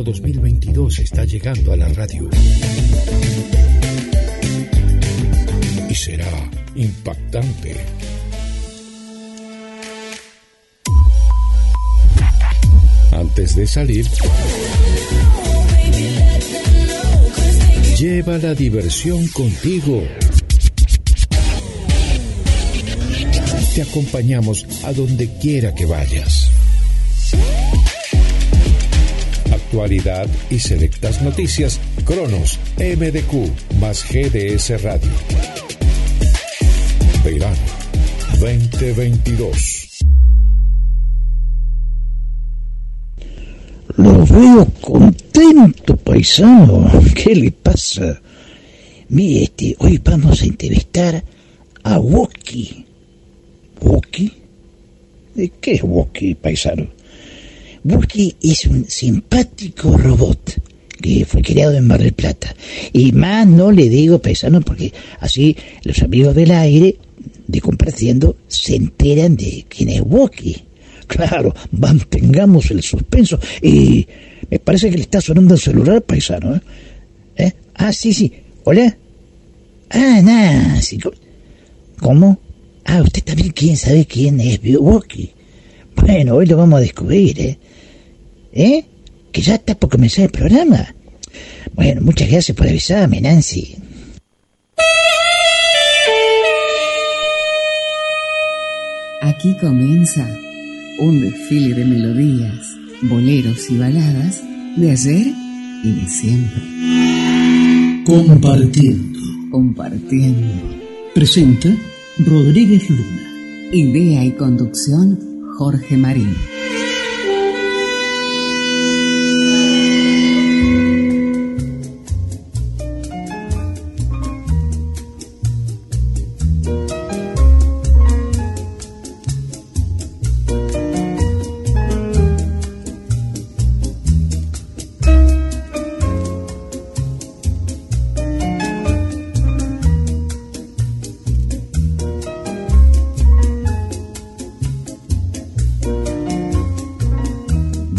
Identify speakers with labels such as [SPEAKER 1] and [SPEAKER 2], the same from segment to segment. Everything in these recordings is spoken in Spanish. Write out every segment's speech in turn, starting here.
[SPEAKER 1] verano 2022 está llegando a la radio. Y será impactante. Antes de salir, lleva la diversión contigo. Te acompañamos a donde quiera que vayas. Actualidad y selectas noticias. Cronos, MDQ, más GDS Radio. Verano 2022.
[SPEAKER 2] Lo veo contento, paisano. ¿Qué le pasa? Mire, este, hoy vamos a entrevistar a Woki. ¿Woki? ¿De qué es Woki, paisano? Woki es un simpático robot que fue creado en Mar del Plata. Y más no le digo paisano porque así los amigos del aire de compartiendo se enteran de quién es Woki. Claro, mantengamos el suspenso. Y me parece que le está sonando el celular paisano. ¿eh? ¿Eh? Ah, sí, sí. Hola. Ah, nada. Sí. ¿Cómo? Ah, usted también quiere saber quién es Woki. Bueno, hoy lo vamos a descubrir, ¿eh? ¿Eh? Que ya está por comenzar el programa. Bueno, muchas gracias por avisarme, Nancy.
[SPEAKER 3] Aquí comienza un desfile de melodías, boleros y baladas de ayer y de siempre.
[SPEAKER 4] Compartiendo.
[SPEAKER 3] Compartiendo.
[SPEAKER 4] Presenta Rodríguez Luna.
[SPEAKER 3] Idea y conducción Jorge Marín.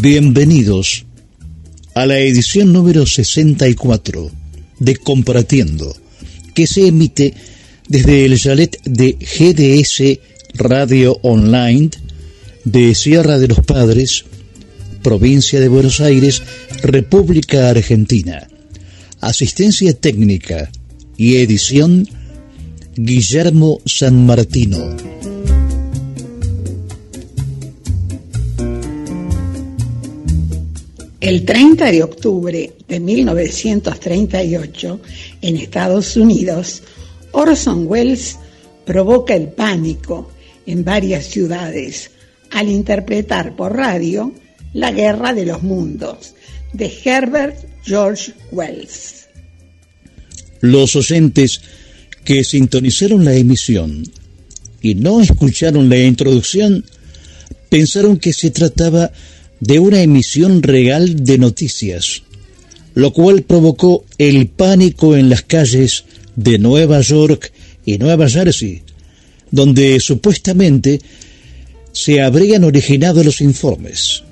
[SPEAKER 2] Bienvenidos a la edición número 64 de Compartiendo, que se emite desde el chalet de GDS Radio Online de Sierra de los Padres, provincia de Buenos Aires, República Argentina. Asistencia técnica y edición Guillermo San Martino.
[SPEAKER 5] El 30 de octubre de 1938, en Estados Unidos, Orson Welles provoca el pánico en varias ciudades al interpretar por radio La Guerra de los Mundos de Herbert George Wells.
[SPEAKER 2] Los oyentes que sintonizaron la emisión y no escucharon la introducción pensaron que se trataba de una emisión real de noticias, lo cual provocó el pánico en las calles de Nueva York y Nueva Jersey, donde supuestamente se habrían originado los informes.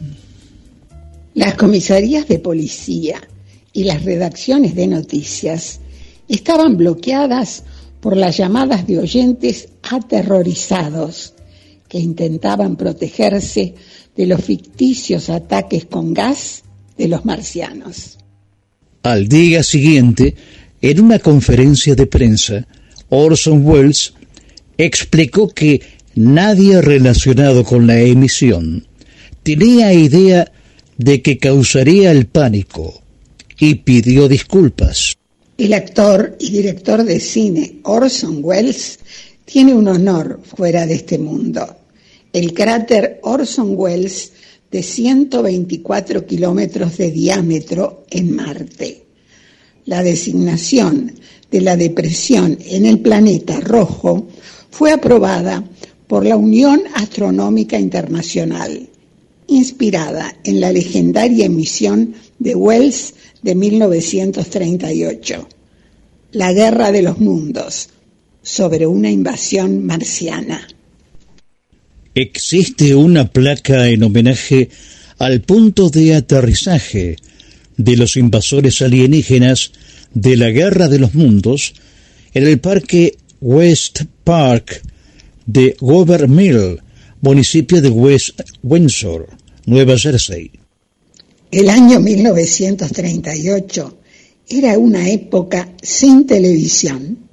[SPEAKER 5] Las comisarías de policía y las redacciones de noticias estaban bloqueadas por las llamadas de oyentes aterrorizados que intentaban protegerse de los ficticios ataques con gas de los marcianos.
[SPEAKER 2] Al día siguiente, en una conferencia de prensa, Orson Welles explicó que nadie relacionado con la emisión tenía idea de que causaría el pánico y pidió disculpas.
[SPEAKER 5] El actor y director de cine Orson Welles tiene un honor fuera de este mundo el cráter Orson Welles de 124 kilómetros de diámetro en Marte. La designación de la depresión en el planeta rojo fue aprobada por la Unión Astronómica Internacional, inspirada en la legendaria emisión de Wells de 1938, La Guerra de los Mundos, sobre una invasión marciana
[SPEAKER 2] existe una placa en homenaje al punto de aterrizaje de los invasores alienígenas de la Guerra de los Mundos en el Parque West Park de Mill, municipio de West Windsor, Nueva Jersey.
[SPEAKER 5] El año 1938 era una época sin televisión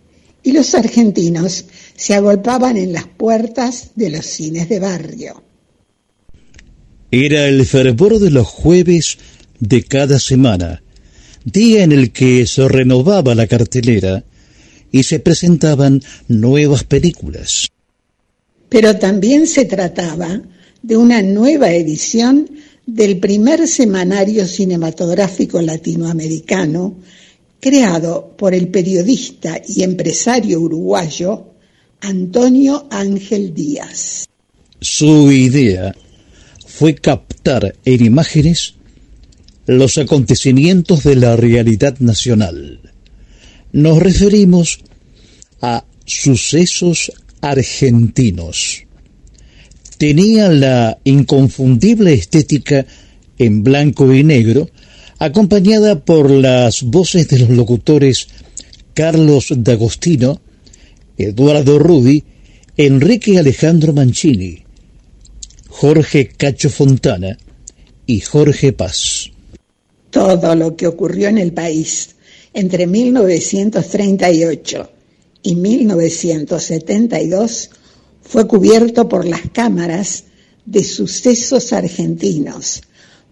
[SPEAKER 5] y los argentinos se agolpaban en las puertas de los cines de barrio.
[SPEAKER 2] Era el fervor de los jueves de cada semana, día en el que se renovaba la cartelera y se presentaban nuevas películas.
[SPEAKER 5] Pero también se trataba de una nueva edición del primer semanario cinematográfico latinoamericano creado por el periodista y empresario uruguayo Antonio Ángel Díaz.
[SPEAKER 2] Su idea fue captar en imágenes los acontecimientos de la realidad nacional. Nos referimos a sucesos argentinos. Tenía la inconfundible estética en blanco y negro, acompañada por las voces de los locutores Carlos D'Agostino, Eduardo Rudi, Enrique Alejandro Mancini, Jorge Cacho Fontana y Jorge Paz.
[SPEAKER 5] Todo lo que ocurrió en el país entre 1938 y 1972 fue cubierto por las cámaras de sucesos argentinos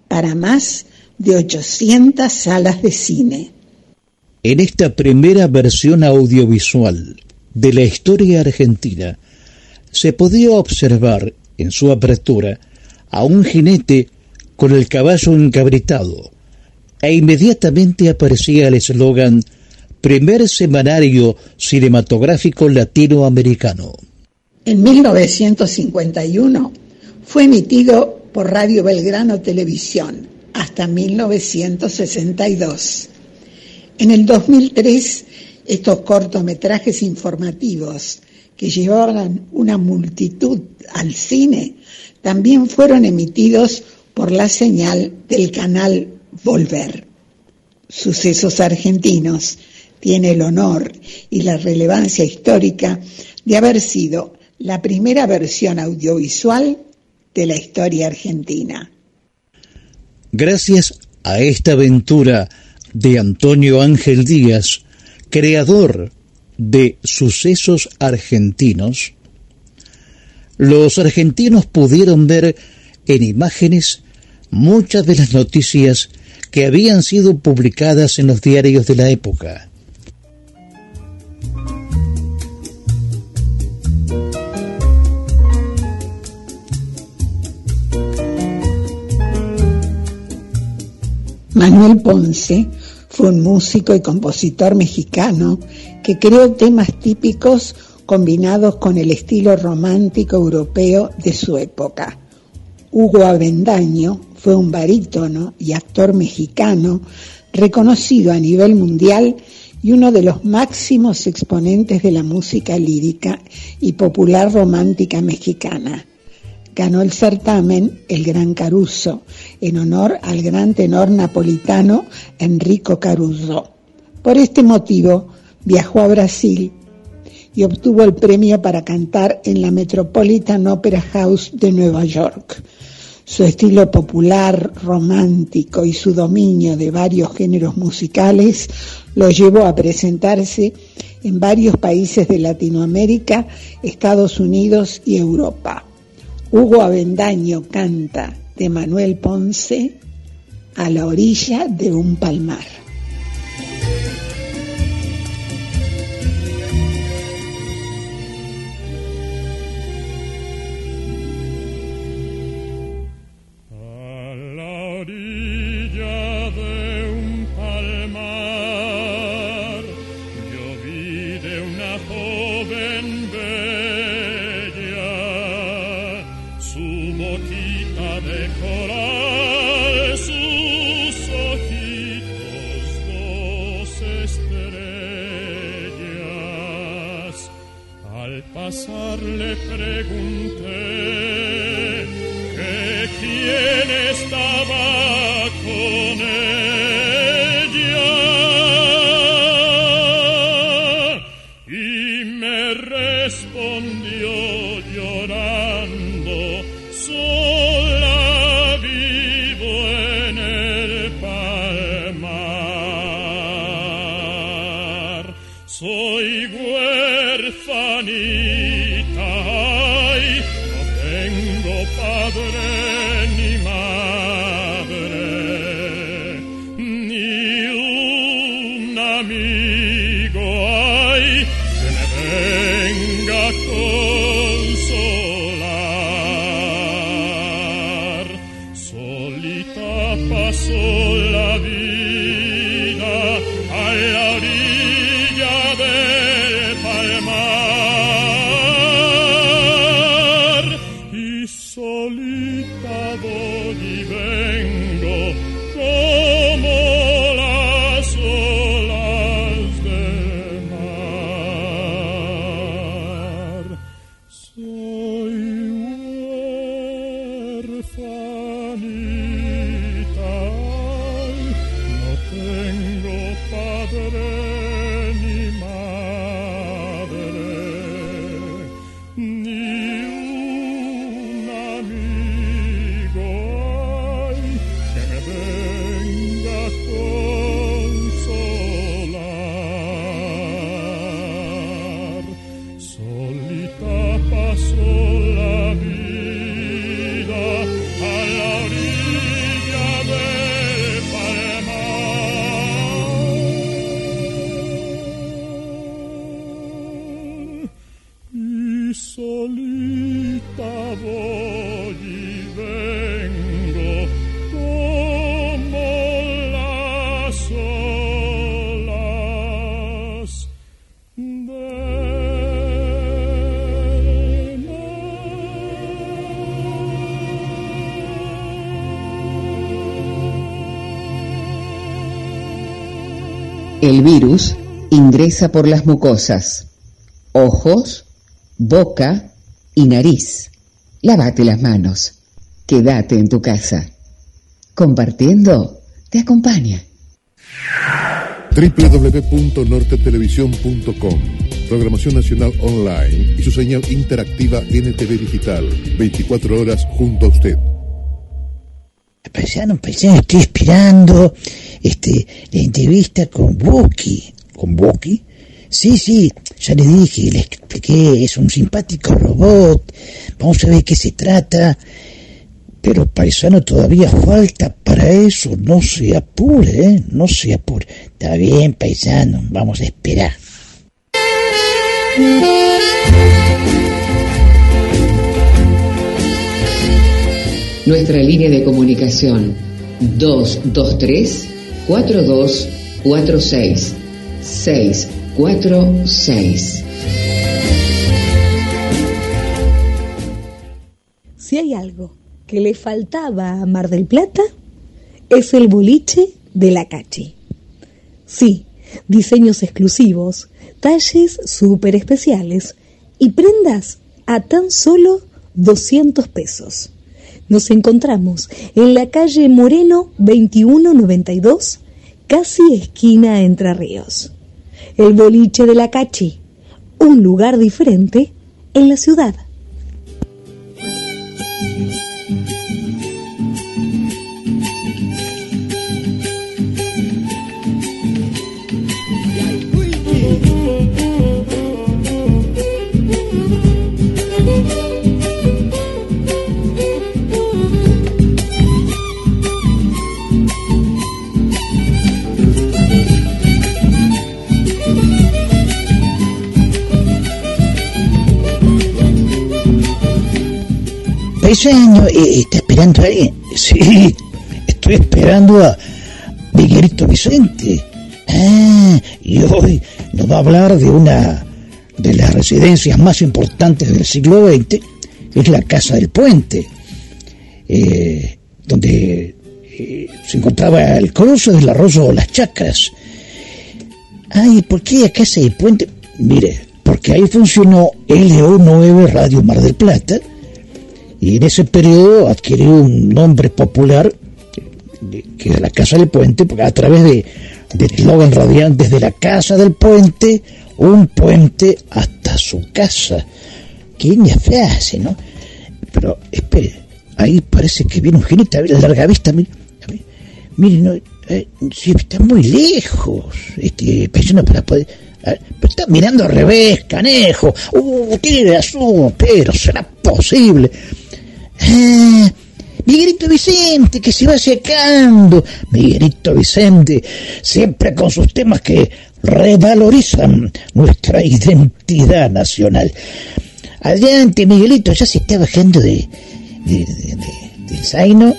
[SPEAKER 5] para más de 800 salas de cine.
[SPEAKER 2] En esta primera versión audiovisual de la historia argentina, se podía observar en su apertura a un jinete con el caballo encabritado, e inmediatamente aparecía el eslogan Primer Semanario Cinematográfico Latinoamericano.
[SPEAKER 5] En 1951 fue emitido por Radio Belgrano Televisión hasta 1962. En el 2003, estos cortometrajes informativos que llevaban una multitud al cine también fueron emitidos por la señal del canal Volver. Sucesos Argentinos tiene el honor y la relevancia histórica de haber sido la primera versión audiovisual de la historia argentina.
[SPEAKER 2] Gracias a esta aventura de Antonio Ángel Díaz, creador de Sucesos Argentinos, los argentinos pudieron ver en imágenes muchas de las noticias que habían sido publicadas en los diarios de la época.
[SPEAKER 5] Manuel Ponce fue un músico y compositor mexicano que creó temas típicos combinados con el estilo romántico europeo de su época. Hugo Avendaño fue un barítono y actor mexicano reconocido a nivel mundial y uno de los máximos exponentes de la música lírica y popular romántica mexicana. Ganó el certamen El Gran Caruso en honor al gran tenor napolitano Enrico Caruso. Por este motivo viajó a Brasil y obtuvo el premio para cantar en la Metropolitan Opera House de Nueva York. Su estilo popular, romántico y su dominio de varios géneros musicales lo llevó a presentarse en varios países de Latinoamérica, Estados Unidos y Europa. Hugo Avendaño canta de Manuel Ponce a la orilla de un palmar.
[SPEAKER 6] El ingresa por las mucosas, ojos, boca y nariz. Lávate las manos. Quédate en tu casa. Compartiendo te acompaña.
[SPEAKER 7] www.nortetelevisión.com Programación Nacional Online y su señal interactiva NTV Digital. 24 horas junto a usted.
[SPEAKER 8] Estoy esperando este, la entrevista con Buki. ¿Con Buki? Sí, sí, ya le dije, le expliqué, es un simpático robot, vamos a ver qué se trata. Pero paisano, todavía falta para eso, no se apure, ¿eh? no se apure. Está bien, paisano, vamos a esperar.
[SPEAKER 6] Nuestra línea de comunicación 223 4246 646.
[SPEAKER 9] Si hay algo que le faltaba a Mar del Plata, es el boliche de la Cachi. Sí, diseños exclusivos, talles súper especiales y prendas a tan solo 200 pesos. Nos encontramos en la calle Moreno 2192, casi esquina Entre Ríos. El boliche de la Cachi, un lugar diferente en la ciudad.
[SPEAKER 8] Paiseño, eh, ¿está esperando a alguien? Sí, estoy esperando a Miguelito Vicente. Ah, y hoy nos va a hablar de una de las residencias más importantes del siglo XX, es la Casa del Puente, eh, donde eh, se encontraba el cruce del arroyo Las Chacras. Ay, ¿por qué la Casa del Puente? Mire, porque ahí funcionó LO9 Radio Mar del Plata, y en ese periodo adquirió un nombre popular que es la Casa del Puente, porque a través de, de eslogan radial desde la Casa del Puente, un puente hasta su casa. Qué linda frase, ¿no? Pero espere, ahí parece que viene un jinete, a ver, larga vista, mire, mire, no, eh, sí, está muy lejos, este, persona para poder... pero está mirando al revés, canejo. Uh, tiene razón, pero será posible. Ah, Miguelito Vicente, que se va secando. Miguelito Vicente, siempre con sus temas que revalorizan nuestra identidad nacional. Adelante, Miguelito, ya se está bajando de, de, zaino.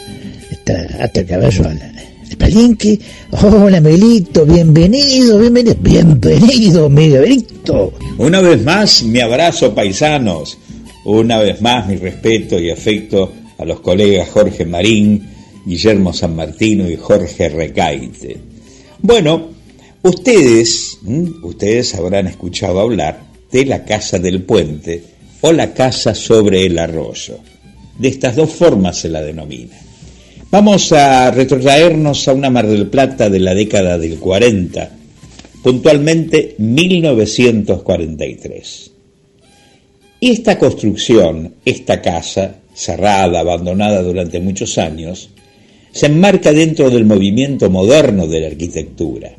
[SPEAKER 2] hasta, hasta el caballo al, palenque. Hola, Melito, bienvenido, bienvenido, bienvenido, Miguelito.
[SPEAKER 10] Una vez más, mi abrazo, paisanos. Una vez más, mi respeto y afecto a los colegas Jorge Marín, Guillermo San Martino y Jorge Recaite. Bueno, ustedes, ustedes habrán escuchado hablar de la Casa del Puente o la Casa sobre el Arroyo. De estas dos formas se la denomina. Vamos a retrotraernos a una Mar del Plata de la década del 40, puntualmente 1943. Y esta construcción, esta casa, cerrada, abandonada durante muchos años, se enmarca dentro del movimiento moderno de la arquitectura.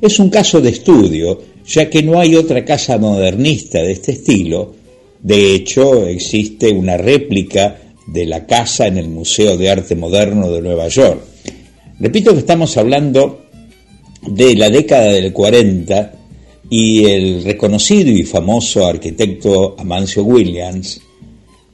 [SPEAKER 10] Es un caso de estudio, ya que no hay otra casa modernista de este estilo, de hecho existe una réplica de la casa en el Museo de Arte Moderno de Nueva York. Repito que estamos hablando de la década del 40 y el reconocido y famoso arquitecto Amancio Williams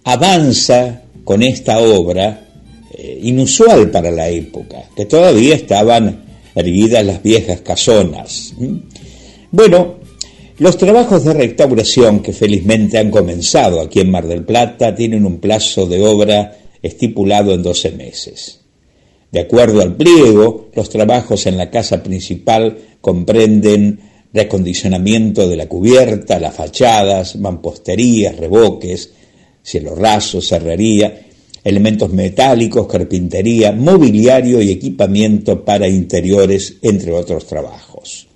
[SPEAKER 10] avanza con esta obra eh, inusual para la época, que todavía estaban erguidas las viejas casonas. Bueno, los trabajos de restauración que felizmente han comenzado aquí en Mar del Plata tienen un plazo de obra estipulado en 12 meses. De acuerdo al pliego, los trabajos en la casa principal comprenden reacondicionamiento de la cubierta, las fachadas, mamposterías, reboques, cielo raso, cerrería, elementos metálicos, carpintería, mobiliario y equipamiento para interiores, entre otros trabajos.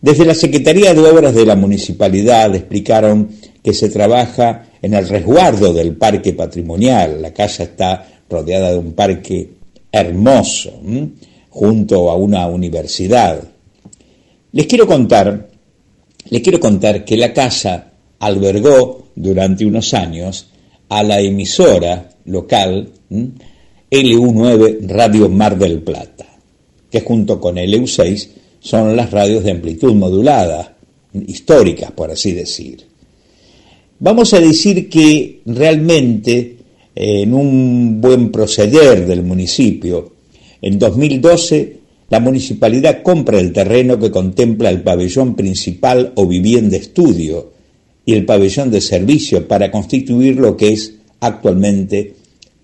[SPEAKER 10] Desde la Secretaría de Obras de la Municipalidad explicaron que se trabaja en el resguardo del parque patrimonial. La casa está rodeada de un parque hermoso, junto a una universidad. Les quiero contar, les quiero contar que la casa albergó durante unos años a la emisora local LU9 Radio Mar del Plata, que junto con LU6 son las radios de amplitud modulada, históricas, por así decir. Vamos a decir que realmente en un buen proceder del municipio, en 2012 la municipalidad compra el terreno que contempla el pabellón principal o vivienda estudio y el pabellón de servicio para constituir lo que es actualmente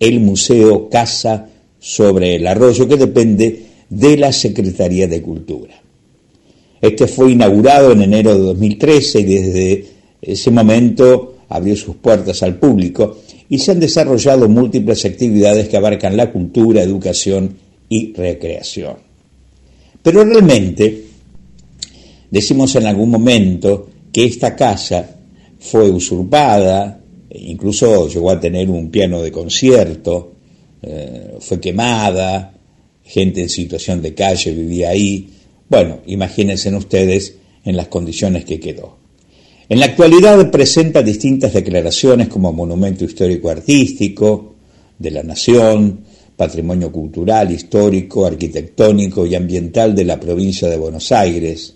[SPEAKER 10] el Museo Casa sobre el Arroyo, que depende de la Secretaría de Cultura. Este fue inaugurado en enero de 2013 y desde ese momento abrió sus puertas al público y se han desarrollado múltiples actividades que abarcan la cultura, educación y recreación. Pero realmente decimos en algún momento que esta casa fue usurpada, incluso llegó a tener un piano de concierto, eh, fue quemada, gente en situación de calle vivía ahí, bueno, imagínense ustedes en las condiciones que quedó. En la actualidad presenta distintas declaraciones como monumento histórico artístico de la nación, patrimonio cultural, histórico, arquitectónico y ambiental de la provincia de Buenos Aires.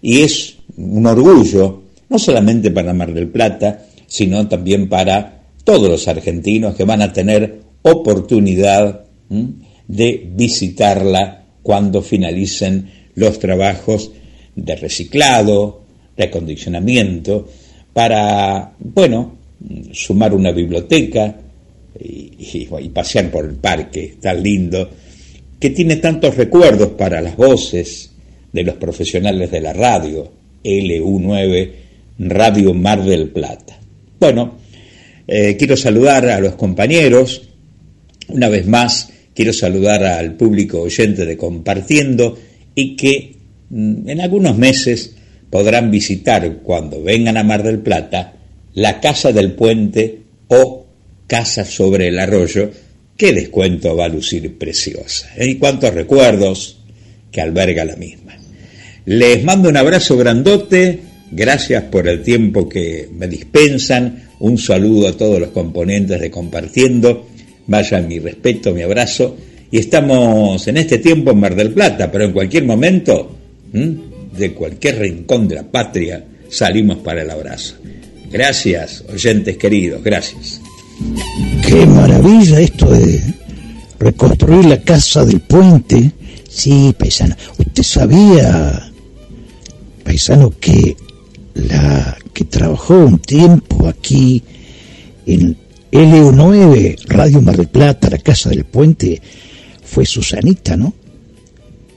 [SPEAKER 10] Y es un orgullo, no solamente para Mar del Plata, sino también para todos los argentinos que van a tener oportunidad de visitarla cuando finalicen los trabajos de reciclado, recondicionamiento, para, bueno, sumar una biblioteca y, pasear por el parque tan lindo, que tiene tantos recuerdos para las voces de los profesionales de la radio, LU9, Radio Mar del Plata. Bueno, eh, quiero saludar a los compañeros, una vez más quiero saludar al público oyente de Compartiendo y que mm, en algunos meses podrán visitar cuando vengan a Mar del Plata la Casa del Puente o Casa sobre el Arroyo, que les cuento va a lucir preciosa. ¿eh? Y cuántos recuerdos que alberga la misma. Les mando un abrazo grandote, gracias por el tiempo que me dispensan, un saludo a todos los componentes de Compartiendo, vaya mi respeto, mi abrazo y estamos en este tiempo en Mar del Plata, pero en cualquier momento, de cualquier rincón de la patria, salimos para el abrazo. Gracias, oyentes queridos, gracias.
[SPEAKER 2] Qué maravilla esto de
[SPEAKER 8] reconstruir la casa del puente. Sí, paisano. ¿Usted sabía, paisano, que la que trabajó un tiempo aquí en LU9, Radio Mar del Plata, la casa del puente, fue Susanita, ¿no?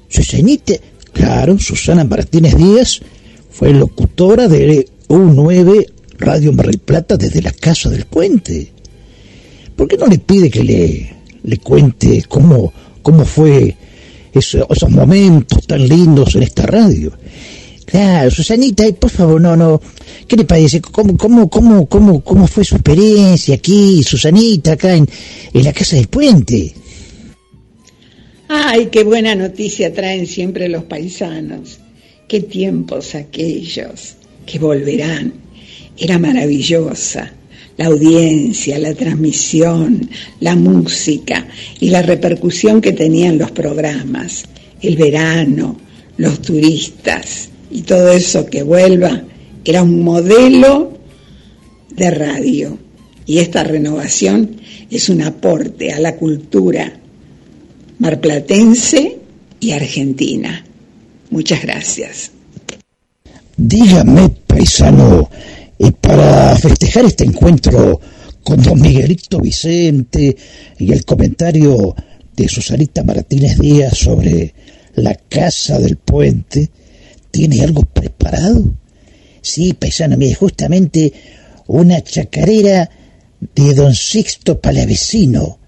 [SPEAKER 8] Susanita, claro, Susana Martínez Díaz fue locutora de LU9, Radio Mar del Plata, desde la casa del puente. ¿Por qué no le pide que le, le cuente cómo, cómo fue esos momentos tan lindos en esta radio? Claro, Susanita, por favor, no, no. ¿Qué le parece? ¿Cómo, cómo, cómo, cómo, cómo fue su experiencia aquí, Susanita, acá en, en la Casa del Puente?
[SPEAKER 5] Ay, qué buena noticia traen siempre los paisanos. Qué tiempos aquellos que volverán. Era maravillosa la audiencia, la transmisión, la música y la repercusión que tenían los programas, el verano, los turistas y todo eso que vuelva, era un modelo de radio. Y esta renovación es un aporte a la cultura marplatense y argentina. Muchas gracias.
[SPEAKER 8] Dígame, paisano, y para festejar este encuentro con don Miguelito Vicente y el comentario de Susanita Martínez Díaz sobre la casa del puente, ¿tiene algo preparado? Sí, paisano, mire, justamente una chacarera de don Sixto Palavecino,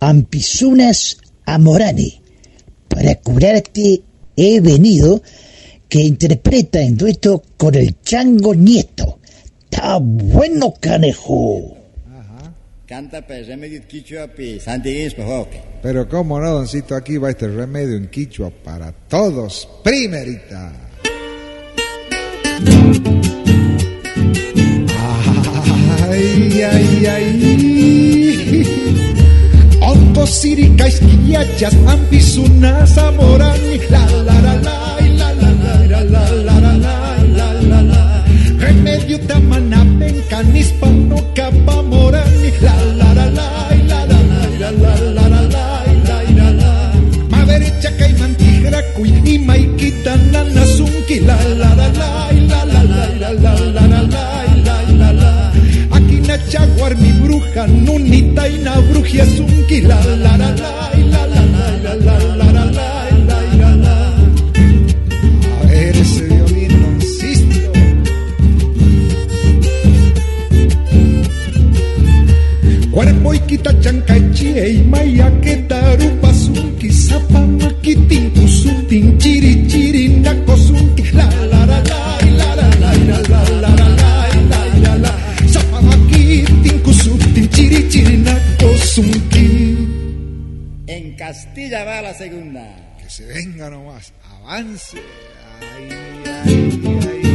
[SPEAKER 8] Ampizunas Amorani. Para curarte he venido, que interpreta en dueto con el Chango Nieto. Está bueno, canejo.
[SPEAKER 11] Canta pues remedio quichua pi santiguis pojoque.
[SPEAKER 12] Pero cómo no, doncito, aquí va este remedio en quichua para todos. Primerita. Ay, ay, ay. Onto siricais quillachas, ampisunas amorani. La la la la tamana penca nispano capa morani. La la la la la la la la la la la la la Maderecha caimán tijera y maiquita nana sunki. La la la la la la la la la la la la la Aquí na chaguar mi bruja nunita y na brujia sunki. La la la la la la la la la Cuerpo y quita chanca y maya que tarupa sunki sapa makitin kusuntin chiri chiri la la la la la la la la la la la la la la sapa makitin kusuntin chiri chiri nako sunki
[SPEAKER 11] En Castilla va la segunda.
[SPEAKER 12] que se venga nomás. Avance. Ay ay ay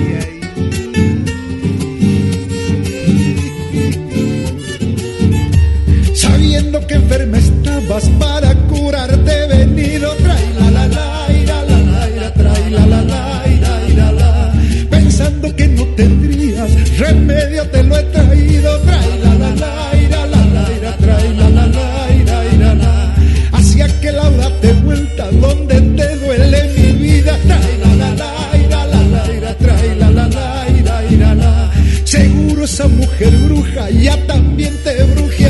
[SPEAKER 12] Que enferma estabas para curarte venido trae la la la ira, la la ira, trae la la la ira, la pensando que no tendrías remedio te lo he traído trae la la la ira, la la ira, trae la la la ira, la hacia que la date vuelta donde te duele mi vida trae la la la ira, la la ira, trae la la la ira, la seguro esa mujer bruja ya también te brujearía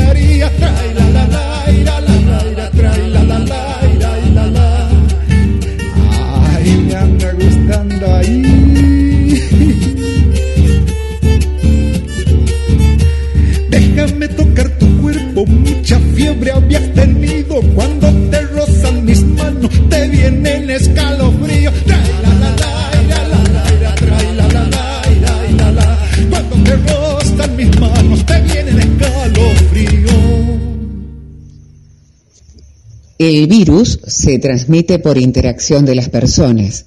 [SPEAKER 12] rozan mis manos, te vienen escalofríos.
[SPEAKER 3] El virus se transmite por interacción de las personas.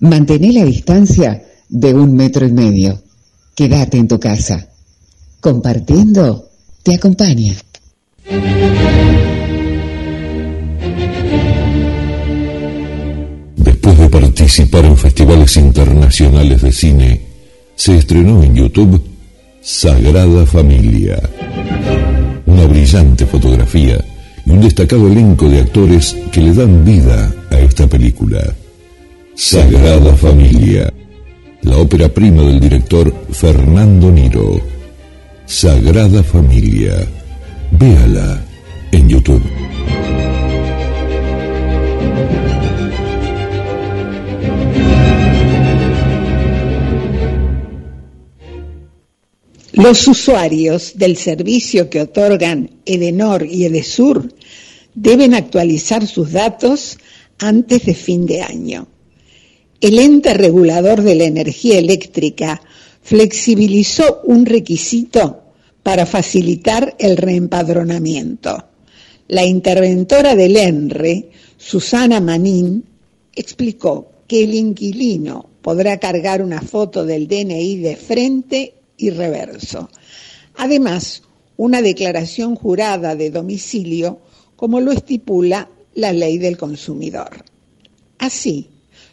[SPEAKER 3] Mantén la distancia de un metro y medio. Quédate en tu casa. Compartiendo te acompaña.
[SPEAKER 13] Participar en festivales internacionales de cine, se estrenó en YouTube Sagrada Familia. Una brillante fotografía y un destacado elenco de actores que le dan vida a esta película. Sagrada Familia, la ópera prima del director Fernando Niro. Sagrada Familia, véala en YouTube.
[SPEAKER 5] Los usuarios del servicio que otorgan Edenor y Edesur deben actualizar sus datos antes de fin de año. El ente regulador de la energía eléctrica flexibilizó un requisito para facilitar el reempadronamiento. La interventora del ENRE, Susana Manín, explicó que el inquilino podrá cargar una foto del DNI de frente y reverso. Además, una declaración jurada de domicilio, como lo estipula la ley del consumidor. Así,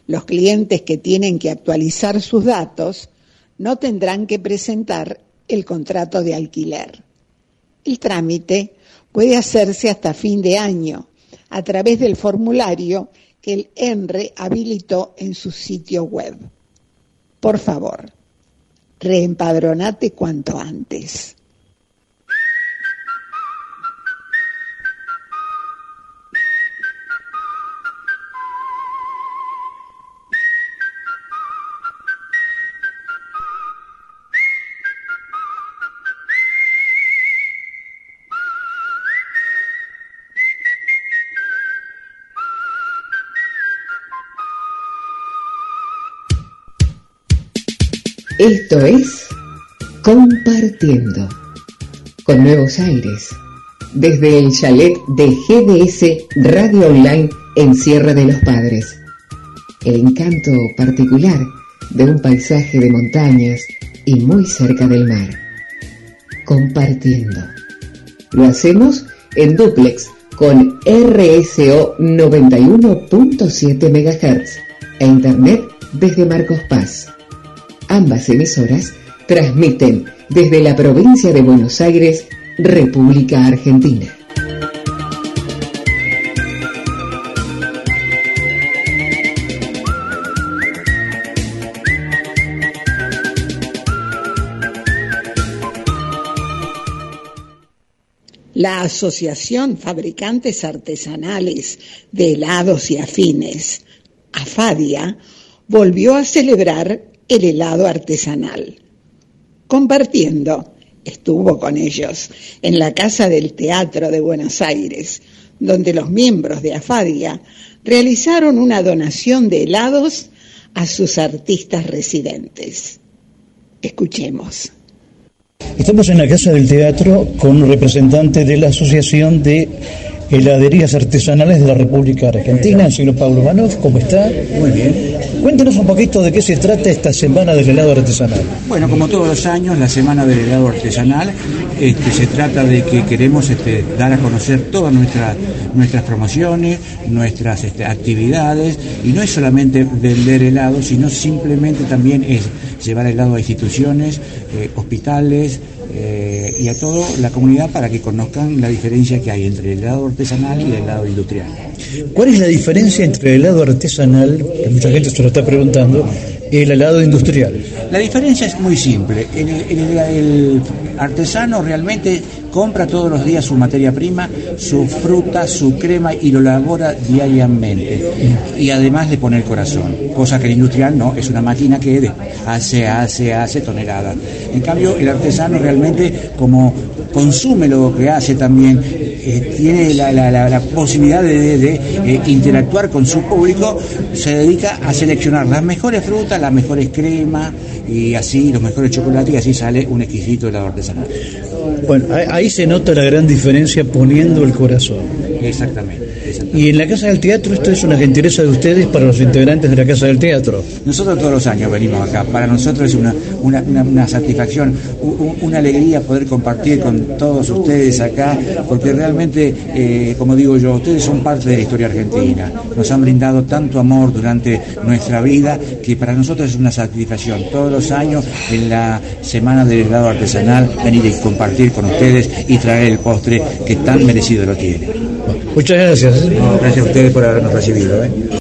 [SPEAKER 5] los clientes que tienen que actualizar sus datos no tendrán que presentar el contrato de alquiler. El trámite puede hacerse hasta fin de año a través del formulario que el ENRE habilitó en su sitio web. Por favor, reempadronate cuanto antes.
[SPEAKER 3] Esto es Compartiendo con nuevos aires desde el chalet de GDS Radio Online en Sierra de los Padres. El encanto particular de un paisaje de montañas y muy cerca del mar. Compartiendo. Lo hacemos en duplex con RSO 91.7 MHz e Internet desde Marcos Paz. Ambas emisoras transmiten desde la provincia de Buenos Aires, República Argentina.
[SPEAKER 5] La Asociación Fabricantes Artesanales de Helados y Afines, AFADIA, volvió a celebrar el helado artesanal. Compartiendo, estuvo con ellos en la Casa del Teatro de Buenos Aires, donde los miembros de AFADIA realizaron una donación de helados a sus artistas residentes. Escuchemos.
[SPEAKER 8] Estamos en la Casa del Teatro con un representante de la Asociación de Heladerías Artesanales de la República Argentina, el señor Pablo Manov. ¿Cómo está?
[SPEAKER 14] Muy bien.
[SPEAKER 8] Cuéntenos un poquito de qué se trata esta Semana del Helado Artesanal.
[SPEAKER 14] Bueno, como todos los años, la Semana del Helado Artesanal este, se trata de que queremos este, dar a conocer todas nuestras nuestras promociones, nuestras este, actividades, y no es solamente vender helado, sino simplemente también es llevar helado a instituciones, eh, hospitales, eh, y a toda la comunidad para que conozcan la diferencia que hay entre el helado artesanal y el helado industrial.
[SPEAKER 8] ¿Cuál es la diferencia entre el helado artesanal, que mucha gente se lo está preguntando, y el helado industrial?
[SPEAKER 14] La diferencia es muy simple. el artesano realmente compra todos los días su materia prima, su fruta, su crema y lo elabora diariamente. Y además le pone el corazón, cosa que el industrial no, es una máquina que hace, hace, hace toneladas. En cambio, el artesano realmente como consume lo que hace también, eh, tiene la, posibilidad de, eh, interactuar con su público, se dedica a seleccionar las mejores frutas, las mejores cremas y así los mejores chocolates y así sale un exquisito helado artesanal.
[SPEAKER 8] Bueno, ahí se nota la gran diferencia poniendo el corazón.
[SPEAKER 14] Exactamente.
[SPEAKER 8] Y en la Casa del Teatro, esto es una gentileza de ustedes para los integrantes de la Casa del Teatro.
[SPEAKER 14] Nosotros todos los años venimos acá. Para nosotros es una, una, satisfacción, una alegría poder compartir con todos ustedes acá, porque realmente, eh, como digo yo, ustedes son parte de la historia argentina. Nos han brindado tanto amor durante nuestra vida que para nosotros es una satisfacción. Todos los años en la semana del helado artesanal venir y compartir con ustedes y traer el postre que tan merecido lo tiene.
[SPEAKER 2] Muchas gracias.
[SPEAKER 14] gracias a ustedes por habernos recibido. ¿eh?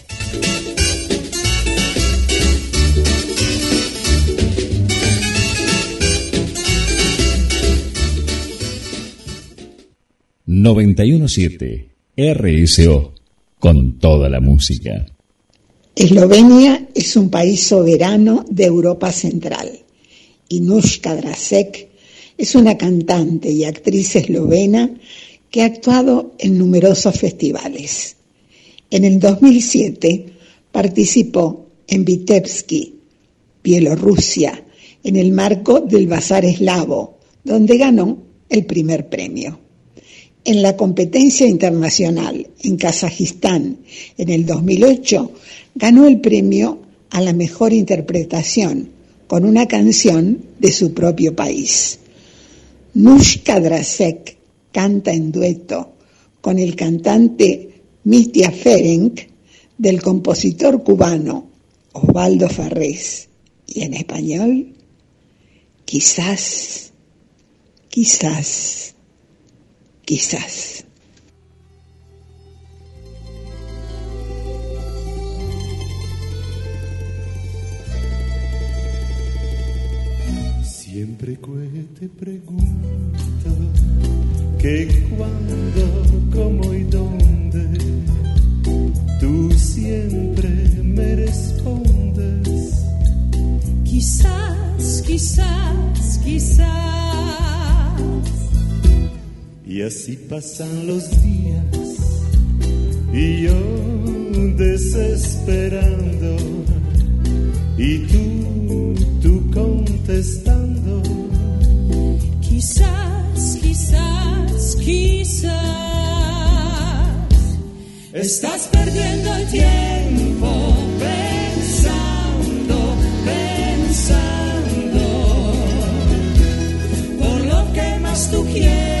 [SPEAKER 15] 917 RSO con toda la música.
[SPEAKER 5] Eslovenia es un país soberano de Europa Central. Inushka Drasek es una cantante y actriz eslovena que ha actuado en numerosos festivales. En el 2007 participó en Vitebsky, Bielorrusia, en el marco del Bazar Eslavo, donde ganó el primer premio. En la competencia internacional en Kazajistán en el 2008 ganó el premio a la mejor interpretación con una canción de su propio país. Nushka Drasek canta en dueto con el cantante Mitya Ferenc del compositor cubano Osvaldo Farrés y en español quizás, quizás quizás.
[SPEAKER 16] Siempre que te pregunto que cuándo, cómo y dónde, tú siempre me respondes.
[SPEAKER 17] Quizás, quizás, quizás
[SPEAKER 16] y así pasan los días y yo desesperando y tú, tú contestando.
[SPEAKER 17] Quizás, quizás, quizás estás perdiendo el tiempo pensando, pensando por lo que más tú quieres.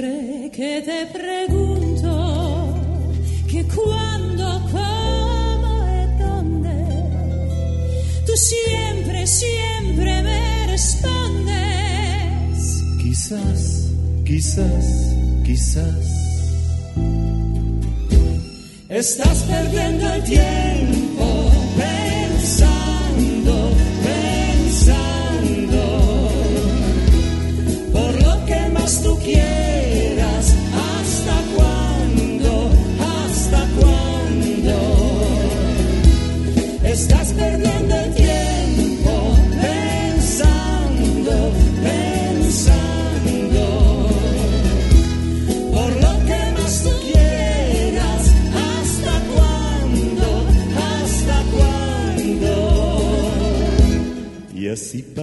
[SPEAKER 17] Que te pregunto que cuando, cómo y dónde, tú siempre, siempre me respondes.
[SPEAKER 16] Quizás, quizás, quizás.
[SPEAKER 17] Estás perdiendo el tiempo pensando, pensando por lo que más tú quieres.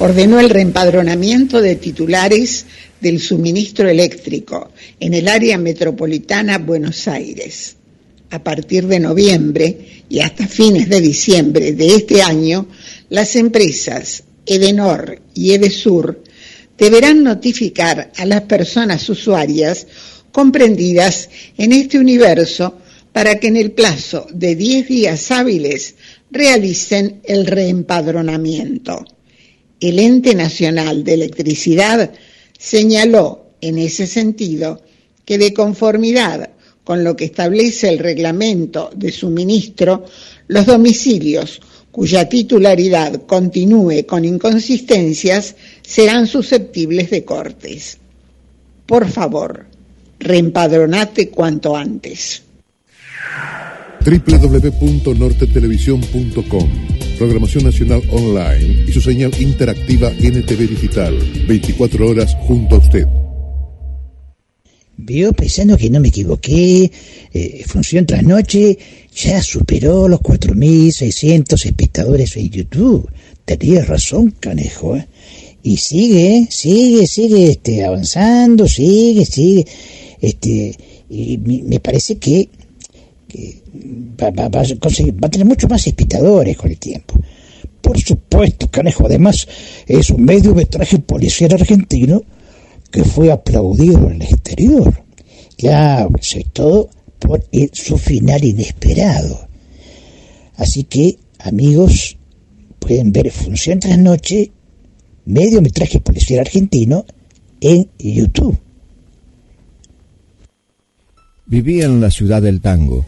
[SPEAKER 5] ordenó el reempadronamiento de titulares del suministro eléctrico en el área metropolitana Buenos Aires. A partir de noviembre y hasta fines de diciembre de este año, las empresas Edenor y Edesur deberán notificar a las personas usuarias comprendidas en este universo para que en el plazo de 10 días hábiles realicen el reempadronamiento. El Ente Nacional de Electricidad señaló en ese sentido que de conformidad con lo que establece el reglamento de suministro, los domicilios cuya titularidad continúe con inconsistencias serán susceptibles de cortes. Por favor, reempadronate cuanto antes
[SPEAKER 7] www.nortetelevisión.com Programación Nacional Online y su señal interactiva NTV Digital. 24 horas junto a usted.
[SPEAKER 8] Veo, paisano, que no me equivoqué. Eh, función tras noche ya superó los 4.600 espectadores en YouTube. Tenías razón, canejo. ¿eh? Y sigue, sigue, sigue este, avanzando, sigue, sigue. Este, y me parece que va, a conseguir, va a tener muchos más espectadores con el tiempo. Por supuesto, Canejo, además es un medio metraje policial argentino que fue aplaudido en el exterior. Claro, sobre todo por su final inesperado. Así que, amigos, pueden ver Función tras Noche, medio metraje policial argentino, en YouTube.
[SPEAKER 18] Vivía en la ciudad del tango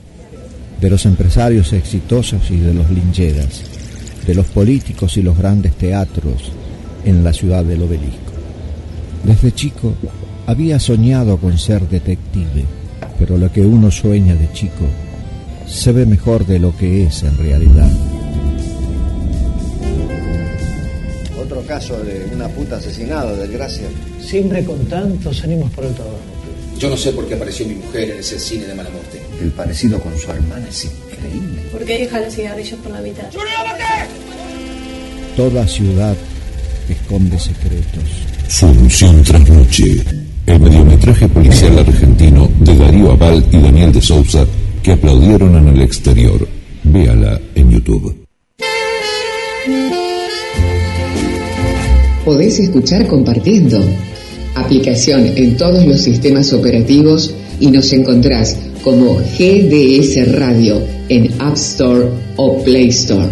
[SPEAKER 18] de los empresarios exitosos y de los lincheras, de los políticos y los grandes teatros en la ciudad del obelisco. Desde chico había soñado con ser detective, pero lo que uno sueña de chico se ve mejor de lo que es en realidad.
[SPEAKER 19] Otro caso de una puta asesinada, desgracia.
[SPEAKER 20] Siempre con tantos ánimos por el trabajo.
[SPEAKER 21] Yo no sé por qué apareció mi mujer en ese cine de mala muerte.
[SPEAKER 19] El parecido con su hermana es increíble.
[SPEAKER 22] ¿Por qué deja los cigarrillos por la mitad?
[SPEAKER 18] Toda ciudad esconde secretos.
[SPEAKER 13] Función tras noche. El mediometraje policial argentino de Darío Aval y Daniel de Sousa que aplaudieron en el exterior. Véala en YouTube.
[SPEAKER 3] Podés escuchar compartiendo. Aplicación en todos los sistemas operativos y nos encontrás como GDS Radio en App Store o Play Store.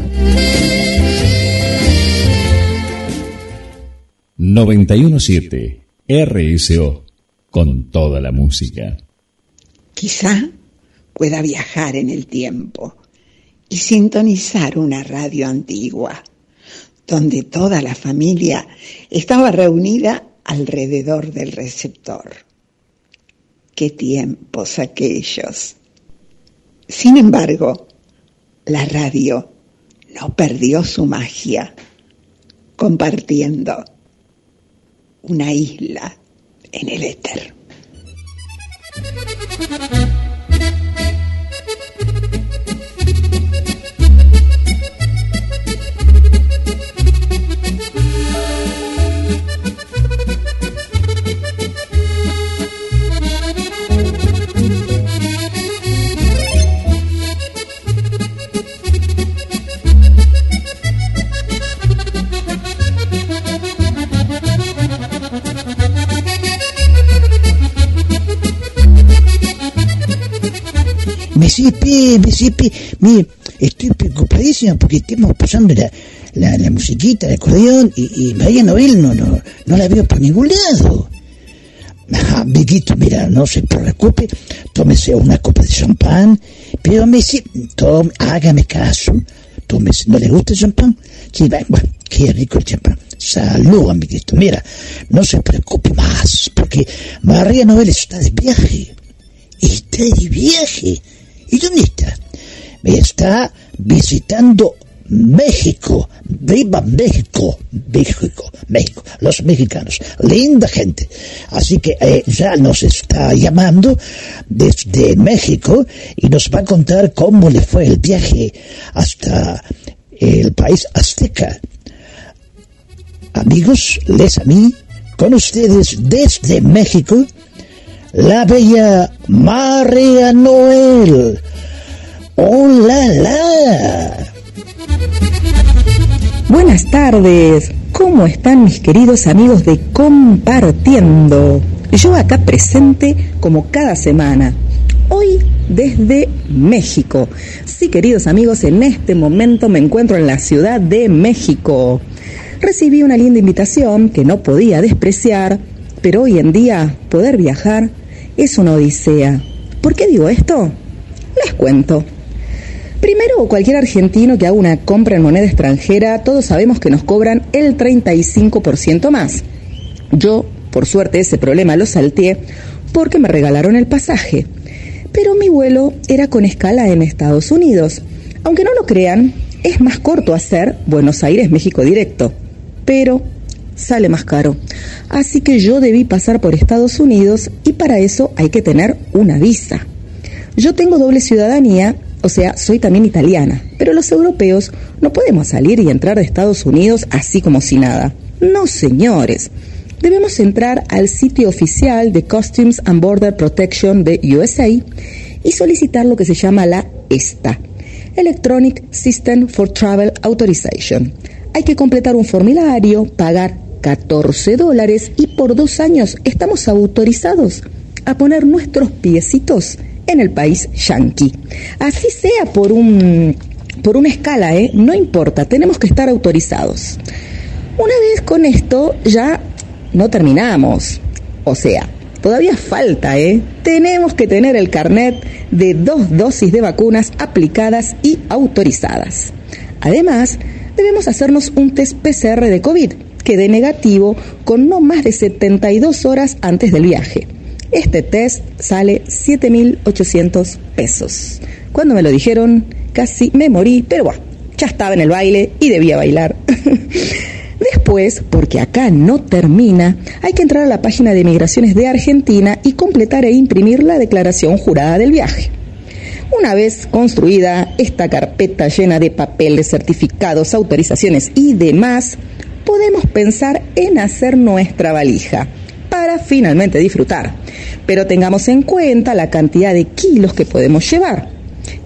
[SPEAKER 15] 917 RSO con toda la música.
[SPEAKER 5] Quizá pueda viajar en el tiempo y sintonizar una radio antigua, donde toda la familia estaba reunida alrededor del receptor. Qué tiempos aquellos. Sin embargo, la radio no perdió su magia, compartiendo una isla en el éter.
[SPEAKER 8] Messi P, Messi P, mire, estoy preocupadísima porque estamos pasando la, la, la musiquita, el acordeón y, María Noel no, no, no la veo por ningún lado. Ajá, amiguito, mira, no se preocupe, tómese una copa de champán, pero Messi, tome, hágame caso, tómese, ¿no le gusta el champán? Sí, bueno, qué rico el champán. Salud, amiguito, mira, no se preocupe más, porque María Noel está de viaje, está de viaje. ¿Y dónde está?
[SPEAKER 2] está visitando México. ¡Viva México! México, México, los mexicanos. Linda gente. Así que eh, ya nos está llamando desde México y nos va a contar cómo le fue el viaje hasta el país azteca. Amigos, les a mí, con ustedes desde México, la bella María Noel. ¡Hola, la!
[SPEAKER 23] Buenas tardes, ¿cómo están mis queridos amigos de Compartiendo? Yo acá presente como cada semana, hoy desde México. Sí, queridos amigos, en este momento me encuentro en la Ciudad de México. Recibí una linda invitación que no podía despreciar, pero hoy en día poder viajar es una odisea. ¿Por qué digo esto? Les cuento. Primero, cualquier argentino que haga una compra en moneda extranjera, todos sabemos que nos cobran el 35% más. Yo, por suerte, ese problema lo salteé porque me regalaron el pasaje. Pero mi vuelo era con escala en Estados Unidos. Aunque no lo crean, es más corto hacer Buenos Aires-México directo. Pero sale más caro. Así que yo debí pasar por Estados Unidos y para eso hay que tener una visa. Yo tengo doble ciudadanía o sea, soy también italiana, pero los europeos no podemos salir y entrar de Estados Unidos así como si nada. No, señores. Debemos entrar al sitio oficial de Customs and Border Protection de USA y solicitar lo que se llama la ESTA, Electronic System for Travel Authorization. Hay que completar un formulario, pagar 14 dólares y por dos años estamos autorizados a poner nuestros piecitos en el país yanqui. Así sea por un por una escala, ¿eh? no importa, tenemos que estar autorizados. Una vez con esto ya no terminamos. O sea, todavía falta, ¿eh? Tenemos que tener el carnet de dos dosis de vacunas aplicadas y autorizadas. Además, debemos hacernos un test PCR de COVID que dé negativo con no más de 72 horas antes del viaje. Este test sale 7.800 pesos. Cuando me lo dijeron, casi me morí, pero ya estaba en el baile y debía bailar. Después, porque acá no termina, hay que entrar a la página de migraciones de Argentina y completar e imprimir la declaración jurada del viaje. Una vez construida esta carpeta llena de papeles, certificados, autorizaciones y demás, podemos pensar en hacer nuestra valija para finalmente disfrutar. Pero tengamos en cuenta la cantidad de kilos que podemos llevar,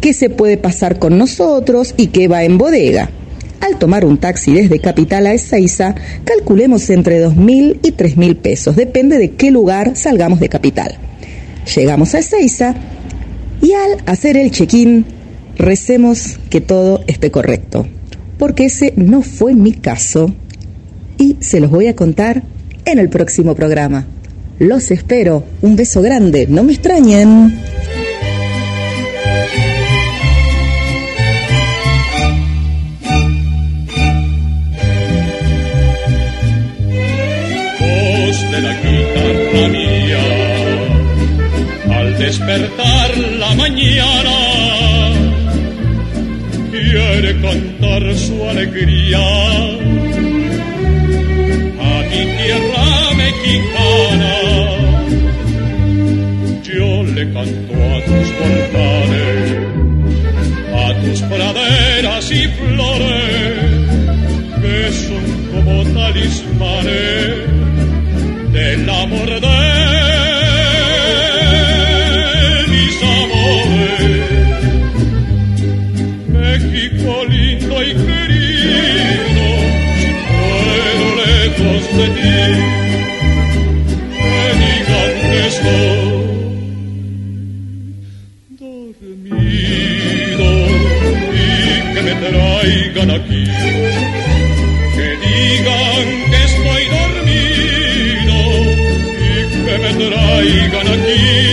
[SPEAKER 23] qué se puede pasar con nosotros y qué va en bodega. Al tomar un taxi desde Capital a Ezeiza, calculemos entre 2.000 y 3.000 pesos, depende de qué lugar salgamos de Capital. Llegamos a Ezeiza y al hacer el check-in, recemos que todo esté correcto, porque ese no fue mi caso y se los voy a contar en el próximo programa. Los espero. Un beso grande. No me extrañen.
[SPEAKER 6] Voz de la guitarra mía, al despertar la mañana, quiere cantar su alegría mexicana. Yo le canto a tus volcanes, a tus praderas y flores, que son como talismanes del amor de Que digan que estoy dormido y que me traigan aquí.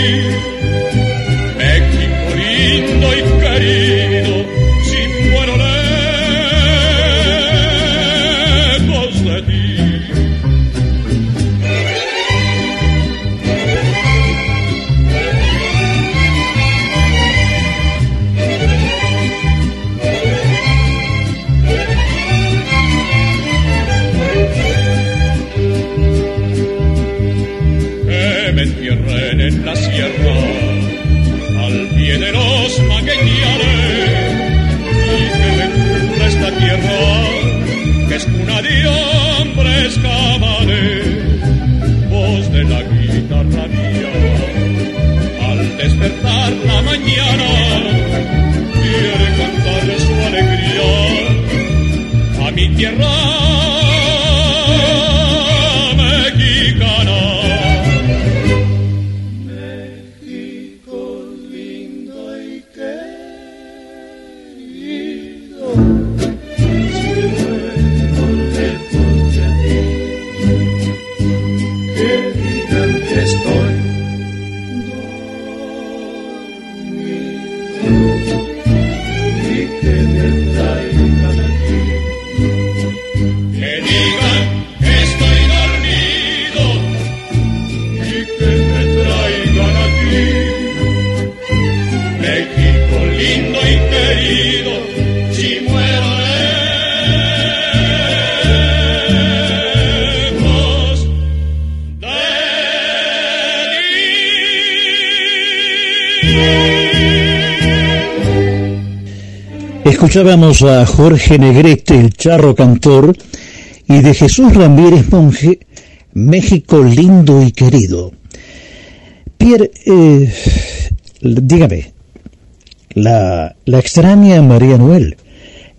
[SPEAKER 6] Alegría
[SPEAKER 8] Escuchábamos a Jorge Negrete, el charro cantor, y de Jesús Ramírez Monje, México lindo y querido. Pierre, eh, dígame, la, la extraña María Noel.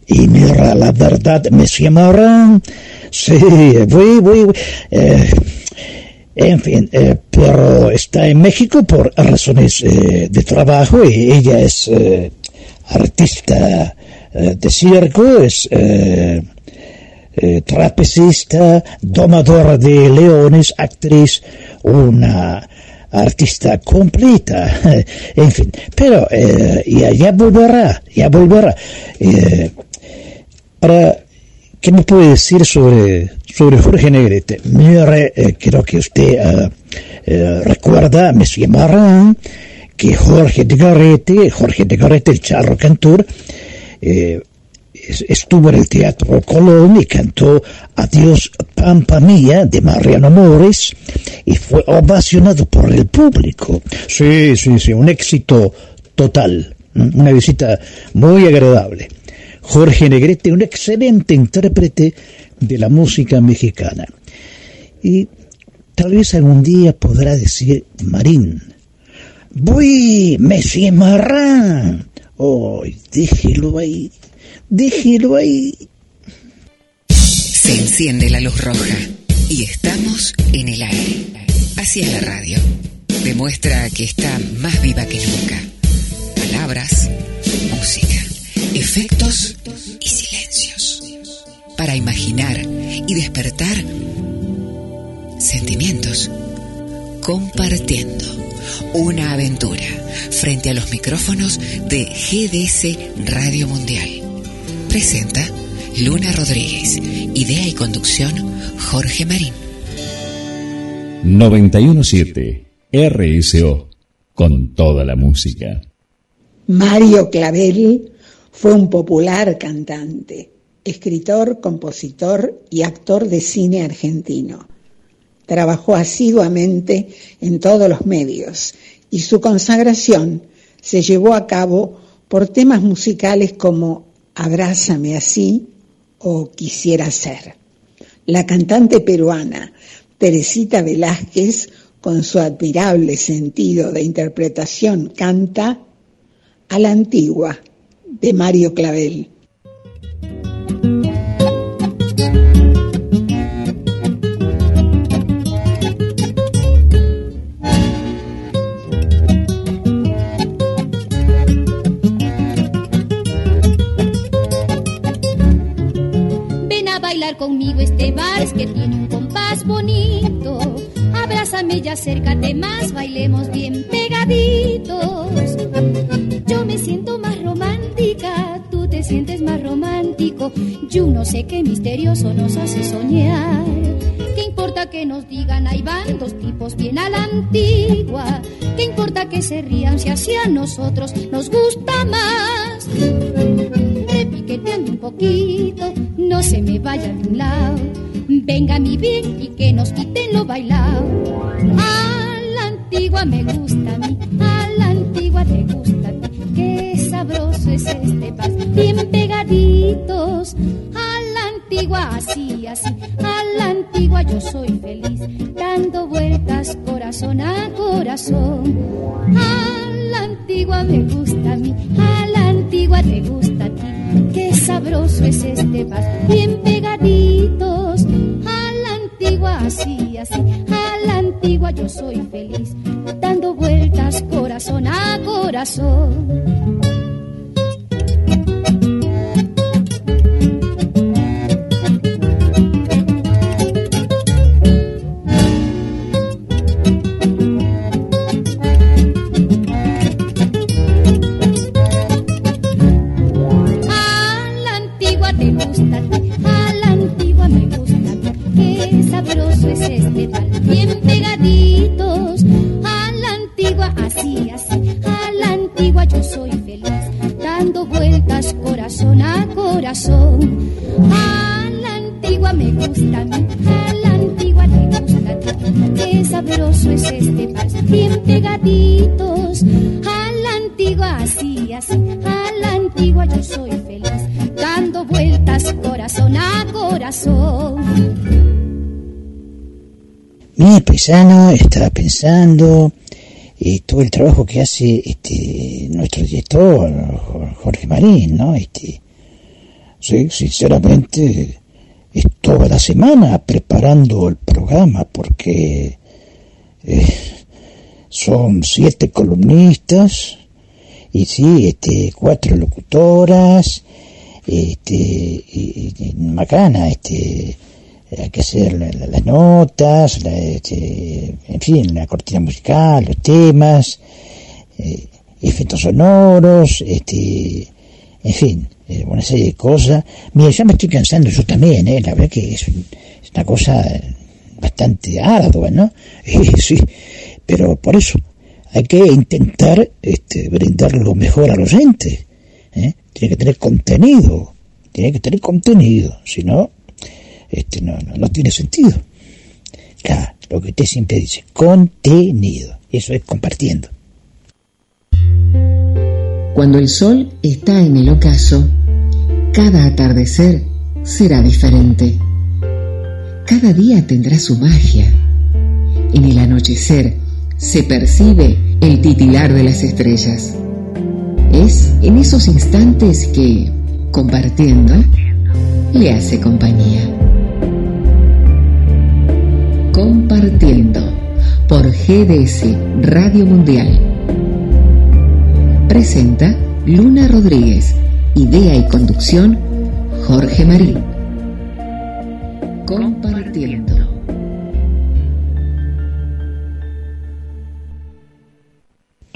[SPEAKER 8] Y mira, la verdad, me llamarán. Sí, voy, voy, voy. Eh, en fin, eh, pero está en México por razones de trabajo y ella es artista eh, de circo, es eh, eh, trapecista, domadora de leones, actriz, una artista completa, en fin, pero ya, ya, volverá, ya volverá. ahora, ¿qué me puede decir sobre, sobre Jorge Negrete? Mire, creo que usted recuerda, me llamarán que Jorge de Garrete, Jorge de Garrete, el charro cantor, eh, estuvo en el Teatro Colón y cantó Adiós Pampa Mía de Mariano Mores y fue ovacionado por el público. Sí, sí, sí, un éxito total, una visita muy agradable. Jorge Negrete, un excelente intérprete de la música mexicana. Y tal vez algún día podrá decir Marín. Voy, Messi Marrán Oh, déjelo ahí, déjelo ahí.
[SPEAKER 3] Se enciende la luz roja y estamos en el aire. Así es la radio. Demuestra que está más viva que nunca. Palabras, música, efectos y silencios. Para imaginar y despertar sentimientos. Compartiendo una aventura frente a los micrófonos de GDS Radio Mundial. Presenta Luna Rodríguez. Idea y conducción Jorge Marín.
[SPEAKER 15] 917 RSO con toda la música.
[SPEAKER 5] Mario Clavel fue un popular cantante, escritor, compositor y actor de cine argentino. Trabajó asiduamente en todos los medios y su consagración se llevó a cabo por temas musicales como Abrázame así o Quisiera ser. La cantante peruana Teresita Velázquez, con su admirable sentido de interpretación, canta a la antigua de Mario Clavel.
[SPEAKER 24] Conmigo este vals que tiene un compás bonito. Abrázame y acércate más, bailemos bien pegaditos. Yo me siento más romántica, tú te sientes más romántico. Yo no sé qué misterioso nos hace soñar. ¿Qué importa que nos digan ahí van dos tipos bien a la antigua? ¿Qué importa que se rían si así a nosotros nos gusta más? Repiqueteando un poquito, no se me vaya de un lado. Venga mi bien y que nos quiten lo bailado. A la antigua me gusta a mí, a la antigua te gusta a ti. Qué sabroso es este pas, bien pegaditos. A la antigua así, así, a la antigua yo soy feliz, dando vueltas corazón a corazón. A la antigua me gusta a mí, a la antigua te gusta a. Qué sabroso es este pas, bien pegaditos. A la antigua así, así, a la antigua yo soy feliz, dando vueltas corazón a corazón. Bien pegaditos. A la antigua así, así, a la antigua yo soy feliz, dando vueltas corazón a corazón. A la antigua me gusta a mí, a la antigua te gusta a ti, qué sabroso es este vals, bien pegaditos. A la antigua así, así, a la antigua yo soy feliz, dando vueltas corazón a corazón.
[SPEAKER 8] Mi paisano estaba pensando eh, todo el trabajo que hace este nuestro director Jorge Marín, ¿no? Este, sí, sinceramente, es toda la semana preparando el programa porque eh, son siete columnistas y sí, este, cuatro locutoras, este, y, y- macana, este, hay que hacer la- la- las notas, la, este, en fin, la cortina musical, los temas, eh, efectos sonoros, este, en fin, eh, una serie de cosas. Mira, ya me estoy cansando yo también, eh, la verdad que es, un- es una cosa bastante ardua, ¿no? Sí, pero por eso hay que intentar este, brindar lo mejor al oyente. ¿eh? Tiene que tener contenido, tiene que tener contenido, si no, este, no, no, no tiene sentido. Claro, lo que usted siempre dice, contenido, eso es compartiendo.
[SPEAKER 3] Cuando el sol está en el ocaso, cada atardecer será diferente. Cada día tendrá su magia. En el anochecer se percibe el titilar de las estrellas. Es en esos instantes que, compartiendo, le hace compañía. GDS Radio Mundial. Presenta Luna Rodríguez. Idea y conducción Jorge Marín. Compartiendo.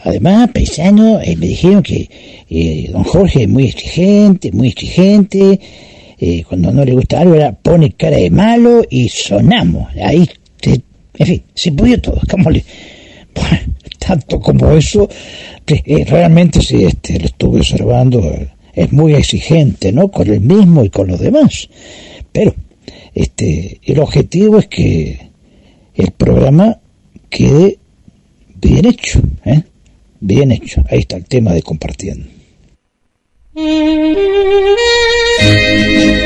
[SPEAKER 8] Además, paisano, eh, me dijeron que eh, don Jorge es muy exigente, muy exigente. eh, cuando no le gusta algo, pone cara de malo y sonamos. Ahí, en fin, se pudió todo. ¿Cómo le- Bueno, tanto como eso, eh, realmente sí, este, lo estuve observando, eh, es muy exigente, ¿no? Con él mismo y con los demás. Pero, este, el objetivo es que el programa quede bien hecho, ¿eh? Bien hecho. Ahí está el tema de compartiendo.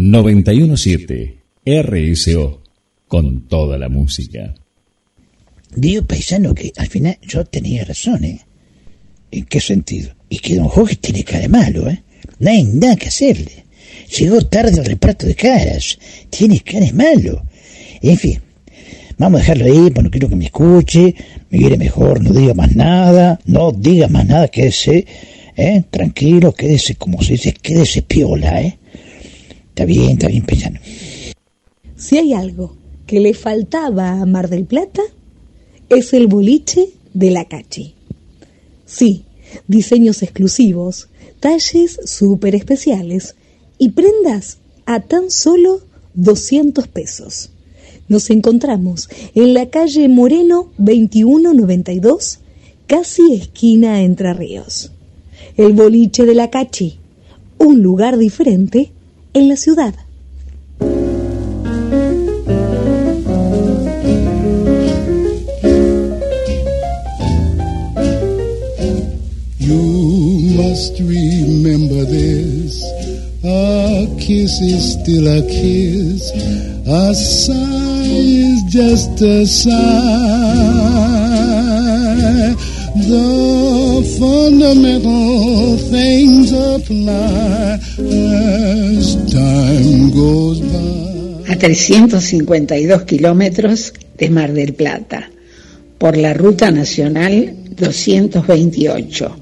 [SPEAKER 15] 917 RSO con toda la música.
[SPEAKER 8] Digo, paisano, que al final yo tenía razón, ¿eh? ¿En qué sentido? Y que don Jorge tiene cara malo, ¿eh? No hay nada que hacerle. Llegó tarde al reparto de caras. Tiene cara malo. En fin, vamos a dejarlo ahí, pues no quiero que me escuche, me quiere mejor, no diga más nada, no diga más nada, quédese, ¿eh? tranquilo, quédese, como se dice, quédese piola, ¿eh? Está bien, está bien pensando.
[SPEAKER 9] Si hay algo que le faltaba a Mar del Plata, es el boliche de la Cachi. Sí, diseños exclusivos, talles súper especiales y prendas a tan solo 200 pesos. Nos encontramos en la calle Moreno 2192, casi esquina Entre Ríos. El boliche de la Cachi, un lugar diferente en la ciudad.
[SPEAKER 25] You must remember this. A kiss is still a kiss. A sigh is just a sigh. The fundamental things apply as
[SPEAKER 5] a 352 kilómetros de Mar del Plata, por la Ruta Nacional 228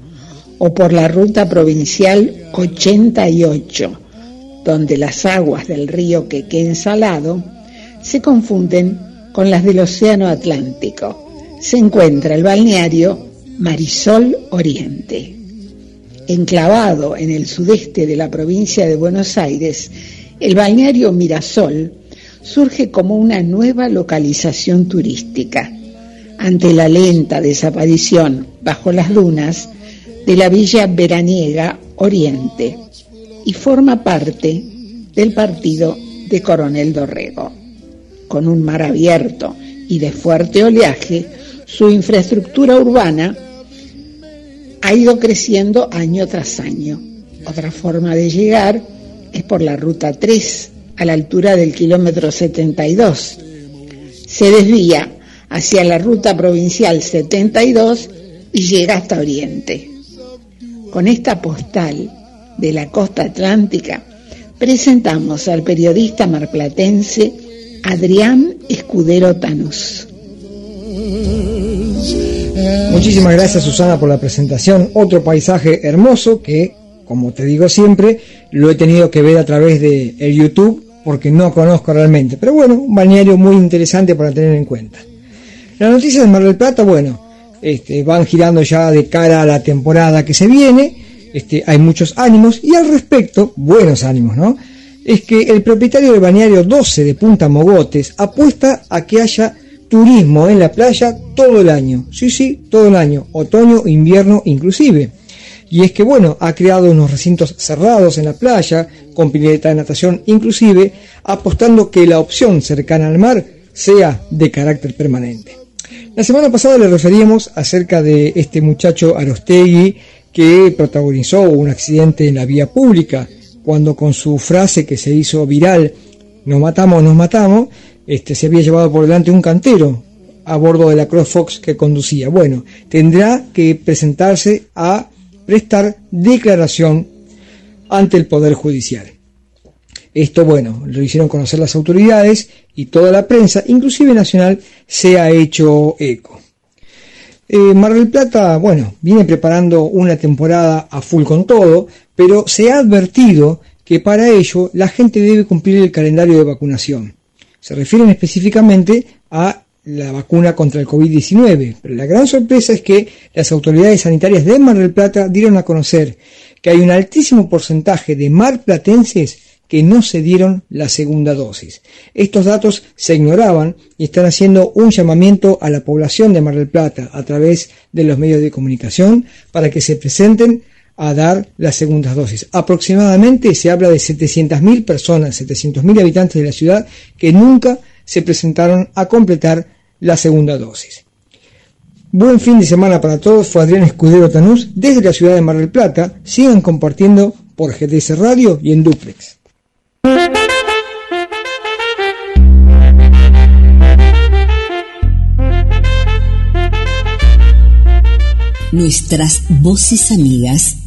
[SPEAKER 5] o por la Ruta Provincial 88, donde las aguas del río Quequén Salado se confunden con las del Océano Atlántico. Se encuentra el balneario Marisol Oriente. Enclavado en el sudeste de la provincia de Buenos Aires, el balneario Mirasol surge como una nueva localización turística ante la lenta desaparición bajo las dunas de la villa veraniega Oriente y forma parte del partido de Coronel Dorrego. Con un mar abierto y de fuerte oleaje, su infraestructura urbana ha ido creciendo año tras año. Otra forma de llegar es por la ruta 3, a la altura del kilómetro 72. Se desvía hacia la ruta provincial 72 y llega hasta Oriente. Con esta postal de la costa atlántica, presentamos al periodista marplatense Adrián Escudero Tanús.
[SPEAKER 26] Muchísimas gracias Susana por la presentación. Otro paisaje hermoso que, como te digo siempre, lo he tenido que ver a través de el YouTube porque no conozco realmente. Pero bueno, un balneario muy interesante para tener en cuenta. Las noticias de Mar del Plata, bueno, este, van girando ya de cara a la temporada que se viene. Este, hay muchos ánimos y al respecto, buenos ánimos, ¿no? Es que el propietario del balneario 12 de Punta Mogotes apuesta a que haya turismo en la playa todo el año. Sí, sí, todo el año, otoño, invierno inclusive. Y es que, bueno, ha creado unos recintos cerrados en la playa, con pileta de natación inclusive, apostando que la opción cercana al mar sea de carácter permanente. La semana pasada le referíamos acerca de este muchacho Arostegui que protagonizó un accidente en la vía pública, cuando con su frase que se hizo viral, nos matamos, nos matamos, este, se había llevado por delante un cantero a bordo de la CrossFox que conducía. Bueno, tendrá que presentarse a prestar declaración ante el Poder Judicial. Esto, bueno, lo hicieron conocer las autoridades y toda la prensa, inclusive nacional, se ha hecho eco. Eh, Mar del Plata, bueno, viene preparando una temporada a full con todo, pero se ha advertido que para ello la gente debe cumplir el calendario de vacunación. Se refieren específicamente a la vacuna contra el COVID-19, pero la gran sorpresa es que las autoridades sanitarias de Mar del Plata dieron a conocer que hay un altísimo porcentaje de marplatenses que no se dieron la segunda dosis. Estos datos se ignoraban y están haciendo un llamamiento a la población de Mar del Plata a través de los medios de comunicación para que se presenten a dar las segundas dosis. Aproximadamente se habla de 700.000 personas, 700.000 habitantes de la ciudad que nunca se presentaron a completar la segunda dosis. Buen fin de semana para todos, fue Adrián Escudero Tanús desde la ciudad de Mar del Plata. Sigan compartiendo por GTS Radio y en Duplex.
[SPEAKER 27] Nuestras voces amigas.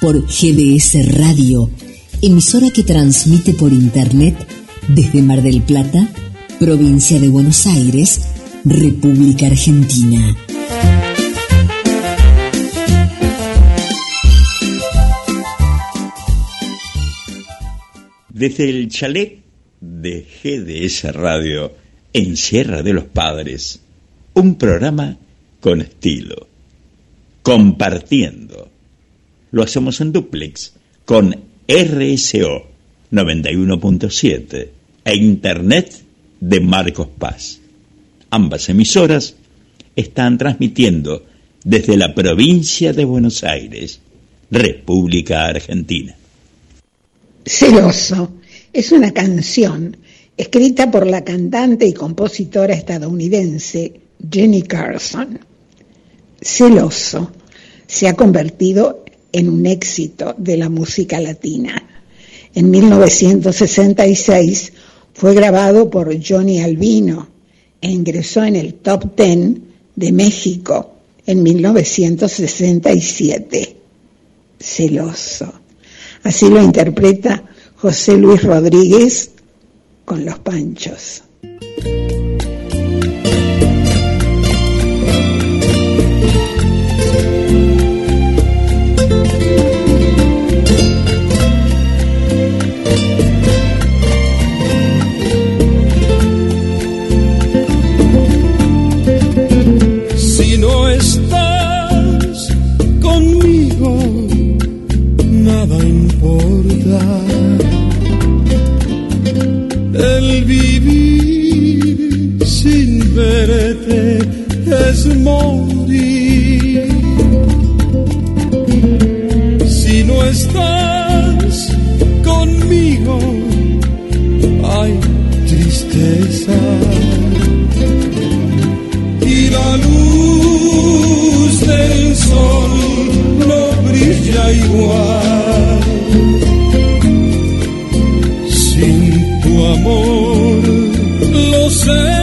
[SPEAKER 27] por GDS Radio, emisora que transmite por Internet desde Mar del Plata, provincia de Buenos Aires, República Argentina.
[SPEAKER 28] Desde el chalet de GDS Radio en Sierra de los Padres, un programa con estilo, compartiendo. Lo hacemos en duplex con RSO 91.7 e Internet de Marcos Paz. Ambas emisoras están transmitiendo desde la provincia de Buenos Aires, República Argentina.
[SPEAKER 5] Celoso es una canción escrita por la cantante y compositora estadounidense Jenny Carson. Celoso se ha convertido en un éxito de la música latina. En 1966 fue grabado por Johnny Albino e ingresó en el top 10 de México en 1967. Celoso. Así lo interpreta José Luis Rodríguez con los Panchos.
[SPEAKER 16] Es morir. Si no estás conmigo, hay tristeza y la luz del sol no brilla igual. Sin tu amor, los celos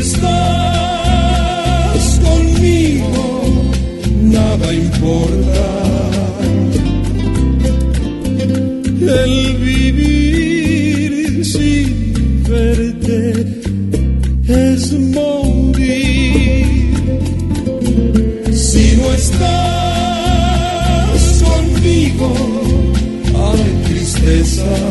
[SPEAKER 16] estás conmigo, nada importa. El vivir sin verte es morir. Si no estás conmigo, hay tristeza.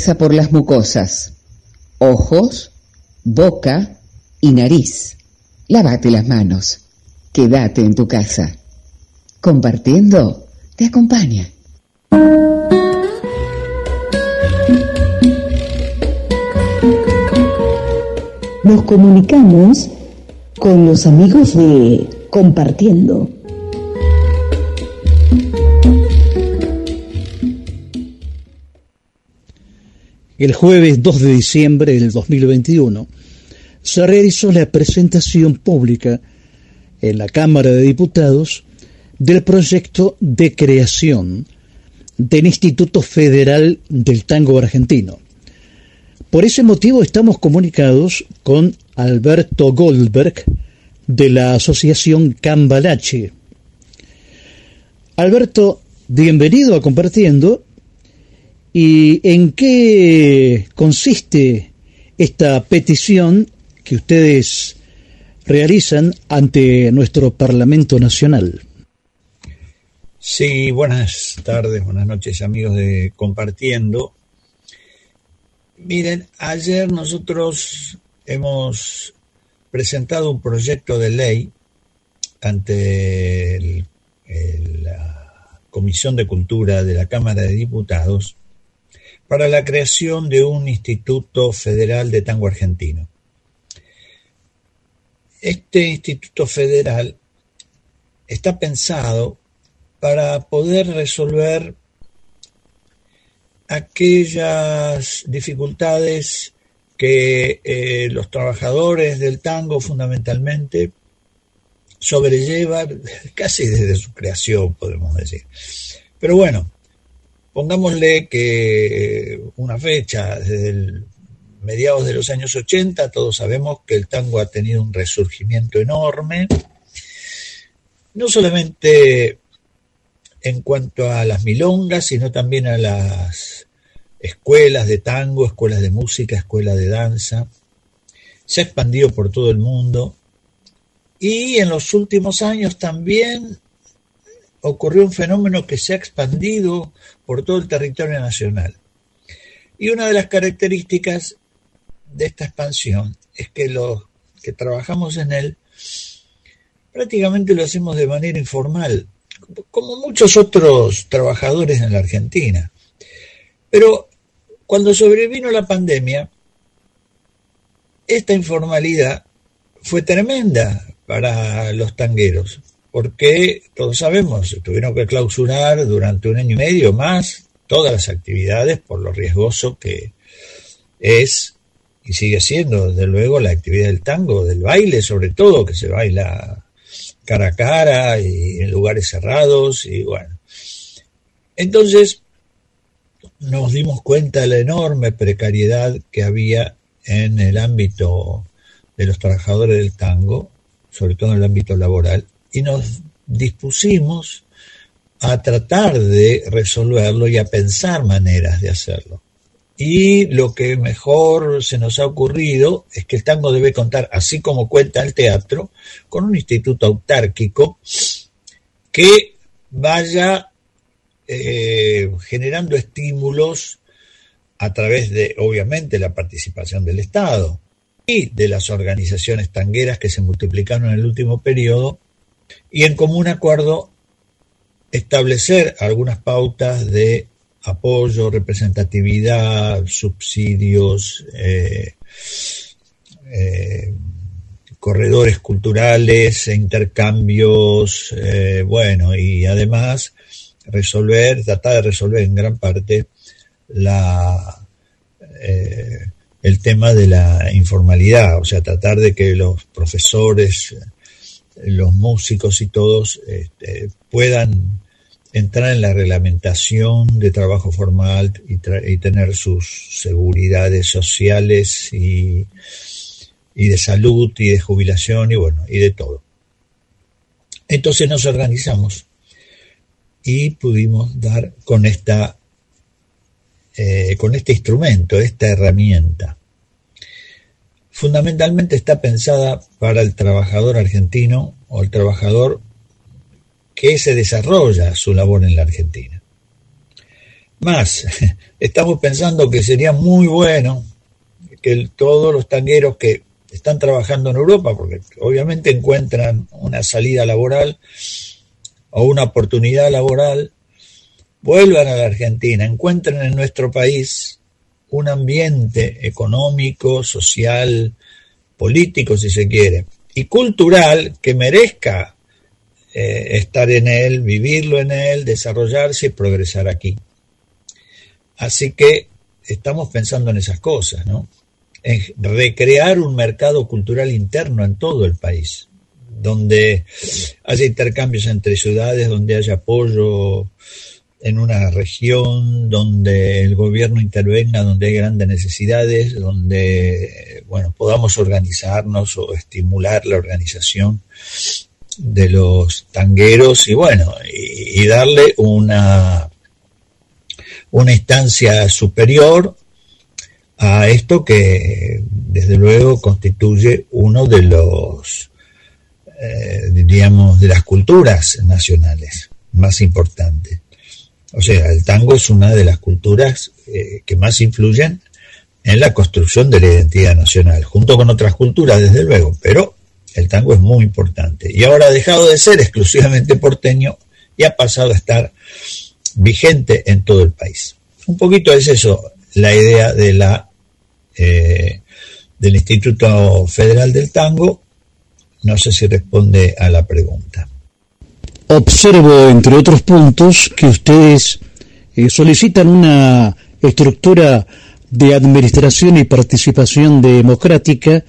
[SPEAKER 3] Por las mucosas, ojos, boca y nariz. Lávate las manos. Quédate en tu casa. Compartiendo te acompaña.
[SPEAKER 23] Nos comunicamos con los amigos de Compartiendo.
[SPEAKER 8] El jueves 2 de diciembre del 2021 se realizó la presentación pública en la Cámara de Diputados del proyecto de creación del Instituto Federal del Tango Argentino. Por ese motivo estamos comunicados con Alberto Goldberg de la Asociación Cambalache. Alberto, bienvenido a Compartiendo. ¿Y en qué consiste esta petición que ustedes realizan ante nuestro Parlamento Nacional?
[SPEAKER 29] Sí, buenas tardes, buenas noches amigos de Compartiendo. Miren, ayer nosotros hemos presentado un proyecto de ley ante la Comisión de Cultura de la Cámara de Diputados para la creación de un Instituto Federal de Tango Argentino. Este Instituto Federal está pensado para poder resolver aquellas dificultades que eh, los trabajadores del tango fundamentalmente sobrellevan casi desde su creación, podemos decir. Pero bueno, pongámosle que una fecha, desde mediados de los años 80, todos sabemos que el tango ha tenido un resurgimiento enorme, no solamente en cuanto a las milongas, sino también a las escuelas de tango, escuelas de música, escuelas de danza. Se ha expandido por todo el mundo y en los últimos años también ocurrió un fenómeno que se ha expandido por todo el territorio nacional. Y una de las características de esta expansión es que los que trabajamos en él prácticamente lo hacemos de manera informal, como muchos otros trabajadores en la Argentina. Pero cuando sobrevino la pandemia, esta informalidad fue tremenda para los tangueros, porque todos sabemos, tuvieron que clausurar durante un año y medio más todas las actividades por lo riesgoso que es y sigue siendo, desde luego, la actividad del tango, del baile sobre todo, que se baila cara a cara y en lugares cerrados y bueno. Entonces nos dimos cuenta de la enorme precariedad que había en el ámbito de los trabajadores del tango, sobre todo en el ámbito laboral, y nos dispusimos a tratar de resolverlo y a pensar maneras de hacerlo. Y lo que mejor se nos ha ocurrido es que el tango debe contar, así como cuenta el teatro, con un instituto autárquico que vaya eh, generando estímulos a través de, obviamente, la participación del Estado y de las organizaciones tangueras que se multiplicaron en el último periodo, y en común acuerdo establecer algunas pautas de apoyo, representatividad, subsidios, eh, eh, corredores culturales, intercambios, eh, bueno, y además resolver, tratar de resolver en gran parte la, el tema de la informalidad, o sea, tratar de que los profesores, los músicos y todos este, puedan entrar en la reglamentación de trabajo formal y, tener sus seguridades sociales y, y, de salud y de jubilación y bueno, y de todo. Entonces nos organizamos y pudimos dar con esta eh, con este instrumento, esta herramienta. Fundamentalmente está pensada para el trabajador argentino o el trabajador que se desarrolla su labor en la Argentina. Más, estamos pensando que sería muy bueno que todos los tangueros que están trabajando en Europa, porque obviamente encuentran una salida laboral o una oportunidad laboral, vuelvan a la Argentina, encuentren en nuestro país un ambiente económico, social, político, si se quiere, y cultural que merezca eh, estar en él, vivirlo en él, desarrollarse y progresar aquí. Así que estamos pensando en esas cosas, ¿no? En recrear un mercado cultural interno en todo el país, donde haya intercambios entre ciudades, donde haya apoyo en una región donde el gobierno intervenga, donde hay grandes necesidades, donde bueno, podamos organizarnos o estimular la organización de los tangueros y bueno, y, darle una, una instancia superior a esto que desde luego constituye uno de los, eh, diríamos, de las culturas nacionales más importantes. O sea, el tango es una de las culturas eh, que más influyen en la construcción de la identidad nacional, junto con otras culturas, desde luego, pero el tango es muy importante. Y ahora ha dejado de ser exclusivamente porteño y ha pasado a estar vigente en todo el país. Un poquito es eso la idea de la, eh, del Instituto Federal del Tango. No sé si responde a la pregunta.
[SPEAKER 8] Observo, entre otros puntos, que ustedes eh, solicitan una estructura de administración y participación democrática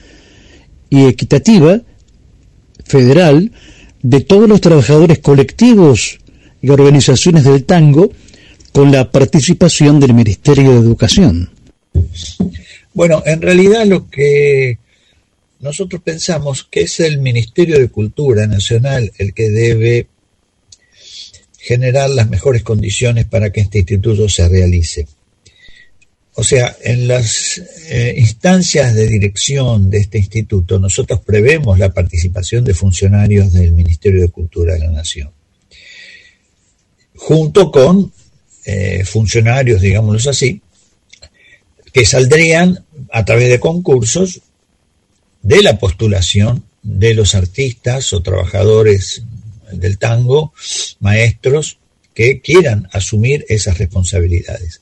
[SPEAKER 8] y equitativa federal de todos los trabajadores colectivos y organizaciones del tango con la participación del Ministerio de Educación.
[SPEAKER 29] Bueno, en realidad lo que nosotros pensamos que es el Ministerio de Cultura Nacional el que debe generar las mejores condiciones para que este instituto se realice. O sea, en las eh, instancias de dirección de este instituto nosotros prevemos la participación de funcionarios del Ministerio de Cultura de la Nación, junto con eh, funcionarios, digámoslo así, que saldrían a través de concursos de la postulación de los artistas o trabajadores del tango, maestros que quieran asumir esas responsabilidades.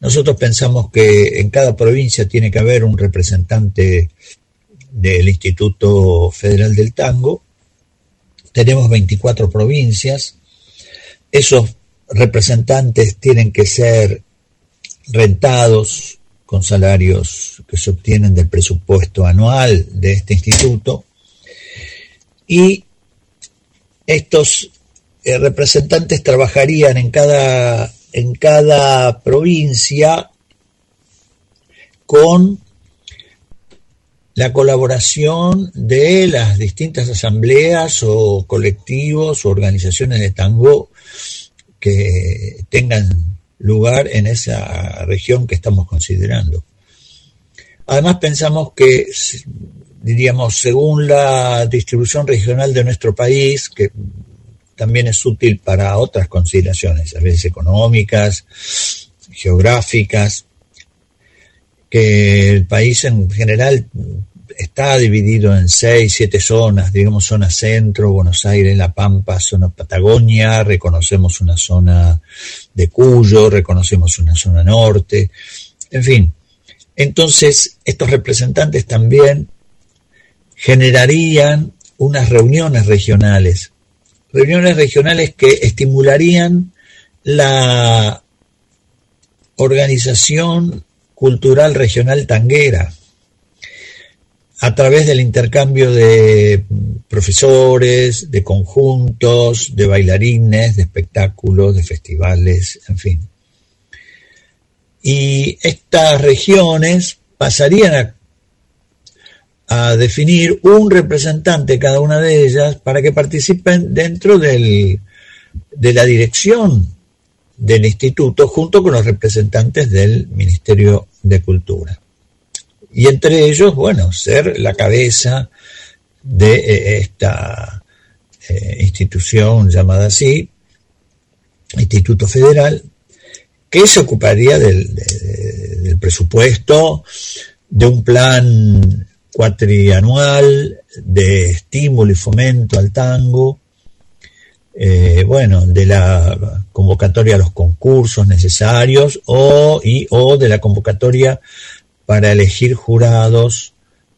[SPEAKER 29] Nosotros pensamos que en cada provincia tiene que haber un representante del Instituto Federal del Tango. Tenemos 24 provincias. Esos representantes tienen que ser rentados con salarios que se obtienen del presupuesto anual de este instituto y estos eh, representantes trabajarían en cada, en cada provincia con la colaboración de las distintas asambleas o colectivos o organizaciones de tango que tengan lugar en esa región que estamos considerando. Además pensamos que diríamos, según la distribución regional de nuestro país, que también es útil para otras consideraciones, a veces económicas, geográficas, que el país en general está dividido en seis, siete zonas, digamos zona centro, Buenos Aires, La Pampa, zona Patagonia, reconocemos una zona de Cuyo, reconocemos una zona norte, en fin. Entonces, estos representantes también generarían unas reuniones regionales, reuniones regionales que estimularían la organización cultural regional tanguera a través del intercambio de profesores, de conjuntos, de bailarines, de espectáculos, de festivales, en fin. Y estas regiones pasarían a a definir un representante cada una de ellas para que participen dentro del, de la dirección del instituto junto con los representantes del Ministerio de Cultura. Y entre ellos, bueno, ser la cabeza de eh, esta eh, institución llamada así, Instituto Federal, que se ocuparía del, del presupuesto, de un plan cuatrianual de estímulo y fomento al tango, eh, bueno, de la convocatoria a los concursos necesarios o, y, o de la convocatoria para elegir jurados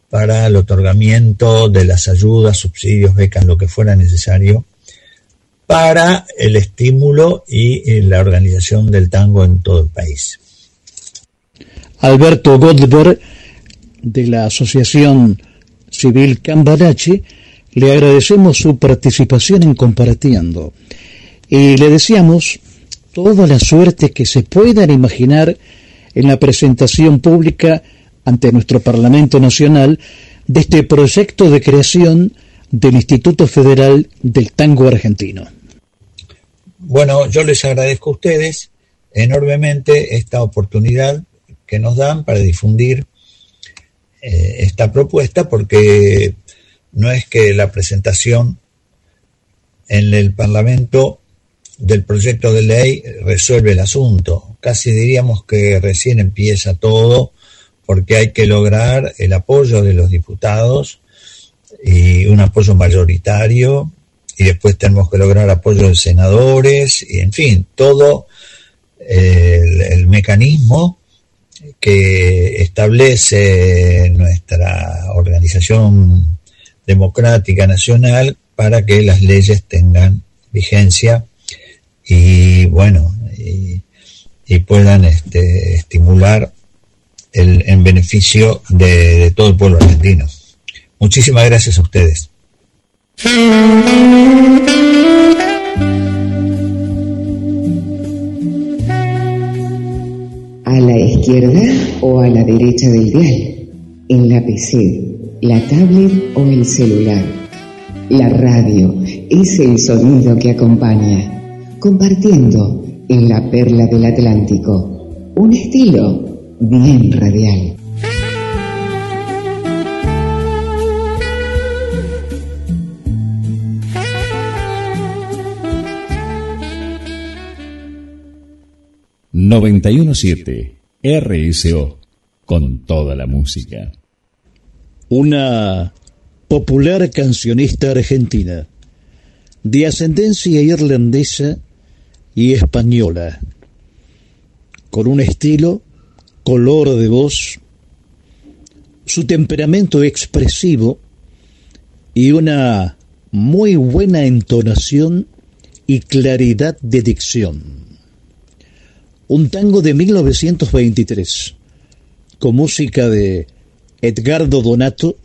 [SPEAKER 29] para el otorgamiento de las ayudas, subsidios, becas, lo que fuera necesario, para el estímulo y la organización del tango en todo el país.
[SPEAKER 2] Alberto Goldberg, de la Asociación Civil Cambarache, le agradecemos su participación en Compartiendo y le deseamos toda la suerte que se puedan imaginar en la presentación pública ante nuestro Parlamento Nacional de este proyecto de creación del Instituto Federal del Tango Argentino.
[SPEAKER 29] Bueno, yo les agradezco a ustedes enormemente esta oportunidad que nos dan para difundir eh, esta propuesta porque no es que la presentación en el Parlamento del proyecto de ley resuelve el asunto. Casi diríamos que recién empieza todo porque hay que lograr el apoyo de los diputados y un apoyo mayoritario y después tenemos que lograr apoyo de senadores y en fin, todo el, el mecanismo que establece nuestra organización democrática nacional para que las leyes tengan vigencia y bueno y, puedan este, estimular el, en beneficio de, de todo el pueblo argentino. Muchísimas gracias a ustedes.
[SPEAKER 3] la izquierda o a la derecha del dial, en la PC, la tablet o el celular. La radio es el sonido que acompaña, compartiendo en la perla del Atlántico un estilo bien radial.
[SPEAKER 15] ...917... RSO... ...con toda la música
[SPEAKER 2] una popular cancionista argentina de ascendencia irlandesa y española, con un estilo, color de voz, su temperamento expresivo y una muy buena entonación y claridad de dicción. Un tango de 1923, con música de Edgardo Donato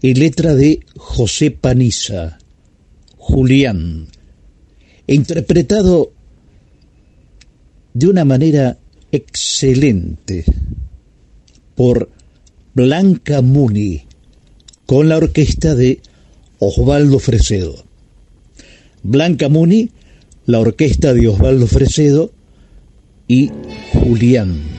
[SPEAKER 2] y letra de José Paniza, Julián, interpretado de una manera excelente por Blanca Muni con la orquesta de Osvaldo Fresedo. Blanca Muni, la orquesta de Osvaldo Fresedo y Julián.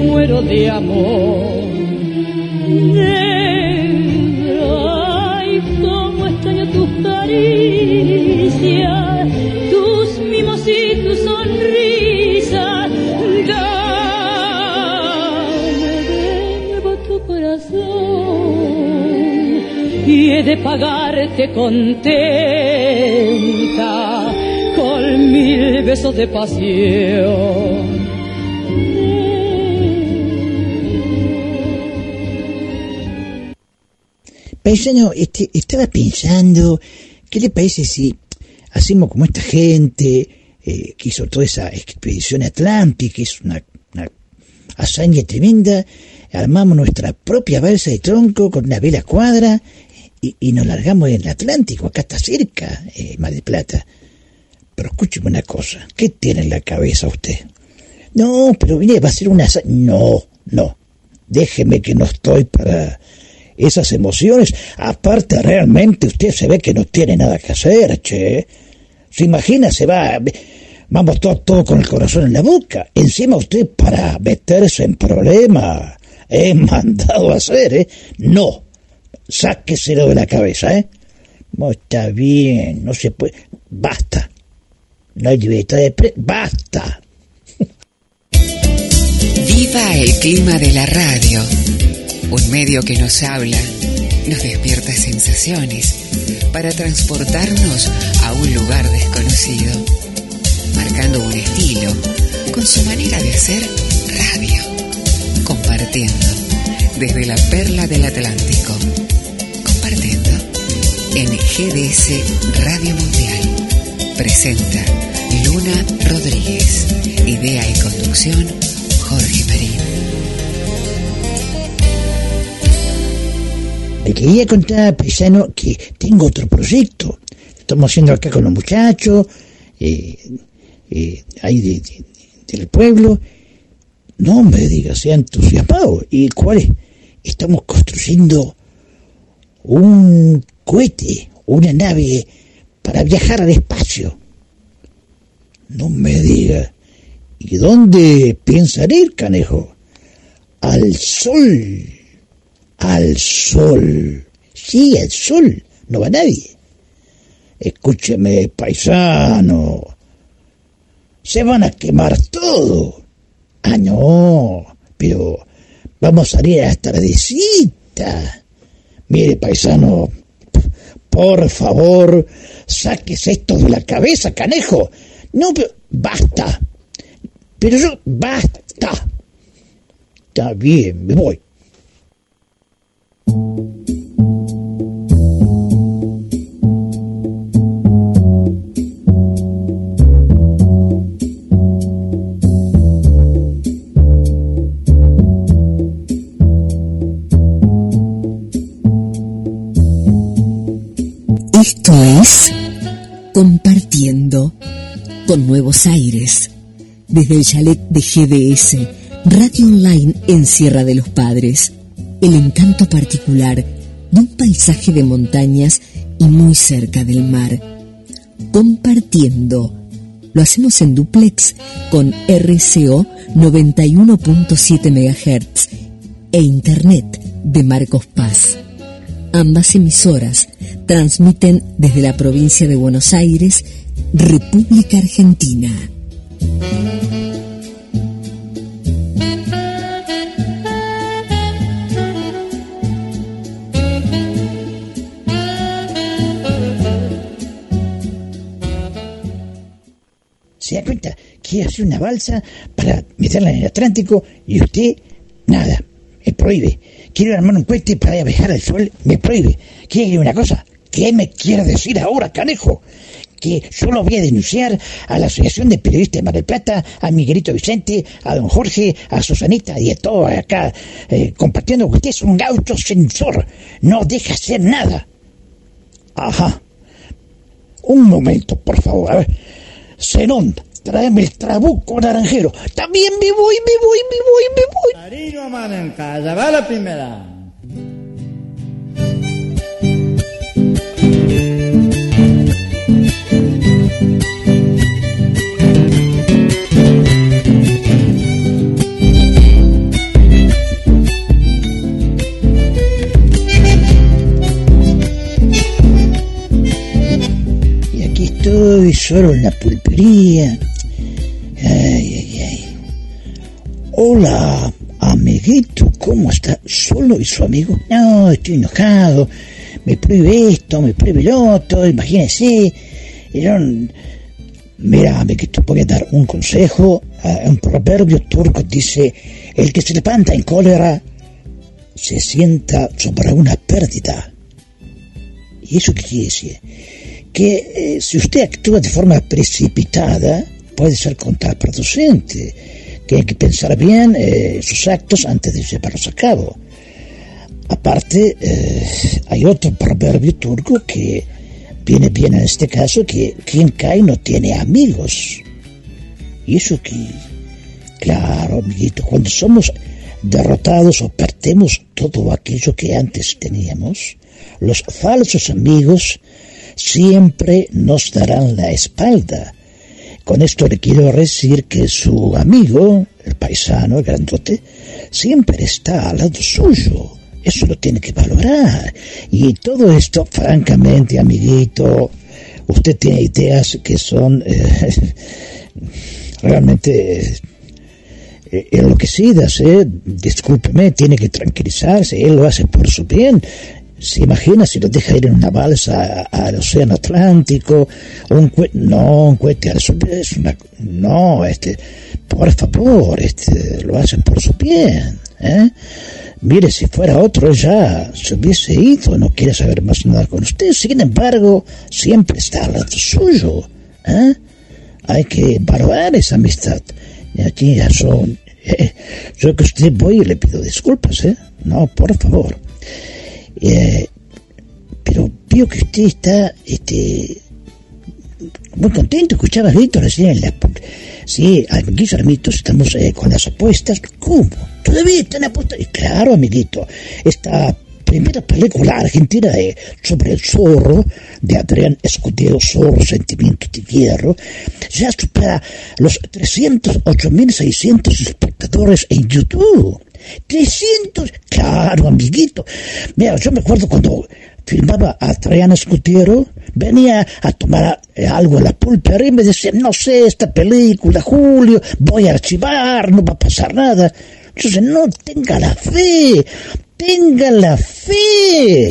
[SPEAKER 17] Muero de amor. Negra, ay, cómo extraño tus caricias, tus mimos y tu sonrisa. Dame de nuevo tu corazón y he de pagarte contenta con mil besos de pasión.
[SPEAKER 8] Paisano, este, estaba pensando, ¿qué le parece si hacemos como esta gente eh, que hizo toda esa expedición atlántica, que es una, hazaña tremenda, armamos nuestra propia balsa de tronco con una vela cuadra y, y nos largamos en el Atlántico, acá está cerca, eh, Mar del Plata. Pero escúcheme una cosa, ¿qué tiene en la cabeza usted? No, pero mire, va a ser una... No, no, déjeme que no estoy para esas emociones. Aparte, realmente usted se ve que no tiene nada que hacer, che. Se imagina, se va, vamos todo, con el corazón en la boca. Encima usted para meterse en problemas, es mandado a hacer, ¿eh? No, sáqueselo de la cabeza, ¿eh? No está bien, no se puede, basta. No hay libertad de pre... ¡Basta!
[SPEAKER 3] Viva el clima de la radio, un medio que nos habla, nos despierta sensaciones para transportarnos a un lugar desconocido, marcando un estilo con su manera de hacer radio, compartiendo desde la perla del Atlántico, compartiendo en GDS Radio Mundial. Presenta Luna Rodríguez, idea y conducción Jorge Marín.
[SPEAKER 8] Le quería contar, paisano, que tengo otro proyecto. Estamos haciendo acá con los muchachos, eh, eh, ahí de- de- del pueblo. No me diga, sea entusiasmado. ¿Y cuál es? Estamos construyendo un cohete, una nave para viajar al espacio. No me diga. ¿Y dónde piensan ir, canejo? Al sol. Al sol. Sí, al sol. No va nadie. Escúcheme, paisano. Se van a quemar todo. Ah, no. Pero vamos a salir a la tardecita. Mire, paisano, por favor, sáquese esto de la cabeza, canejo. No, pero basta. Pero yo, basta. Está bien, me voy.
[SPEAKER 27] Esto es Compartiendo con Nuevos Aires, desde el chalet de GDS, Radio Online en Sierra de los Padres, el encanto particular de un paisaje de montañas y muy cerca del mar. Compartiendo. Lo hacemos en duplex con RCO 91.7 MHz e Internet de Marcos Paz. Ambas emisoras transmiten desde la provincia de Buenos Aires, República Argentina.
[SPEAKER 8] Se da cuenta, quiere hacer una balsa para meterla en el Atlántico y usted, nada, me prohíbe. Quiere armar un cohete para viajar al sol, me prohíbe. ¿Quiere una cosa? ¿Qué me quiere decir ahora, canejo? Que yo lo voy a denunciar a la Asociación de Periodistas de Mar del Plata, a Miguelito Vicente, a don Jorge, a Susanita y a todos acá, eh, compartiendo que usted es un gaucho censor. No deja hacer nada. Ajá. Un momento, por favor. A ver. Zenón, tráeme el trabuco naranjero. También me voy, me voy, me voy, me voy.
[SPEAKER 30] Marino Manenca, ya va la primera.
[SPEAKER 8] Y aquí estoy solo en la pulpería. Ay, ay, ay. Hola, amiguito, ¿cómo está? ¿Solo y su amigo? No, estoy enojado. Me prohíbe esto, me prohíbe lo otro, imagínese. Mira, amiguito, voy a dar un consejo. Ah, un proverbio turco dice, el que se levanta en cólera se sienta sobre una pérdida. ¿Y eso qué quiere decir? Que eh, si usted actúa de forma precipitada, puede ser contraproducente. Tiene que pensar bien eh, sus actos antes de llevarlos a cabo. Aparte, eh, hay otro proverbio turco que viene bien en este caso, que quien cae no tiene amigos. Y eso que, claro, amiguito, cuando somos derrotados o perdemos todo aquello que antes teníamos, los falsos amigos siempre nos darán la espalda. Con esto le quiero decir que su amigo, el paisano, el grandote, siempre está al lado suyo. Eso lo tiene que valorar. Y todo esto, francamente, amiguito, usted tiene ideas que son eh, realmente eh, enloquecidas, ¿eh? Discúlpeme, tiene que tranquilizarse, él lo hace por su bien. ¿Se imagina si lo deja ir en una balsa al Océano Atlántico? Un no, un cohete al sur, es una... No, este... Por favor, este... Lo hace por su bien, ¿eh? Mire, si fuera otro ya se hubiese ido, no quiere saber más nada con usted. Sin embargo, siempre está al lado suyo, ¿eh? Hay que valorar esa amistad. Y aquí ya son... yo que usted voy y le pido disculpas, ¿eh? No, por favor. Eh, pero veo que usted está este, muy contento. Escuchaba gritos recién en la... Sí, amiguitos, amiguitos, estamos eh, con las apuestas. ¿Cómo? ¿Todavía están apostando? Claro, amiguito. Esta primera película argentina de, sobre el zorro, de Adrián Escudero, Zorro, Sentimiento de Hierro, ya supera los 308.600 espectadores en YouTube. 300, claro, amiguito. Mira, yo me acuerdo cuando filmaba a Adrián Escudero, venía a tomar eh, algo en la pulpería y me decía, no sé, esta película, Julio, voy a archivar, no va a pasar nada. Yo decía, no, tenga la fe, tenga la fe.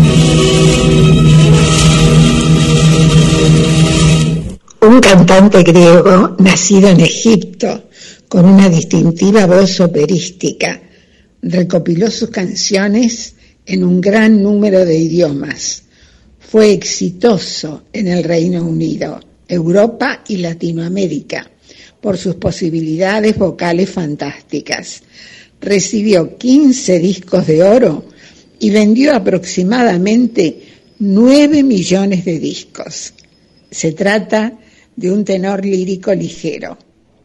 [SPEAKER 5] Un cantante griego nacido en Egipto con una distintiva voz operística recopiló sus canciones en un gran número de idiomas. Fue exitoso en el Reino Unido, Europa y Latinoamérica por sus posibilidades vocales fantásticas. Recibió 15 discos de oro y vendió aproximadamente 9 millones de discos.
[SPEAKER 16] Se trata de un tenor lírico ligero.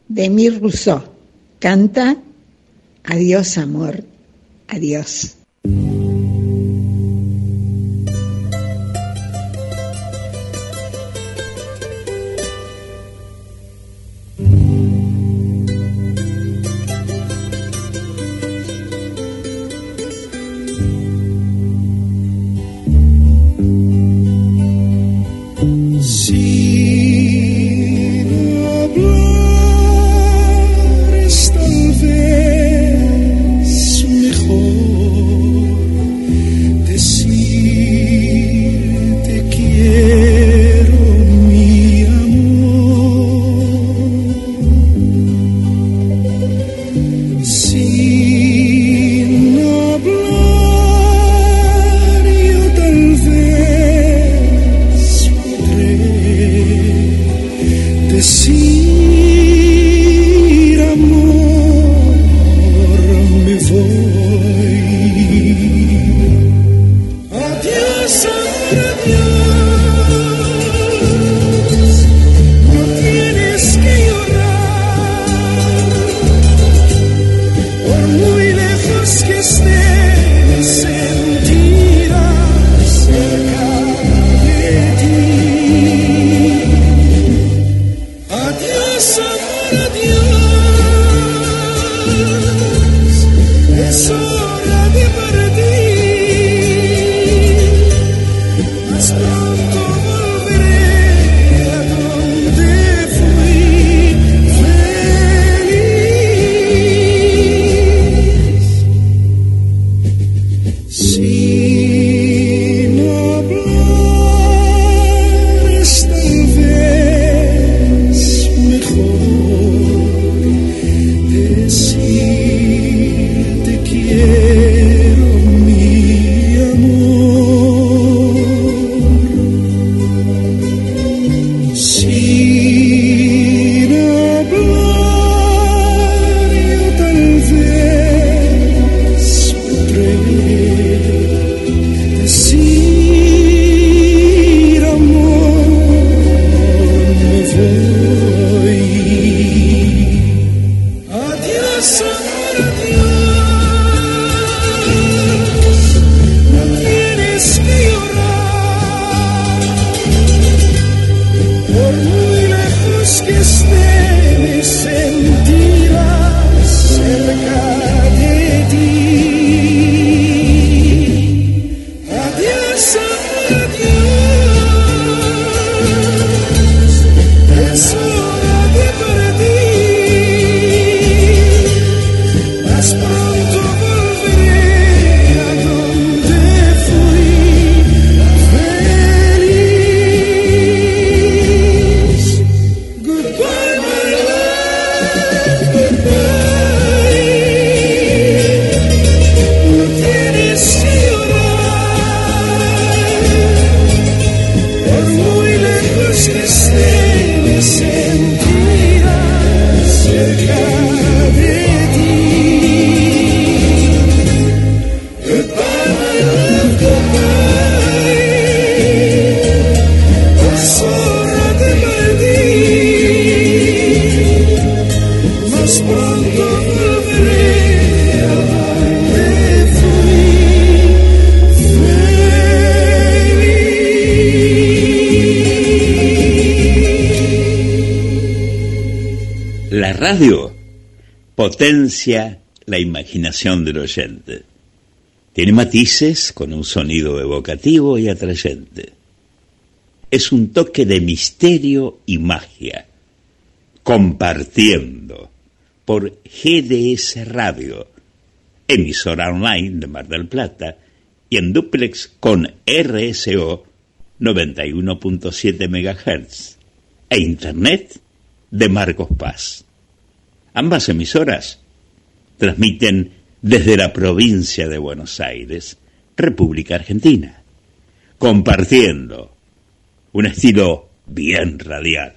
[SPEAKER 16] Demir Rousseau canta Adiós amor, adiós.
[SPEAKER 10] Potencia la imaginación del oyente. Tiene matices con un sonido evocativo y atrayente. Es un toque de misterio y magia. Compartiendo por GDS Radio, emisora online de Mar del Plata, y en duplex con RSO 91.7 MHz e Internet de Marcos Paz. Ambas emisoras transmiten desde la provincia de Buenos Aires, República Argentina, compartiendo un estilo bien radial.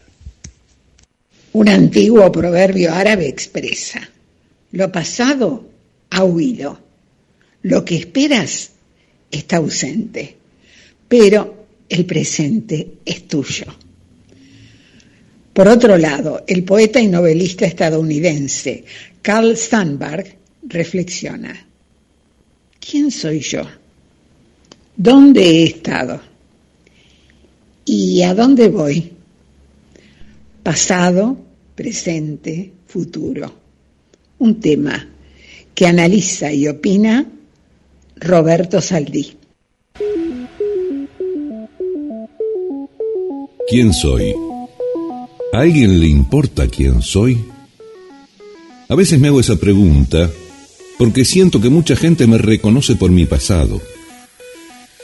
[SPEAKER 16] Un antiguo proverbio árabe expresa, lo pasado ha huido, lo que esperas está ausente, pero el presente es tuyo.
[SPEAKER 5] Por otro lado, el poeta y novelista estadounidense Carl Sandburg reflexiona, ¿quién soy yo? ¿Dónde he estado? ¿Y a dónde voy? Pasado, presente, futuro. Un tema que analiza y opina Roberto Saldí.
[SPEAKER 13] ¿Quién soy? ¿A alguien le importa quién soy? A veces me hago esa pregunta porque siento que mucha gente me reconoce por mi pasado.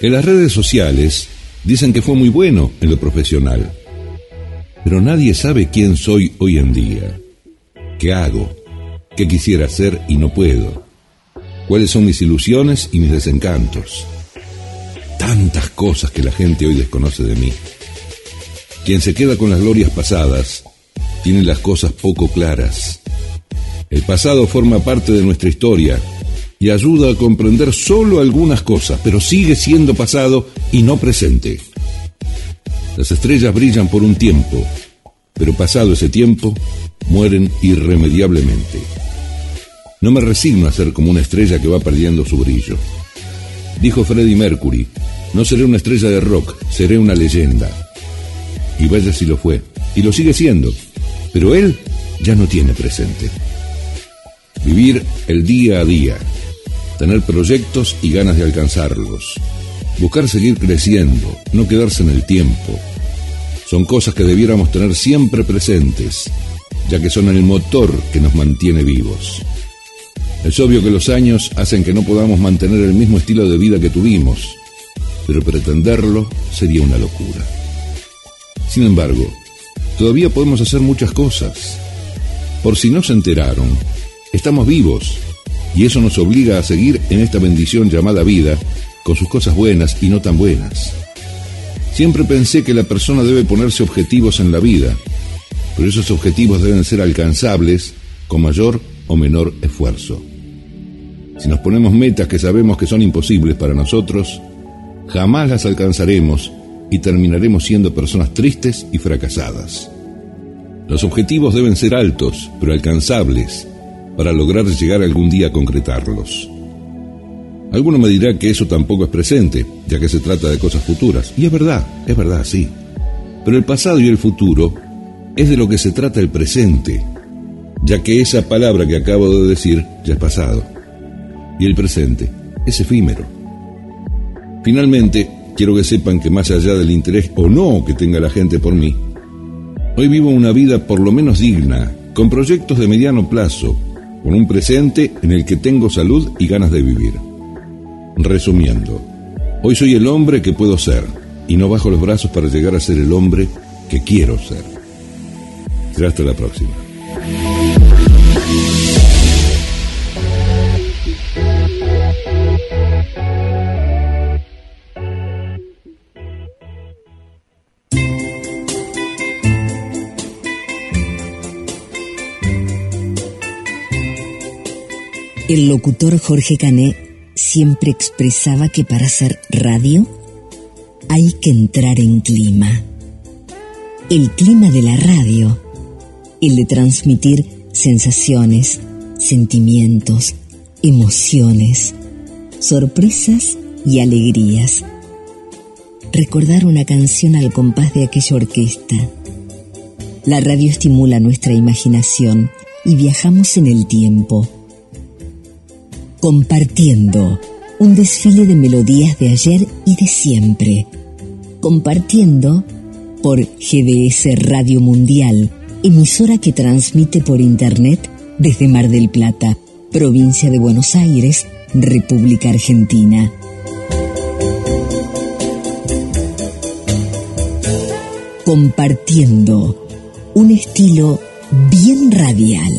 [SPEAKER 13] En las redes sociales dicen que fue muy bueno en lo profesional, pero nadie sabe quién soy hoy en día, qué hago, qué quisiera hacer y no puedo, cuáles son mis ilusiones y mis desencantos. Tantas cosas que la gente hoy desconoce de mí. Quien se queda con las glorias pasadas tiene las cosas poco claras. El pasado forma parte de nuestra historia y ayuda a comprender solo algunas cosas, pero sigue siendo pasado y no presente. Las estrellas brillan por un tiempo, pero pasado ese tiempo, mueren irremediablemente. No me resigno a ser como una estrella que va perdiendo su brillo. Dijo Freddie Mercury, no seré una estrella de rock, seré una leyenda. Y vaya si lo fue. Y lo sigue siendo. Pero él ya no tiene presente. Vivir el día a día. Tener proyectos y ganas de alcanzarlos. Buscar seguir creciendo, no quedarse en el tiempo. Son cosas que debiéramos tener siempre presentes, ya que son el motor que nos mantiene vivos. Es obvio que los años hacen que no podamos mantener el mismo estilo de vida que tuvimos, pero pretenderlo sería una locura. Sin embargo, todavía podemos hacer muchas cosas. Por si no se enteraron, estamos vivos y eso nos obliga a seguir en esta bendición llamada vida con sus cosas buenas y no tan buenas. Siempre pensé que la persona debe ponerse objetivos en la vida, pero esos objetivos deben ser alcanzables con mayor o menor esfuerzo. Si nos ponemos metas que sabemos que son imposibles para nosotros, jamás las alcanzaremos y terminaremos siendo personas tristes y fracasadas. Los objetivos deben ser altos, pero alcanzables, para lograr llegar algún día a concretarlos. Alguno me dirá que eso tampoco es presente, ya que se trata de cosas futuras. Y es verdad, es verdad, sí. Pero el pasado y el futuro es de lo que se trata el presente, ya que esa palabra que acabo de decir ya es pasado. Y el presente es efímero. Finalmente, quiero que sepan que más allá del interés o no que tenga la gente por mí, hoy vivo una vida por lo menos digna, con proyectos de mediano plazo, con un presente en el que tengo salud y ganas de vivir. Resumiendo, hoy soy el hombre que puedo ser y no bajo los brazos para llegar a ser el hombre que quiero ser. Será hasta la próxima.
[SPEAKER 27] El locutor Jorge Cané siempre expresaba que para hacer radio hay que entrar en clima. El clima de la radio, el de transmitir sensaciones, sentimientos, emociones, sorpresas y alegrías. Recordar una canción al compás de aquella orquesta. La radio estimula nuestra imaginación y viajamos en el tiempo Compartiendo, un desfile de melodías de ayer y de siempre. Compartiendo por GDS Radio Mundial, emisora que transmite por Internet desde Mar del Plata, provincia de Buenos Aires, República Argentina. Compartiendo, un estilo bien radial.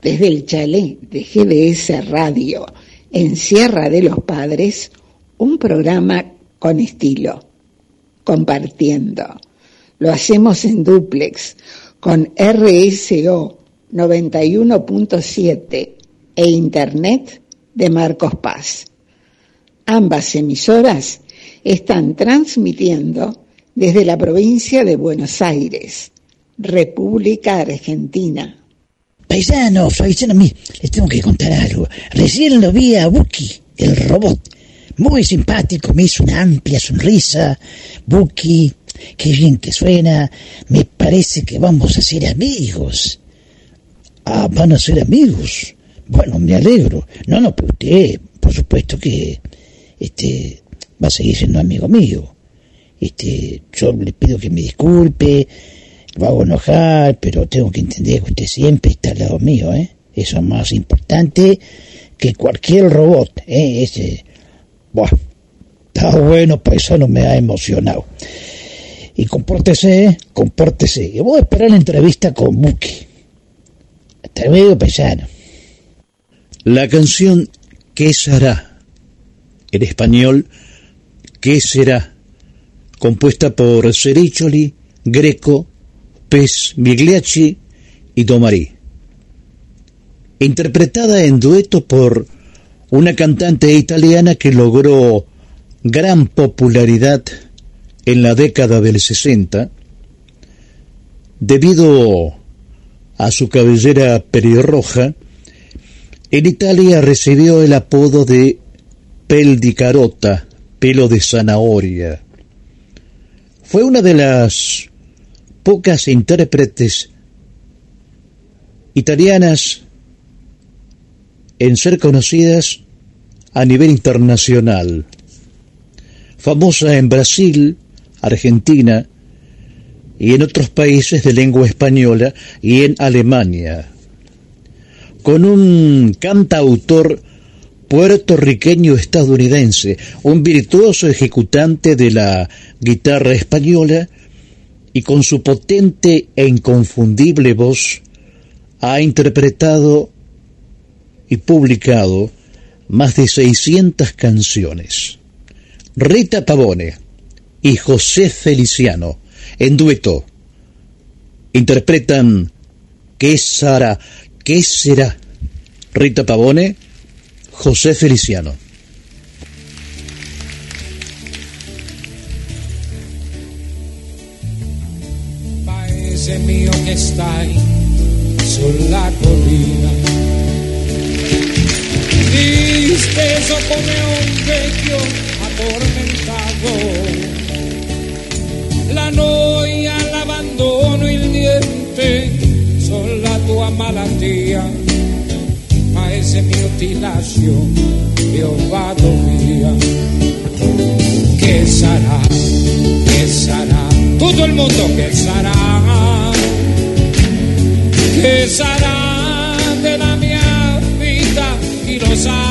[SPEAKER 5] Desde el chalet de GDS Radio en Sierra de los Padres, un programa con estilo, compartiendo. Lo hacemos en duplex con RSO 91.7 e Internet de Marcos Paz. Ambas emisoras están transmitiendo desde la provincia de Buenos Aires, República Argentina.
[SPEAKER 8] Paisano, paisano, mí, les tengo que contar algo. Recién lo vi a Buki, el robot. Muy simpático, me hizo una amplia sonrisa. Buki, qué bien que suena. Me parece que vamos a ser amigos. Ah, van a ser amigos. Bueno, me alegro. No, no, pero usted, por supuesto que este va a seguir siendo amigo mío. Este, yo le pido que me disculpe, lo hago enojar, pero tengo que entender que usted siempre está al lado mío, ¿eh? Eso es más importante que cualquier robot, ¿eh? Ese, bueno, está bueno, paisano, me ha emocionado. Y compórtese, compórtese. Y voy a esperar la entrevista con Muki. Hasta luego, paisano.
[SPEAKER 2] La canción ¿Qué será? En español, ¿Qué será? Compuesta por Sericcioli, Greco, Pes Migliacci y Domari. Interpretada en dueto por una cantante italiana que logró gran popularidad en la década del 60 debido a su cabellera pelirroja en Italia recibió el apodo de pel di carota, pelo de zanahoria. Fue una de las pocas intérpretes italianas en ser conocidas a nivel internacional. Famosa en Brasil, Argentina y en otros países de lengua española y en Alemania con un cantautor puertorriqueño estadounidense, un virtuoso ejecutante de la guitarra española y con su potente e inconfundible voz ha interpretado y publicado más de 600 canciones. Rita Pavone y José Feliciano, en dueto, interpretan ¿Qué Sara ¿Qué será? Rita Pavone, José Feliciano.
[SPEAKER 31] Paese mio che stai sulla collina, disteso come un vecchio addormentato, la noia, l'abbandono, il niente sono la tua malattia, paese mio ti lascio, io vado via. Che sarà, che sarà, tutto il mondo che sarà, che sarà della mia vita, chi lo sa.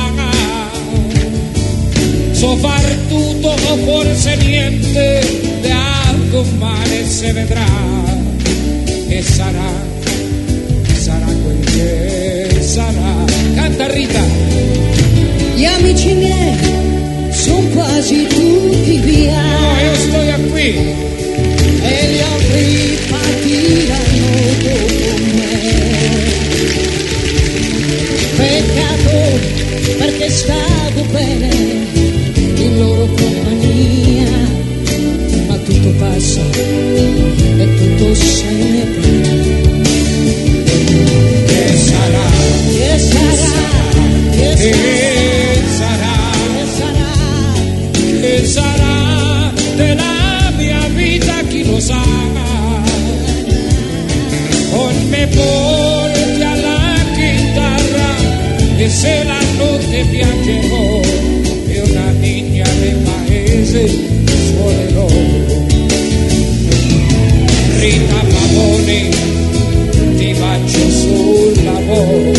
[SPEAKER 31] So far tutto o forse niente, da domani si vedrà che sarà che sarà. Canta Rita.
[SPEAKER 17] Gli amici miei sono quasi tutti via.
[SPEAKER 31] No, io sto qui.
[SPEAKER 17] E gli altri partiranno dopo me.
[SPEAKER 31] Pavone ti bacio sulla bocca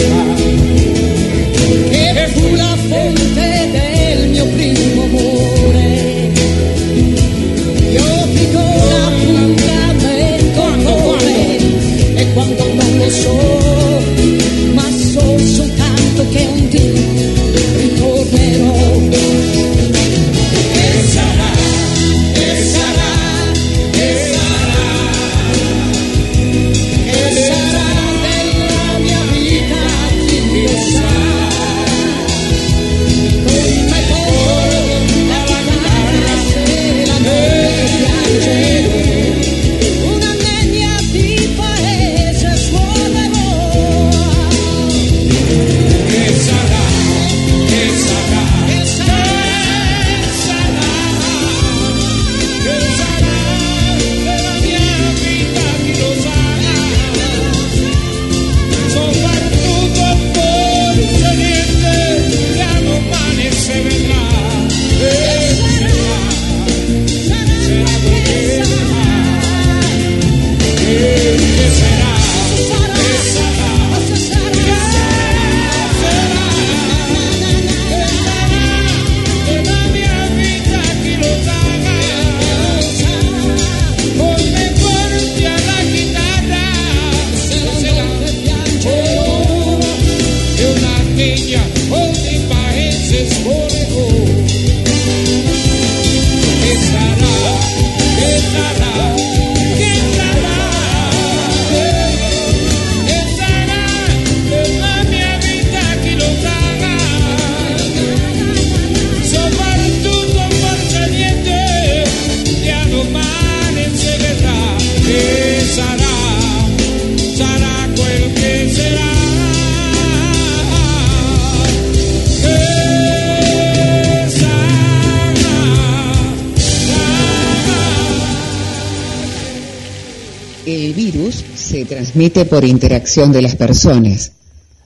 [SPEAKER 3] El virus se transmite por interacción de las personas.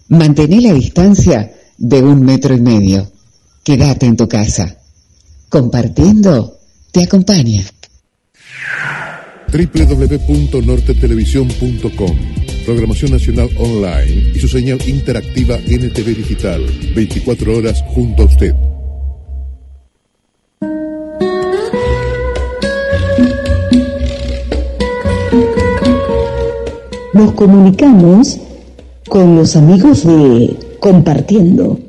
[SPEAKER 3] Mantén la distancia de un metro y medio. Quédate en tu casa. Compartiendo te acompaña.
[SPEAKER 7] www.nortetelevisión.com Programación Nacional Online y su señal interactiva NTV Digital. 24 horas junto a usted.
[SPEAKER 32] Nos comunicamos con los amigos de Compartiendo.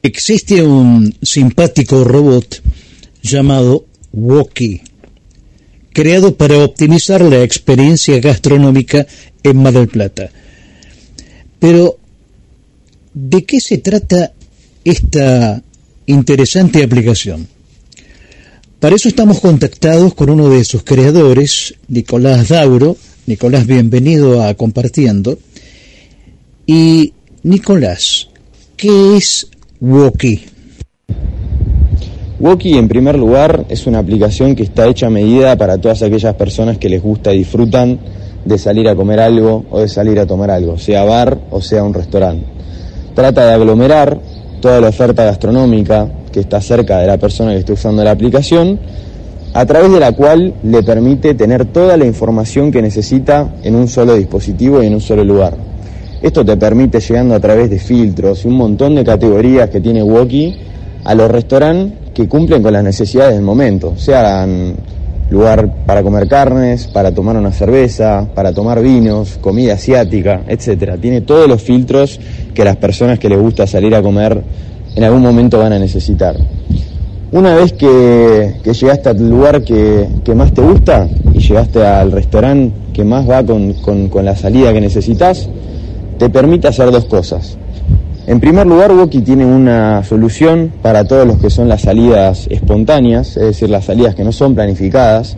[SPEAKER 2] Existe un simpático robot llamado Woki, creado para optimizar la experiencia gastronómica en Mar del Plata. Pero, ¿de qué se trata esta interesante aplicación? Para eso estamos contactados con uno de sus creadores, Nicolás Dauro. Nicolás, bienvenido a Compartiendo. Y Nicolás, ¿qué es Woki?
[SPEAKER 33] Woki, en primer lugar, es una aplicación que está hecha a medida para todas aquellas personas que les gusta y disfrutan de salir a comer algo o de salir a tomar algo, sea bar o sea un restaurante. Trata de aglomerar toda la oferta gastronómica que está cerca de la persona que está usando la aplicación, a través de la cual le permite tener toda la información que necesita en un solo dispositivo y en un solo lugar. Esto te permite, llegando a través de filtros y un montón de categorías que tiene Woki, a los restaurantes que cumplen con las necesidades del momento, sean lugar para comer carnes, para tomar una cerveza, para tomar vinos, comida asiática, etcétera. Tiene todos los filtros que las personas que les gusta salir a comer en algún momento van a necesitar. Una vez que, llegaste al lugar que, más te gusta y llegaste al restaurante que más va con, con, con la salida que necesitas, te permite hacer dos cosas. En primer lugar, Woki tiene una solución para todos los que son las salidas espontáneas, es decir, las salidas que no son planificadas.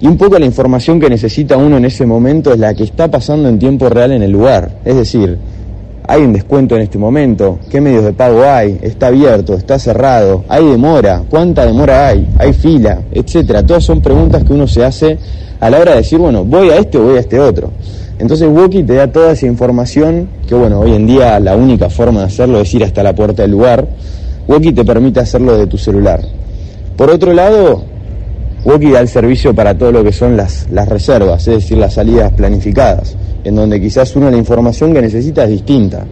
[SPEAKER 33] Y un poco la información que necesita uno en ese momento es la que está pasando en tiempo real en el lugar. Es decir, hay un descuento en este momento, qué medios de pago hay, está abierto, está cerrado, hay demora, cuánta demora hay, hay fila, etcétera. Todas son preguntas que uno se hace a la hora de decir, bueno, voy a este o voy a este otro. Entonces Woki te da toda esa información, que bueno, hoy en día la única forma de hacerlo es ir hasta la puerta del lugar. Woki te permite hacerlo de tu celular. Por otro lado, Woki da el servicio para todo lo que son las, las reservas, es decir, las salidas planificadas, en donde quizás uno la información que necesita es distinta.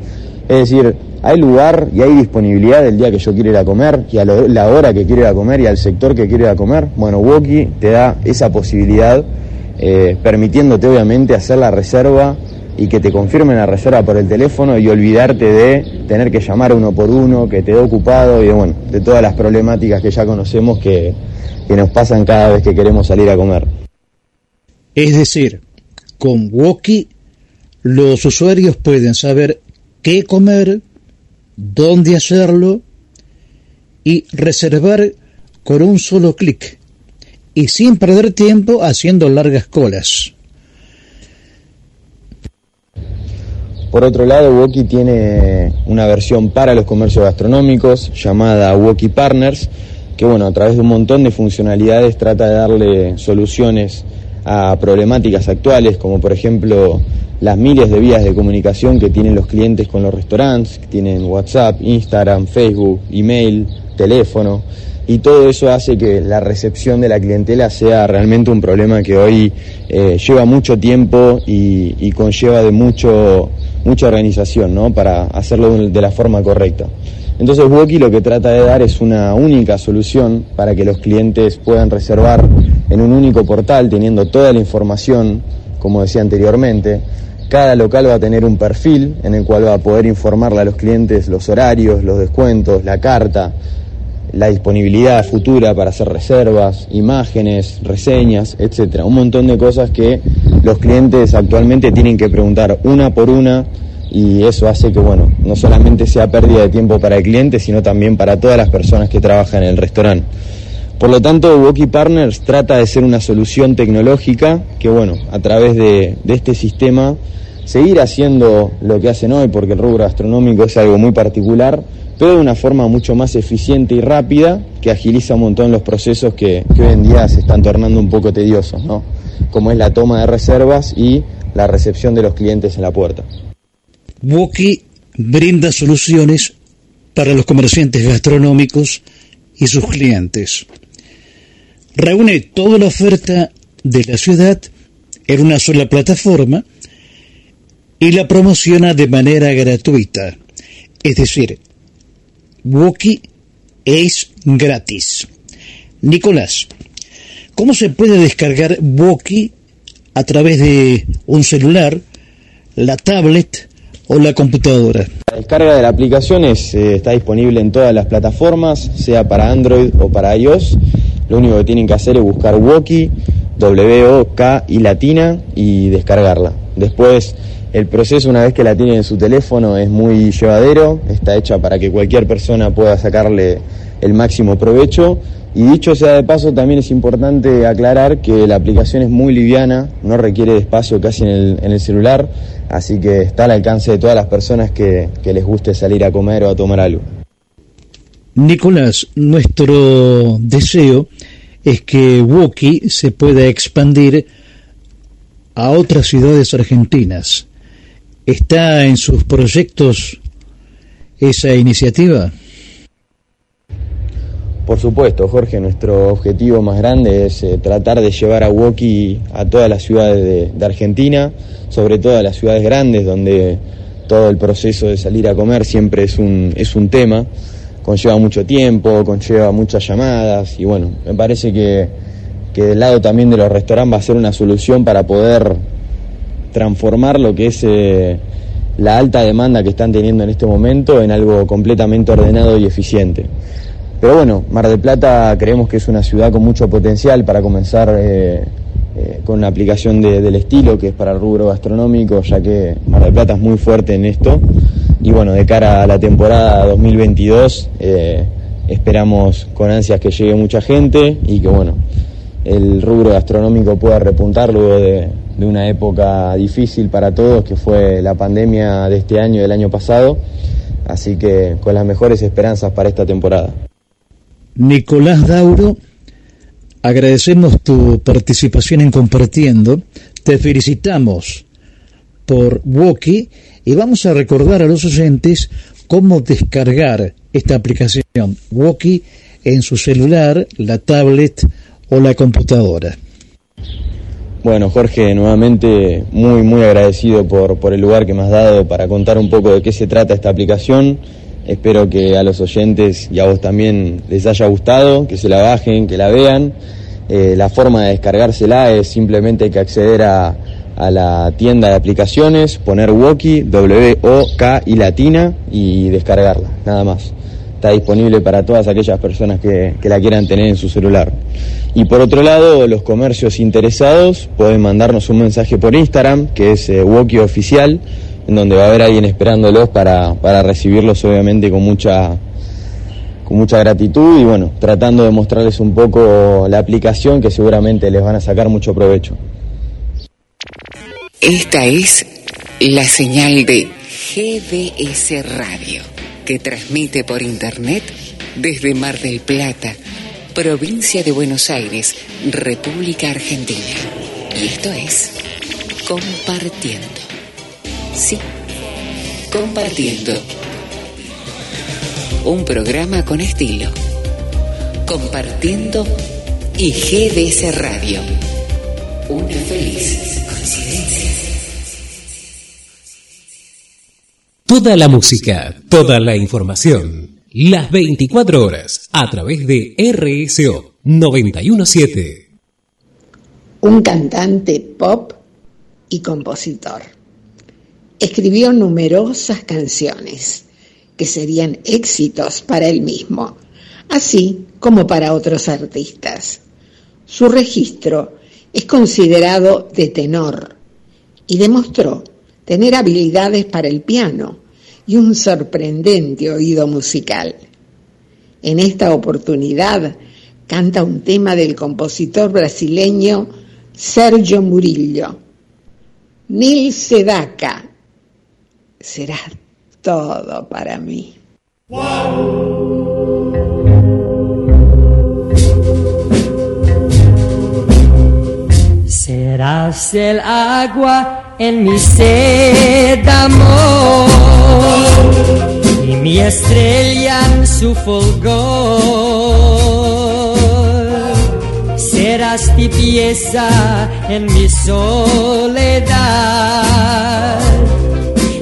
[SPEAKER 33] Es decir, hay lugar y hay disponibilidad del día que yo quiero ir a comer y a la hora que quiero ir a comer y al sector que quiero ir a comer. Bueno, Woki te da esa posibilidad, eh, permitiéndote obviamente hacer la reserva y que te confirmen la reserva por el teléfono y olvidarte de tener que llamar uno por uno, que te dé ocupado y de, bueno, de todas las problemáticas que ya conocemos que, que nos pasan cada vez que queremos salir a comer.
[SPEAKER 2] Es decir, con Woki los usuarios pueden saber qué comer, dónde hacerlo y reservar con un solo clic y sin perder tiempo haciendo largas colas.
[SPEAKER 33] Por otro lado, Woki tiene una versión para los comercios gastronómicos llamada Woki Partners, que bueno, a través de un montón de funcionalidades trata de darle soluciones a problemáticas actuales, como por ejemplo las miles de vías de comunicación que tienen los clientes con los restaurantes, que tienen WhatsApp, Instagram, Facebook, email, teléfono, y todo eso hace que la recepción de la clientela sea realmente un problema que hoy eh, lleva mucho tiempo y, y conlleva de mucho, mucha organización ¿no? para hacerlo de la forma correcta. Entonces Woki lo que trata de dar es una única solución para que los clientes puedan reservar en un único portal teniendo toda la información como decía anteriormente. Cada local va a tener un perfil en el cual va a poder informarle a los clientes los horarios, los descuentos, la carta, la disponibilidad futura para hacer reservas, imágenes, reseñas, etcétera. Un montón de cosas que los clientes actualmente tienen que preguntar una por una y eso hace que, bueno, no solamente sea pérdida de tiempo para el cliente, sino también para todas las personas que trabajan en el restaurante. Por lo tanto, Woki Partners trata de ser una solución tecnológica que, bueno, a través de, de este sistema, seguir haciendo lo que hacen hoy, porque el rubro gastronómico es algo muy particular, pero de una forma mucho más eficiente y rápida, que agiliza un montón los procesos que, hoy en día se están tornando un poco tediosos, ¿no? Como es la toma de reservas y la recepción de los clientes en la puerta.
[SPEAKER 8] Woki brinda soluciones para los comerciantes gastronómicos y sus clientes. Reúne toda la oferta de la ciudad en una sola plataforma y la promociona de manera gratuita. Es decir, Woki es gratis. Nicolás, ¿cómo se puede descargar Woki a través de un celular, la tablet o la computadora?
[SPEAKER 33] La descarga de la aplicación es, eh, está disponible en todas las plataformas, sea para Android o para iOS. Lo único que tienen que hacer es buscar Woki, W-O-K y latina y descargarla. Después el proceso una vez que la tienen en su teléfono es muy llevadero, está hecha para que cualquier persona pueda sacarle el máximo provecho. Y dicho sea de paso, también es importante aclarar que la aplicación es muy liviana, no requiere de espacio casi en el, celular, así que está al alcance de todas las personas que, que les guste salir a comer o a tomar algo.
[SPEAKER 8] Nicolás, nuestro deseo es que Woki se pueda expandir a otras ciudades argentinas. ¿Está en sus proyectos esa iniciativa?
[SPEAKER 33] Por supuesto, Jorge, nuestro objetivo más grande es eh, tratar de llevar a Woki a todas las ciudades de, Argentina, sobre todo a las ciudades grandes donde todo el proceso de salir a comer siempre es un, es un tema, conlleva mucho tiempo, conlleva muchas llamadas y bueno, me parece que, que del lado también de los restaurantes va a ser una solución para poder transformar lo que es eh, la alta demanda que están teniendo en este momento en algo completamente ordenado y eficiente. Pero bueno, Mar del Plata creemos que es una ciudad con mucho potencial para comenzar eh, eh, con una aplicación de- del estilo que es para el rubro gastronómico, ya que Mar del Plata es muy fuerte en esto. Y bueno, de cara a la temporada 2022 eh, esperamos con ansias que llegue mucha gente y que bueno, el rubro gastronómico pueda repuntar luego de, de una época difícil para todos que fue la pandemia de este año y del año pasado. Así que con las mejores esperanzas para esta temporada.
[SPEAKER 8] Nicolás Dauro, agradecemos tu participación en Compartiendo, te felicitamos por Woki y vamos a recordar a los oyentes cómo descargar esta aplicación Woki en su celular, la tablet o la computadora.
[SPEAKER 33] Bueno, Jorge, nuevamente muy, muy agradecido por, por el lugar que me has dado para contar un poco de qué se trata esta aplicación. Espero que a los oyentes y a vos también les haya gustado, que se la bajen, que la vean. Eh, la forma de descargársela es simplemente que acceder a, a la tienda de aplicaciones, poner Woki, W-O-K y latina y descargarla, nada más. Está disponible para todas aquellas personas que, que la quieran tener en su celular. Y por otro lado, los comercios interesados pueden mandarnos un mensaje por Instagram, que es eh, Oficial, en donde va a haber alguien esperándolos para, para recibirlos obviamente con mucha, con mucha gratitud y bueno, tratando de mostrarles un poco la aplicación que seguramente les van a sacar mucho provecho.
[SPEAKER 3] Esta es la señal de GDS Radio, que transmite por Internet desde Mar del Plata, provincia de Buenos Aires, República Argentina. Y esto es Compartiendo. Sí, Compartiendo. Un programa con estilo. Compartiendo y GDS Radio. Una feliz coincidencia.
[SPEAKER 34] Toda la música, toda la información, las 24 horas a través de RSO 917.
[SPEAKER 5] Un cantante pop y compositor. Escribió numerosas canciones que serían éxitos para él mismo, así como para otros artistas. Su registro es considerado de tenor y demostró tener habilidades para el piano y un sorprendente oído musical. En esta oportunidad canta un tema del compositor brasileño Sergio Murillo. Nil Sedaka, será todo para mí.
[SPEAKER 35] Serás el agua en mi sed amor y mi estrella en su fulgor. Serás tibieza en mi soledad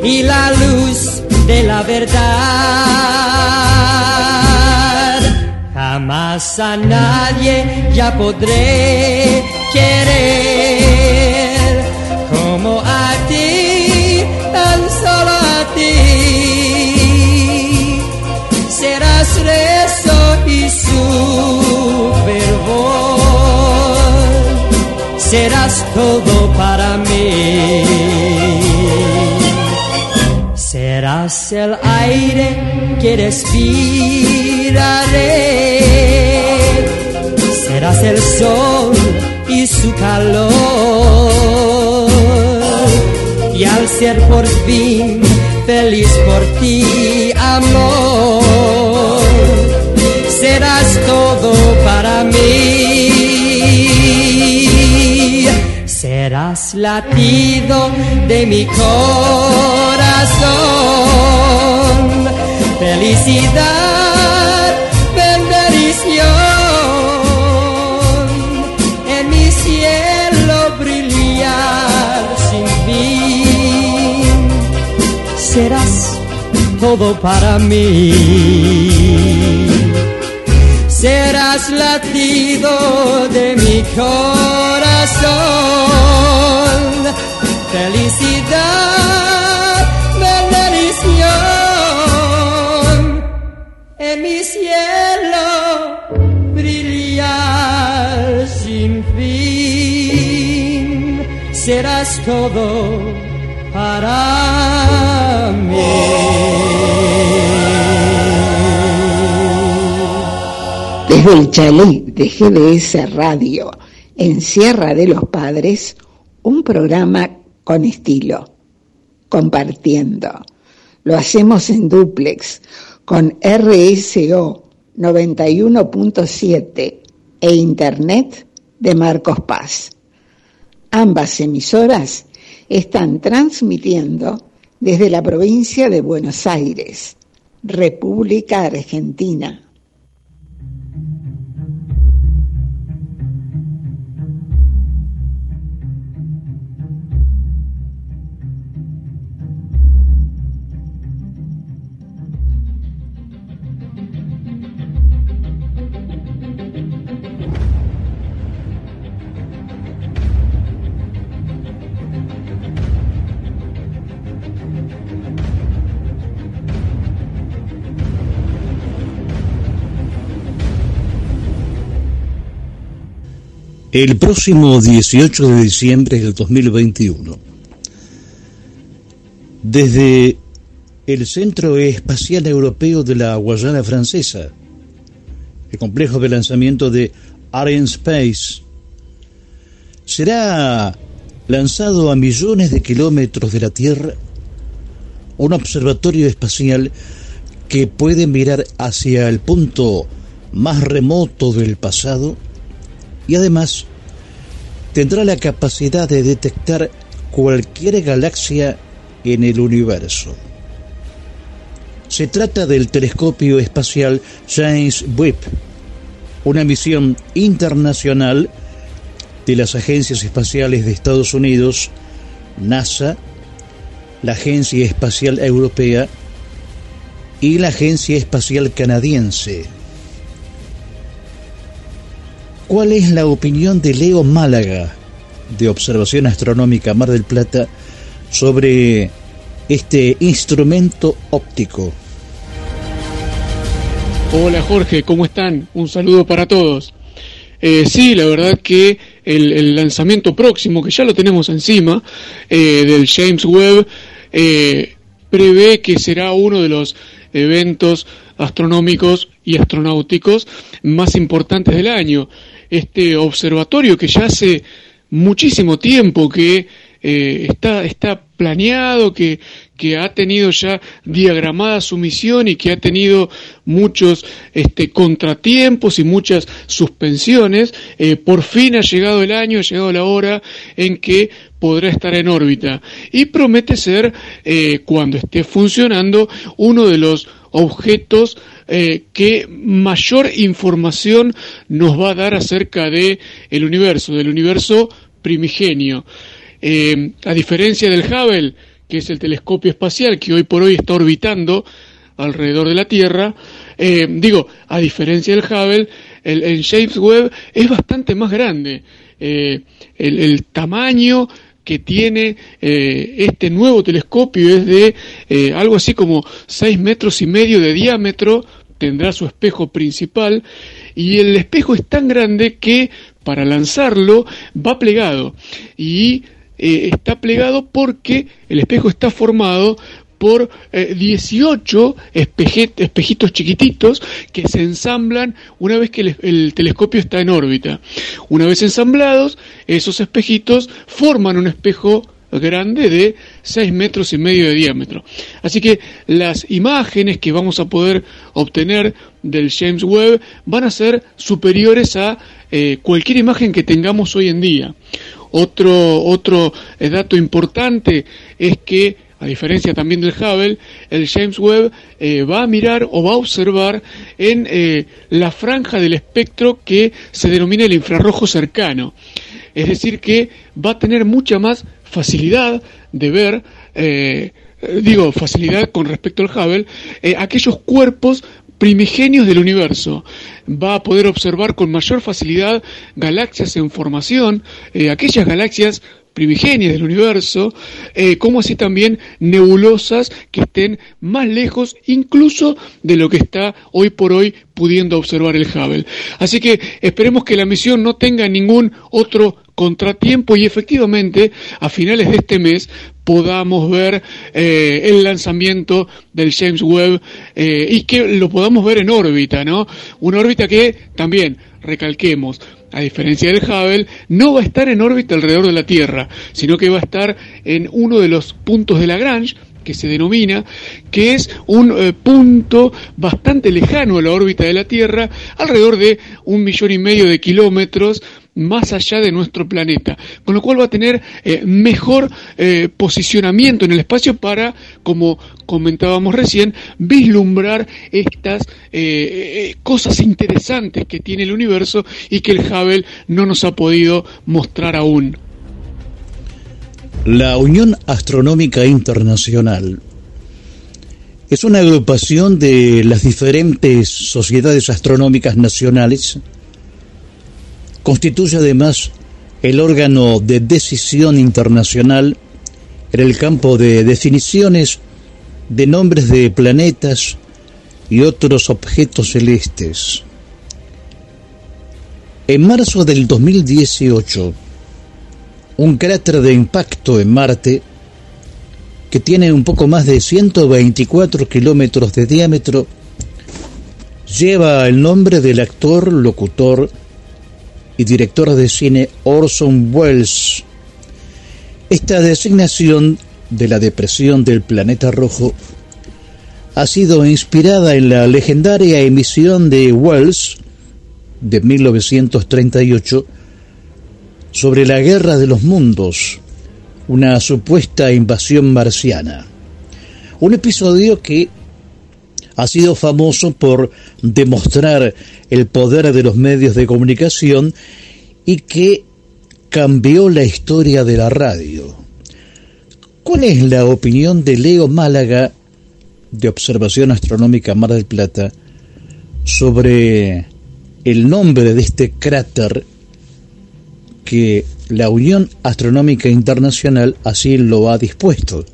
[SPEAKER 35] y la luz de la verdad. Jamás a nadie ya podré querer como a ti, tan solo a ti. Serás rezo y su fervor, serás todo para mí. Serás el aire que respiraré, serás el sol y su calor. Ser por fin feliz por ti, amor, serás todo para mí. Serás latido de mi corazón, felicidad, todo para mí. Serás latido de mi corazón, felicidad, bendición en mi cielo brillar sin fin. Serás todo para mí.
[SPEAKER 5] Desde el chalet de GDS Radio, en Sierra de los Padres, un programa con estilo, compartiendo. Lo hacemos en duplex con RSO 91.7 e Internet de Marcos Paz. Ambas emisoras están transmitiendo desde la provincia de Buenos Aires, República Argentina.
[SPEAKER 8] El próximo 18 de diciembre del 2021, desde el Centro Espacial Europeo de la Guayana Francesa, el complejo de lanzamiento de Ariane Space, será lanzado a millones de kilómetros de la Tierra un observatorio espacial que puede mirar hacia el punto más remoto del pasado y además tendrá la capacidad de detectar cualquier galaxia en el universo. Se trata del telescopio espacial James Webb, una misión internacional de las agencias espaciales de Estados Unidos, NASA, la Agencia Espacial Europea y la Agencia Espacial Canadiense. ¿Cuál es la opinión de Leo Málaga,
[SPEAKER 2] de Observación Astronómica Mar del Plata sobre este instrumento óptico.
[SPEAKER 36] Hola Jorge, ¿cómo están? Un saludo para todos. Eh, sí, la verdad que el, lanzamiento próximo, que ya lo tenemos encima, eh, del James Webb, eh, prevé que será uno de los eventos astronómicos y astronáuticos más importantes del año. Este observatorio que ya hace muchísimo tiempo que eh, está, está planeado, que, que ha tenido ya diagramada su misión y que ha tenido muchos este, contratiempos y muchas suspensiones, eh, por fin ha llegado el año, ha llegado la hora en que podrá estar en órbita. Y promete ser, eh, cuando esté funcionando, uno de los objetos que mayor información nos va a dar acerca de el universo, del universo primigenio. Eh, a diferencia del Hubble, que es el telescopio espacial que hoy por hoy está orbitando alrededor de la Tierra, eh, digo, a diferencia del Hubble, el, James Webb es bastante más grande. Eh, el, tamaño que tiene este nuevo telescopio es de algo así como 6 metros y medio de diámetro, tendrá su espejo principal, y el espejo es tan grande que para lanzarlo va plegado. Y eh, está plegado porque el espejo está formado por 18 eh, espejitos chiquititos que se ensamblan una vez que el, telescopio está en órbita. Una vez ensamblados, esos espejitos forman un espejo grande de 6 metros y medio de diámetro. Así que las imágenes que vamos a poder obtener del James Webb van a ser superiores a eh, cualquier imagen que tengamos hoy en día. Otro, otro eh, dato importante es que, a diferencia también del Hubble, el James Webb eh, va a mirar o va a observar en la franja del espectro que se denomina el infrarrojo cercano. Es decir, que va a tener mucha más facilidad de ver digo, facilidad con respecto al Hubble, aquellos cuerpos primigenios del universo. Va a poder observar con mayor facilidad galaxias en formación, eh, aquellas galaxias primigenias del universo, eh, como así también nebulosas que estén más lejos incluso de lo que está hoy por hoy pudiendo observar el Hubble. Así que esperemos que la misión no tenga ningún otro contratiempo y efectivamente a finales de este mes podamos ver eh, el lanzamiento del James Webb eh, y que lo podamos ver en órbita, ¿no? Una órbita que también, recalquemos, a diferencia del Hubble, no va a estar en órbita alrededor de la Tierra, sino que va a estar en uno de los puntos de Lagrange, que se denomina, que es un eh, punto bastante lejano a la órbita de la Tierra, alrededor de un millón y medio de kilómetros más allá de nuestro planeta, con lo cual va a tener eh, mejor eh, posicionamiento en el espacio para, como comentábamos recién, vislumbrar estas eh, cosas interesantes que tiene el universo y que el Hubble no nos ha podido mostrar aún.
[SPEAKER 2] La Unión Astronómica Internacional es una agrupación de las diferentes sociedades astronómicas nacionales Constituye además el órgano de decisión internacional en el campo de definiciones de nombres de planetas y otros objetos celestes. En marzo del 2018, un cráter de impacto en Marte, que tiene un poco más de 124 kilómetros de diámetro, lleva el nombre del actor, locutor y director de cine Orson Welles. Esta designación de la depresión del planeta rojo ha sido inspirada en la legendaria emisión de Wells de 1938 sobre la Guerra de los Mundos, una supuesta invasión marciana. Un episodio que ha sido famoso por demostrar el poder de los medios de comunicación y que cambió la historia de la radio. ¿Cuál es la opinión de Leo Málaga de Observación Astronómica Mar del Plata sobre el nombre de este cráter que
[SPEAKER 8] la Unión Astronómica Internacional así lo ha dispuesto.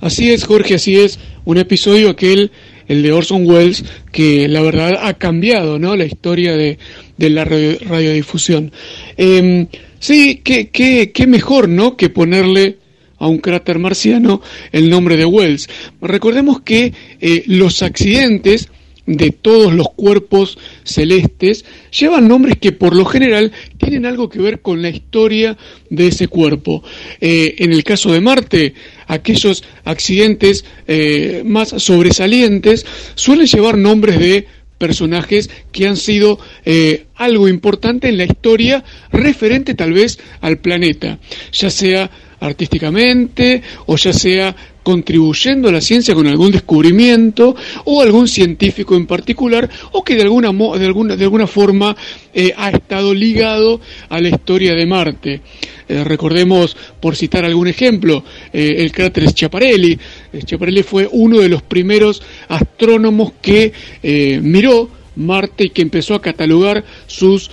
[SPEAKER 36] Así es, Jorge, así es. Un episodio aquel, el de Orson Welles, que la verdad ha cambiado ¿no? la historia de, de la radio- radiodifusión. Eh, sí, qué, qué, qué mejor ¿no? que ponerle a un cráter marciano el nombre de Wells. Recordemos que eh, los accidentes de todos los cuerpos celestes llevan nombres que por lo general tienen algo que ver con la historia de ese cuerpo. Eh, en el caso de Marte, aquellos accidentes eh, más sobresalientes suelen llevar nombres de personajes que han sido eh, algo importante en la historia referente tal vez al planeta, ya sea artísticamente o ya sea contribuyendo a la ciencia con algún descubrimiento o algún científico en particular o que de alguna de alguna de alguna forma eh, ha estado ligado a la historia de Marte. Eh, recordemos, por citar algún ejemplo, eh, el cráter Schiaparelli. Schiaparelli fue uno de los primeros astrónomos que miró Marte y que empezó a catalogar sus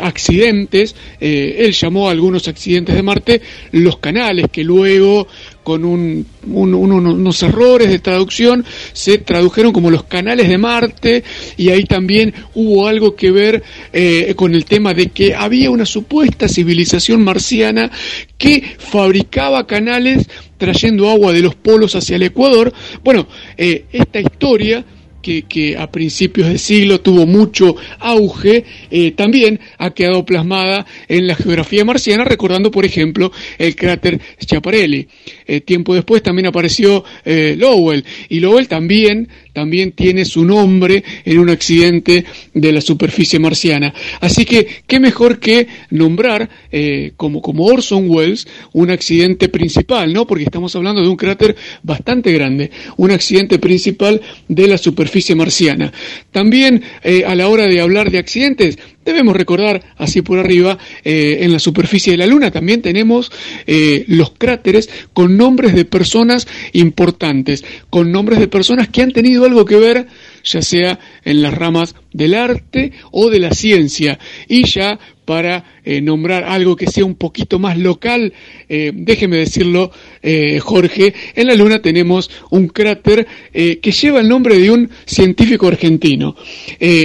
[SPEAKER 36] accidentes. Él llamó a algunos accidentes de Marte los canales, que luego con un- un- un- unos errores de traducción se tradujeron como los canales de Marte y ahí también hubo algo que ver eh, con el tema de que había una supuesta civilización marciana que fabricaba canales trayendo agua de los polos hacia el Ecuador. Bueno, eh, esta historia que, a principios del siglo tuvo mucho auge, eh, también ha quedado plasmada en la geografía marciana, recordando, por ejemplo, el cráter Schiaparelli. Eh, tiempo después también apareció eh, Lowell, y Lowell también, también tiene su nombre en un accidente de la superficie marciana. Así que, qué mejor que nombrar, eh, como, como Orson Welles, un accidente principal, ¿no? Porque estamos hablando de un cráter bastante grande, un accidente principal de la superficie marciana. También eh, a la hora de hablar de accidentes, debemos recordar, así por arriba, eh, en la superficie de la Luna también tenemos eh, los cráteres con nombres de personas importantes, con nombres de personas que han tenido algo que ver ya sea en las ramas del arte o de la ciencia. Y ya para eh, nombrar algo que sea un poquito más local, eh, déjeme decirlo, eh, Jorge, en la Luna tenemos un cráter que lleva el nombre de un científico argentino,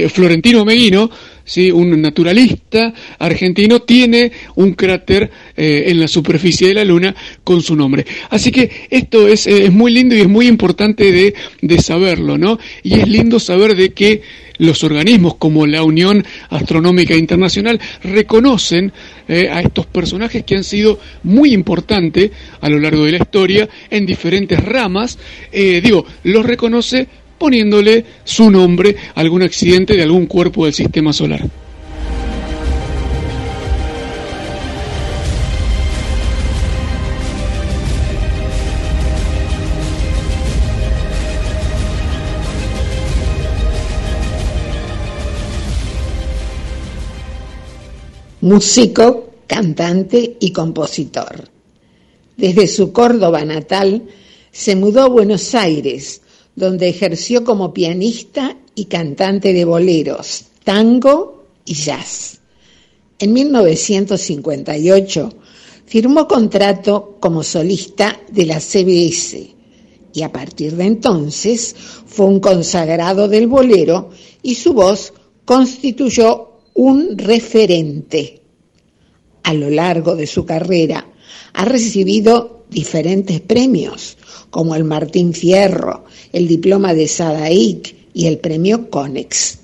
[SPEAKER 36] Florentino Meguino, ¿sí? un naturalista argentino, tiene un cráter eh, en la superficie de la Luna con su nombre. Así que esto es, eh, es muy lindo y es muy importante de, de saberlo, ¿no? Y es lindo saber de que los organismos como la Unión Astronómica Internacional reconocen eh, a estos personajes que han sido muy importantes a lo largo de la historia en diferentes ramas. Eh, digo, los reconoce poniéndole su nombre a algún accidente de algún cuerpo del sistema solar.
[SPEAKER 5] músico, cantante y compositor. Desde su Córdoba natal se mudó a Buenos Aires, donde ejerció como pianista y cantante de boleros, tango y jazz. En 1958 firmó contrato como solista de la CBS y a partir de entonces fue un consagrado del bolero y su voz constituyó un referente. A lo largo de su carrera ha recibido diferentes premios, como el Martín Fierro, el diploma de Sadaic y el premio Conex.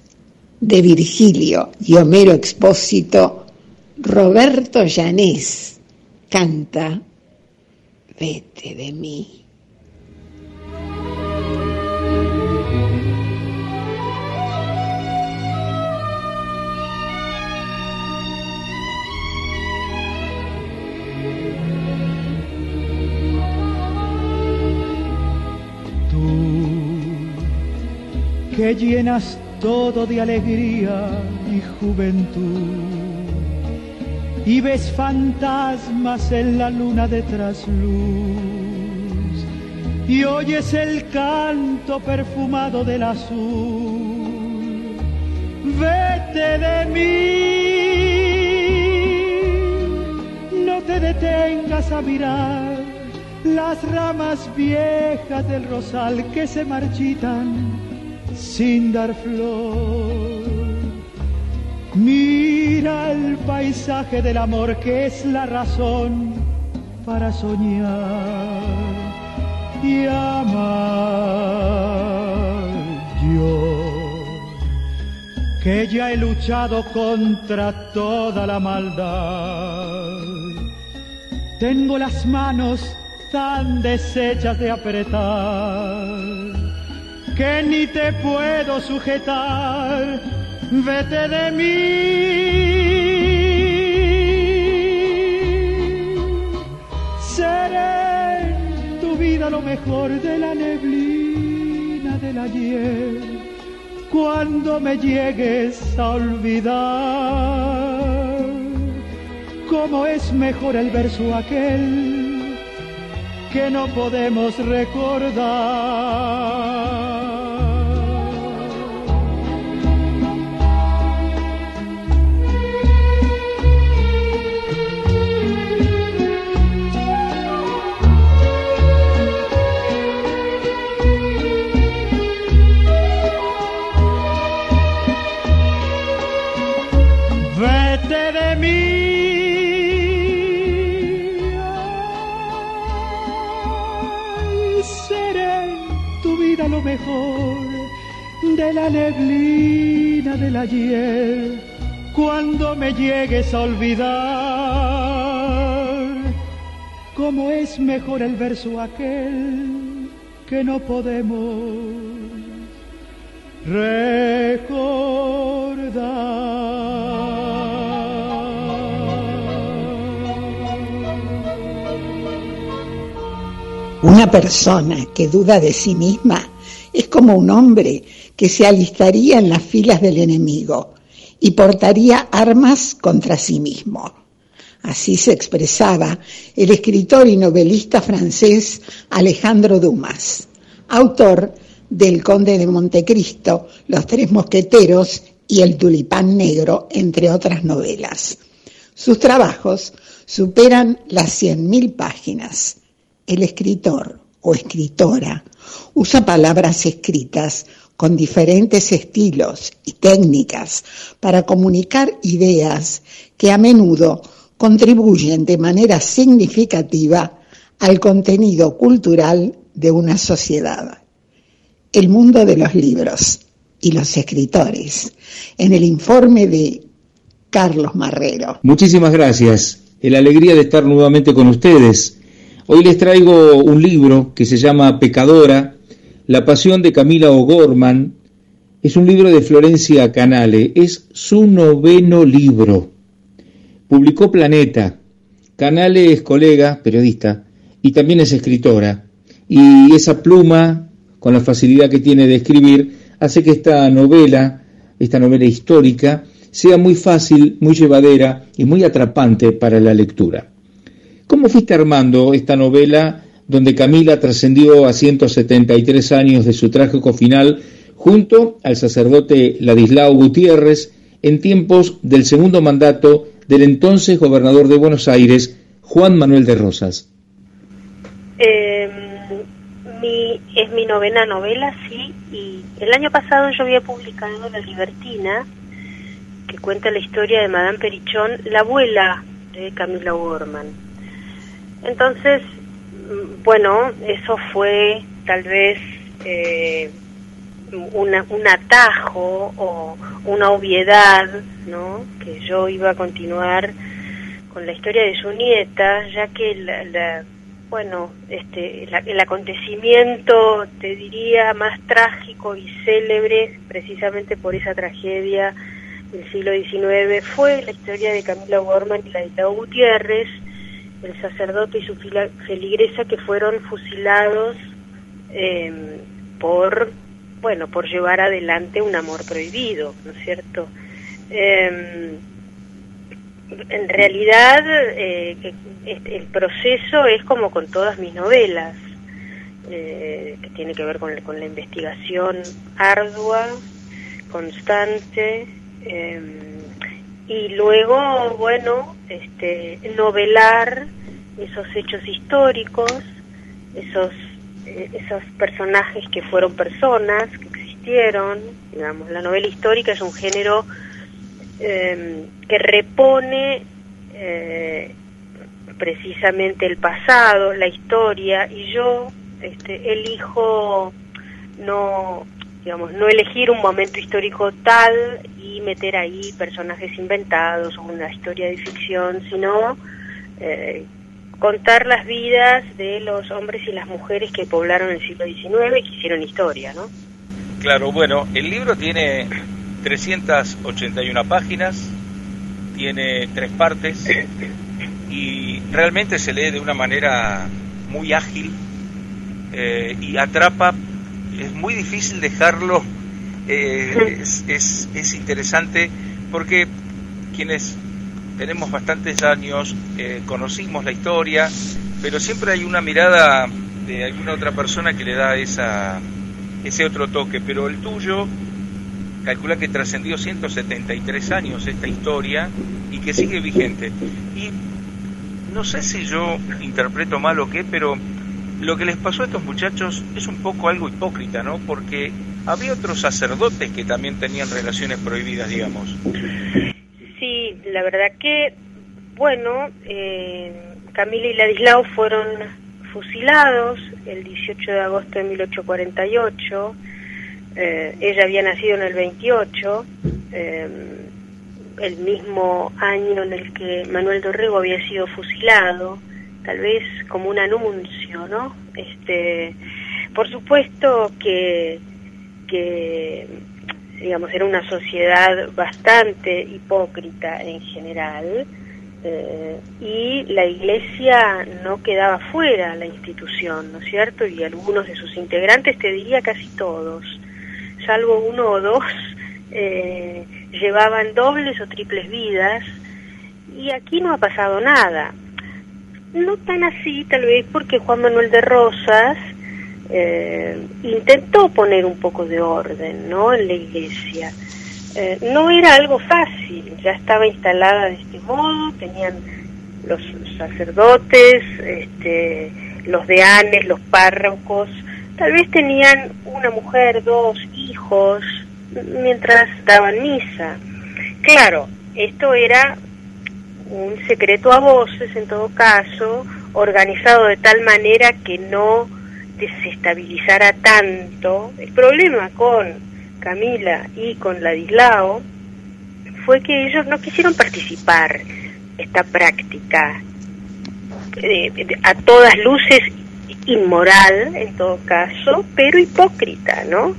[SPEAKER 5] De Virgilio y Homero Expósito, Roberto Llanés canta Vete de mí.
[SPEAKER 37] Que llenas todo de alegría y juventud. Y ves fantasmas en la luna de trasluz y oyes el canto perfumado del azul. Vete de mí, te detengas a mirar las ramas viejas del rosal que se marchitan sin dar flor. Mira el paisaje del amor que es la razón para soñar y amar. Yo que ya he luchado contra toda la maldad. Tengo las manos tan deshechas de apretar que ni te puedo sujetar. Vete de mí. Seré tu vida lo mejor de la neblina del ayer. Cuando me llegues a olvidar, cómo es mejor el verso aquel que no podemos recordar. De la neblina del ayer. Cuando me llegues a olvidar, cómo es mejor el verso aquel que no podemos
[SPEAKER 5] Una persona que duda de sí misma es como un hombre que se alistaría en las filas del enemigo y portaría armas contra sí mismo. Así se expresaba el escritor y novelista francés Alejandro Dumas, autor del Conde de Montecristo, Los Tres Mosqueteros y El Tulipán Negro, entre otras novelas. Sus trabajos superan las 100.000 páginas. El escritor o escritora usa palabras escritas con diferentes estilos y técnicas para comunicar ideas que a menudo contribuyen de manera significativa al contenido cultural de una sociedad. El mundo de los libros y los escritores, en el informe de Carlos Marrero.
[SPEAKER 38] Muchísimas gracias. La alegría de estar nuevamente con ustedes. Hoy les traigo un libro que se llama Pecadora, La pasión de Camila O'Gorman. Es un libro de Florencia Canale, es su noveno libro. Publicó Planeta. Canale es colega, periodista, y también es escritora. Y esa pluma, con la facilidad que tiene de escribir, hace que esta novela, esta novela histórica, sea muy fácil, muy llevadera y muy atrapante para la lectura. ¿Cómo fuiste armando esta novela donde Camila trascendió a 173 años de su trágico final junto al sacerdote Ladislao Gutiérrez en tiempos del segundo mandato del entonces gobernador de Buenos Aires, Juan Manuel de Rosas?
[SPEAKER 39] Eh, mi, es mi novena novela, sí, y el año pasado yo había publicado La Libertina, que cuenta la historia de Madame Perichón, la abuela de Camila Gorman. Entonces, bueno, eso fue tal vez eh, una, un atajo o una obviedad, ¿no? Que yo iba a continuar con la historia de su nieta, ya que la, la bueno, este, la, el acontecimiento, te diría, más trágico y célebre, precisamente por esa tragedia del siglo XIX, fue la historia de Camila Gorman y Ladislao Gutiérrez, el sacerdote y su feligresa que fueron fusilados eh, por, bueno, por llevar adelante un amor prohibido, ¿no es cierto? Eh, en realidad eh, el proceso es como con todas mis novelas, eh, que tiene que ver con, con, la investigación ardua, constante, eh, y luego, bueno, este, novelar esos hechos históricos, esos, eh, esos personajes que fueron personas, que existieron, digamos, la novela histórica es un género eh, que repone eh, precisamente el pasado, la historia, y yo este, elijo no digamos no elegir un momento histórico tal meter ahí personajes inventados o una historia de ficción, sino eh, contar las vidas de los hombres y las mujeres que poblaron el siglo XIX y que hicieron historia, ¿no?
[SPEAKER 40] Claro, bueno, el libro tiene 381 páginas, tiene tres partes y realmente se lee de una manera muy ágil eh, y atrapa. Es muy difícil dejarlo. Eh, es, es, es interesante porque quienes tenemos bastantes años eh, conocimos la historia, pero siempre hay una mirada de alguna otra persona que le da esa, ese otro toque. Pero el tuyo, calcula que trascendió 173 años esta historia y que sigue vigente. Y no sé si yo interpreto mal o qué, pero lo que les pasó a estos muchachos es un poco algo hipócrita, ¿no? Porque había otros sacerdotes que también tenían relaciones prohibidas, digamos.
[SPEAKER 39] Sí, la verdad que, bueno, eh, Camila y Ladislao fueron fusilados el 18 de agosto de 1848. Eh, ella había nacido en el 28, eh, el mismo año en el que Manuel Dorrego había sido fusilado, tal vez como un anuncio, ¿no? Este, por supuesto que, que digamos, era una sociedad bastante hipócrita en general, eh, y la iglesia no quedaba fuera la institución, ¿no es cierto? Y algunos de sus integrantes, te diría casi todos, salvo uno o dos, eh, llevaban dobles o triples vidas, y aquí no ha pasado nada. No tan así, tal vez porque Juan Manuel de Rosas eh, intentó poner un poco de orden ¿no? en la iglesia. Eh, no era algo fácil, ya estaba instalada de este modo, tenían los sacerdotes, este, los deanes, los párrocos, tal vez tenían una mujer, dos hijos, mientras daban misa. Claro, esto era un secreto a voces en todo caso, organizado de tal manera que no desestabilizara tanto. El problema con Camila y con Ladislao fue que ellos no quisieron participar esta práctica a todas luces inmoral en todo caso, pero hipócrita, ¿no?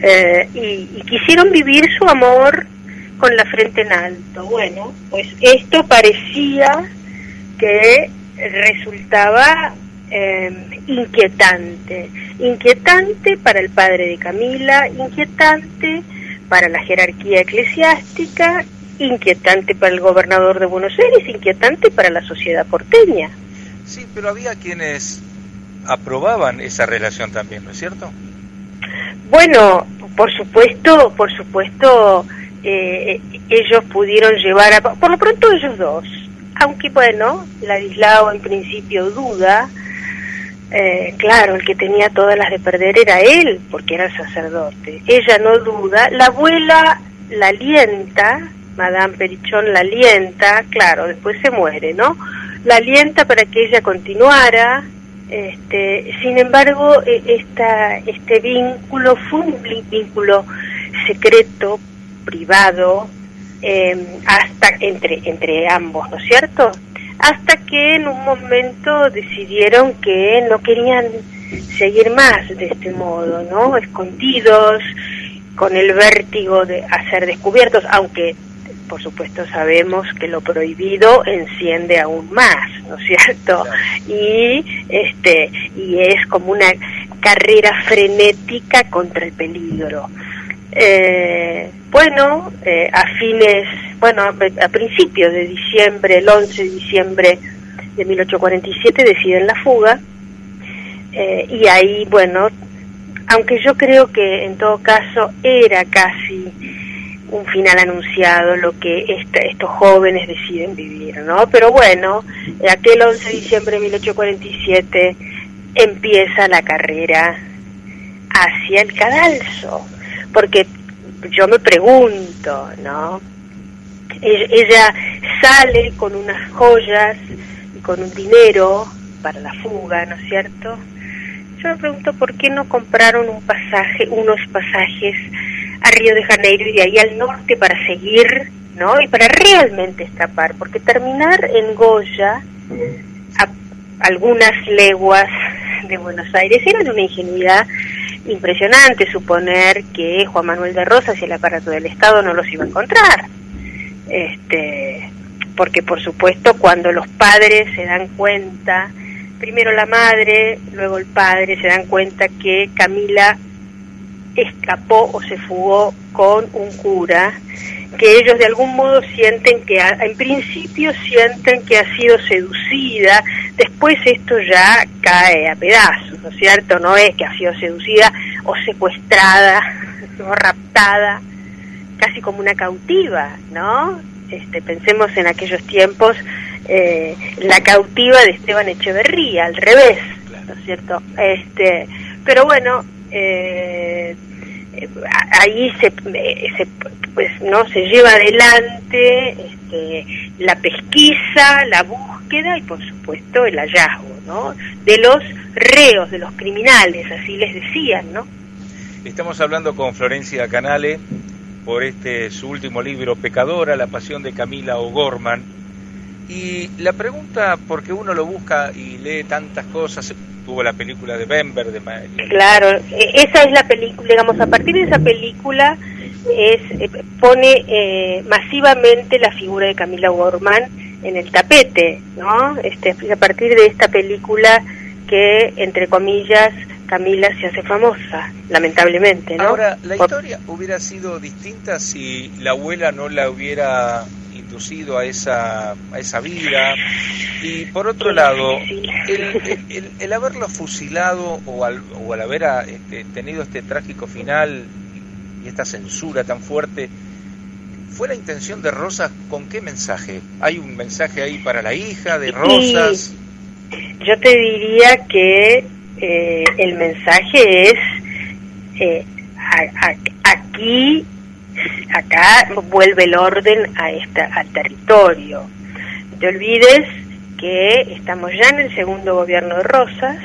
[SPEAKER 39] Eh, y, y quisieron vivir su amor con la frente en alto. Bueno, pues esto parecía que resultaba eh, inquietante, inquietante para el padre de Camila, inquietante para la jerarquía eclesiástica, inquietante para el gobernador de Buenos Aires, inquietante para la sociedad porteña.
[SPEAKER 40] Sí, pero había quienes aprobaban esa relación también, ¿no es cierto?
[SPEAKER 39] Bueno, por supuesto, por supuesto, eh, ellos pudieron llevar a, por lo pronto ellos dos, aunque bueno, Ladislao en principio duda, eh, claro, el que tenía todas las de perder era él, porque era el sacerdote. Ella no duda, la abuela la alienta, Madame Perichón la alienta, claro, después se muere, ¿no? La alienta para que ella continuara, este, sin embargo, e- este vínculo fue un vínculo secreto, privado, eh, hasta entre, entre ambos, ¿no es cierto? Hasta que en un momento decidieron que no querían seguir más de este modo, ¿no? Escondidos, con el vértigo de hacer descubiertos, aunque por supuesto sabemos que lo prohibido enciende aún más, ¿no es cierto? Y este y es como una carrera frenética contra el peligro. Eh, bueno, eh, a fines, bueno, a, principios de diciembre, el 11 de diciembre de 1847 deciden la fuga eh, y ahí, bueno, aunque yo creo que en todo caso era casi un final anunciado, lo que esta- estos jóvenes deciden vivir, ¿no? Pero bueno, aquel 11 de diciembre de 1847 empieza la carrera hacia el cadalso, porque yo me pregunto, ¿no? E- Ella sale con unas joyas y con un dinero para la fuga, ¿no es cierto? Yo me pregunto por qué no compraron un pasaje, unos pasajes a Río de Janeiro y de ahí al norte para seguir, ¿no? Y para realmente escapar, porque terminar en Goya, a algunas leguas de Buenos Aires, era de una ingenuidad impresionante suponer que Juan Manuel de Rosas y el aparato del Estado no los iba a encontrar. Este, porque por supuesto cuando los padres se dan cuenta, primero la madre, luego el padre se dan cuenta que Camila escapó o se fugó con un cura, que ellos de algún modo sienten que, ha- en principio sienten que ha sido seducida, después esto ya cae a pedazos, ¿no es cierto? No es que ha sido seducida o secuestrada o raptada, casi como una cautiva, ¿no? Este, pensemos en aquellos tiempos, eh, la cautiva de Esteban Echeverría, al revés, ¿no es cierto? Este, pero bueno, eh, ahí se, eh, se, pues no se lleva adelante este, la pesquisa, la búsqueda y por supuesto el hallazgo, ¿no? De los reos, de los criminales, así les decían, ¿no?
[SPEAKER 40] Estamos hablando con Florencia Canale por este su último libro, Pecadora, la pasión de Camila O'Gorman. Y la pregunta, porque uno lo busca y lee tantas cosas, tuvo la película de Bember, de Ma-
[SPEAKER 39] Claro, e- esa es la película, digamos, a partir de esa película es eh, pone eh, masivamente la figura de Camila Gorman en el tapete, ¿no? Este, a partir de esta película que, entre comillas, Camila se hace famosa, lamentablemente, ¿no?
[SPEAKER 40] Ahora, la
[SPEAKER 39] Por-
[SPEAKER 40] historia hubiera sido distinta si la abuela no la hubiera inducido a esa, a esa vida. Y por otro lado, el, el- el haberlo fusilado o al, o al haber ah, este, tenido este trágico final y esta censura tan fuerte, ¿fue la intención de Rosas con qué mensaje? ¿Hay un mensaje ahí para la hija de Rosas?
[SPEAKER 39] Yo te diría que eh, el mensaje es eh, a- a- aquí, acá vuelve el orden a esta, al territorio. No te olvides que estamos ya en el segundo gobierno de Rosas,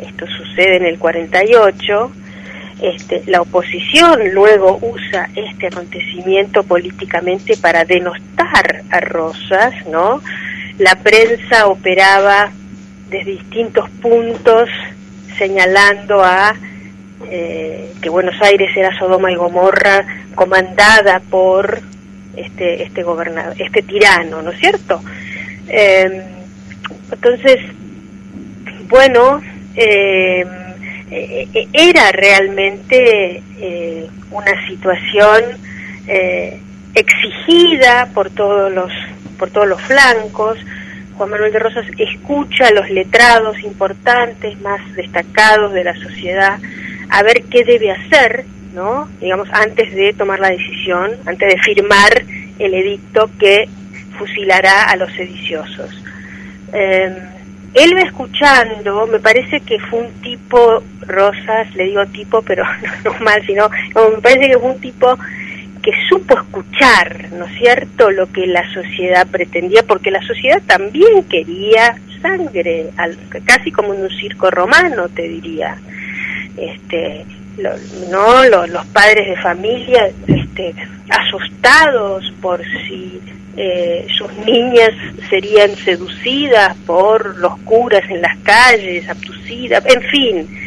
[SPEAKER 39] esto sucede en el 48, este, la oposición luego usa este acontecimiento políticamente para denostar a Rosas, ¿no? La prensa operaba desde distintos puntos señalando a eh, que Buenos Aires era Sodoma y Gomorra comandada por este este gobernador, este tirano, ¿no es cierto? Eh, entonces, bueno, eh, eh, eh, era realmente eh, una situación eh, exigida por todos los por todos los flancos. Juan Manuel de Rosas escucha a los letrados importantes, más destacados de la sociedad, a ver qué debe hacer, ¿no? Digamos, antes de tomar la decisión, antes de firmar el edicto que fusilará a los sediciosos. Eh, él va escuchando, me parece que fue un tipo, Rosas, le digo tipo, pero no, mal, sino, no, me parece que fue un tipo que supo escuchar, ¿no es cierto?, lo que la sociedad pretendía, porque la sociedad también quería sangre, casi como en un circo romano, te diría. Este, lo- no Lo- los padres de familia este, asustados por si eh, sus niñas serían seducidas por los curas en las calles, abducidas, en fin.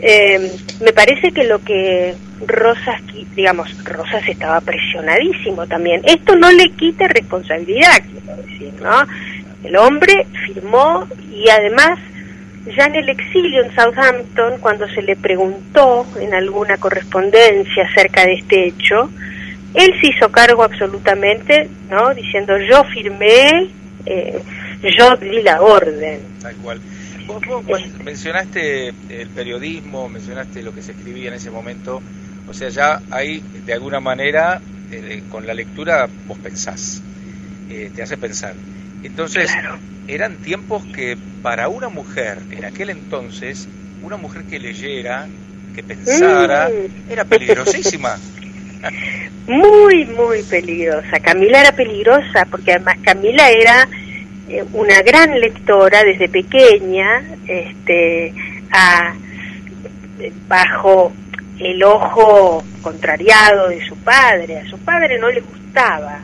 [SPEAKER 39] Eh, me parece que lo que Rosas, digamos, Rosas estaba presionadísimo también. Esto no le quita responsabilidad, quiero decir, ¿no? El hombre firmó y además ya en el exilio en Southampton, cuando se le preguntó en alguna correspondencia acerca de este hecho, él se hizo cargo absolutamente, ¿no? Diciendo yo firmé, eh, yo di la orden.
[SPEAKER 40] Tal cual. Vos, vos men- mencionaste el periodismo, mencionaste lo que se escribía en ese momento, o sea, ya ahí de alguna manera eh, con la lectura vos pensás, eh, te hace pensar. Entonces, eran tiempos que para una mujer, en aquel entonces, una mujer que leyera, que pensara,
[SPEAKER 39] Mm.
[SPEAKER 40] era peligrosísima.
[SPEAKER 39] Muy, muy peligrosa. Camila era peligrosa porque además Camila era eh, una gran lectora desde pequeña, este, a- bajo el ojo contrariado de su padre. A su padre no le gustaba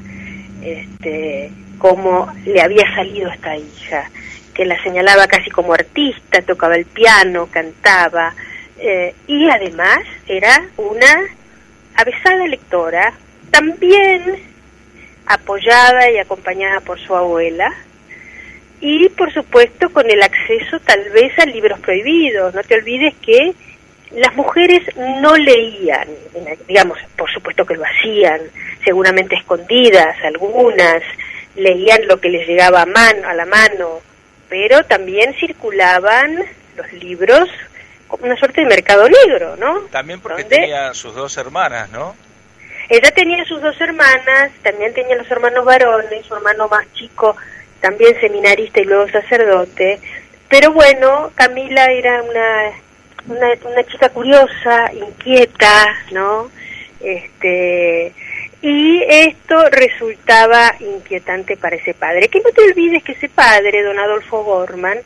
[SPEAKER 39] este, cómo le había salido esta hija, que la señalaba casi como artista, tocaba el piano, cantaba, eh, y además era una avesada lectora, también apoyada y acompañada por su abuela, y por supuesto con el acceso tal vez a libros prohibidos. No te olvides que las mujeres no leían, en- digamos, por supuesto que lo hacían, seguramente escondidas, algunas leían lo que les llegaba a mano, a la mano, pero también circulaban los libros como una suerte de mercado negro, ¿no?
[SPEAKER 40] También porque tenía sus dos hermanas, ¿no?
[SPEAKER 39] Ella tenía sus dos hermanas, también tenía los hermanos varones, su hermano más chico, también seminarista y luego sacerdote. Pero bueno, Camila era una, una, una chica curiosa, inquieta, ¿no? Este, y esto resultaba inquietante para ese padre. Que no te olvides que ese padre, don Adolfo Gorman,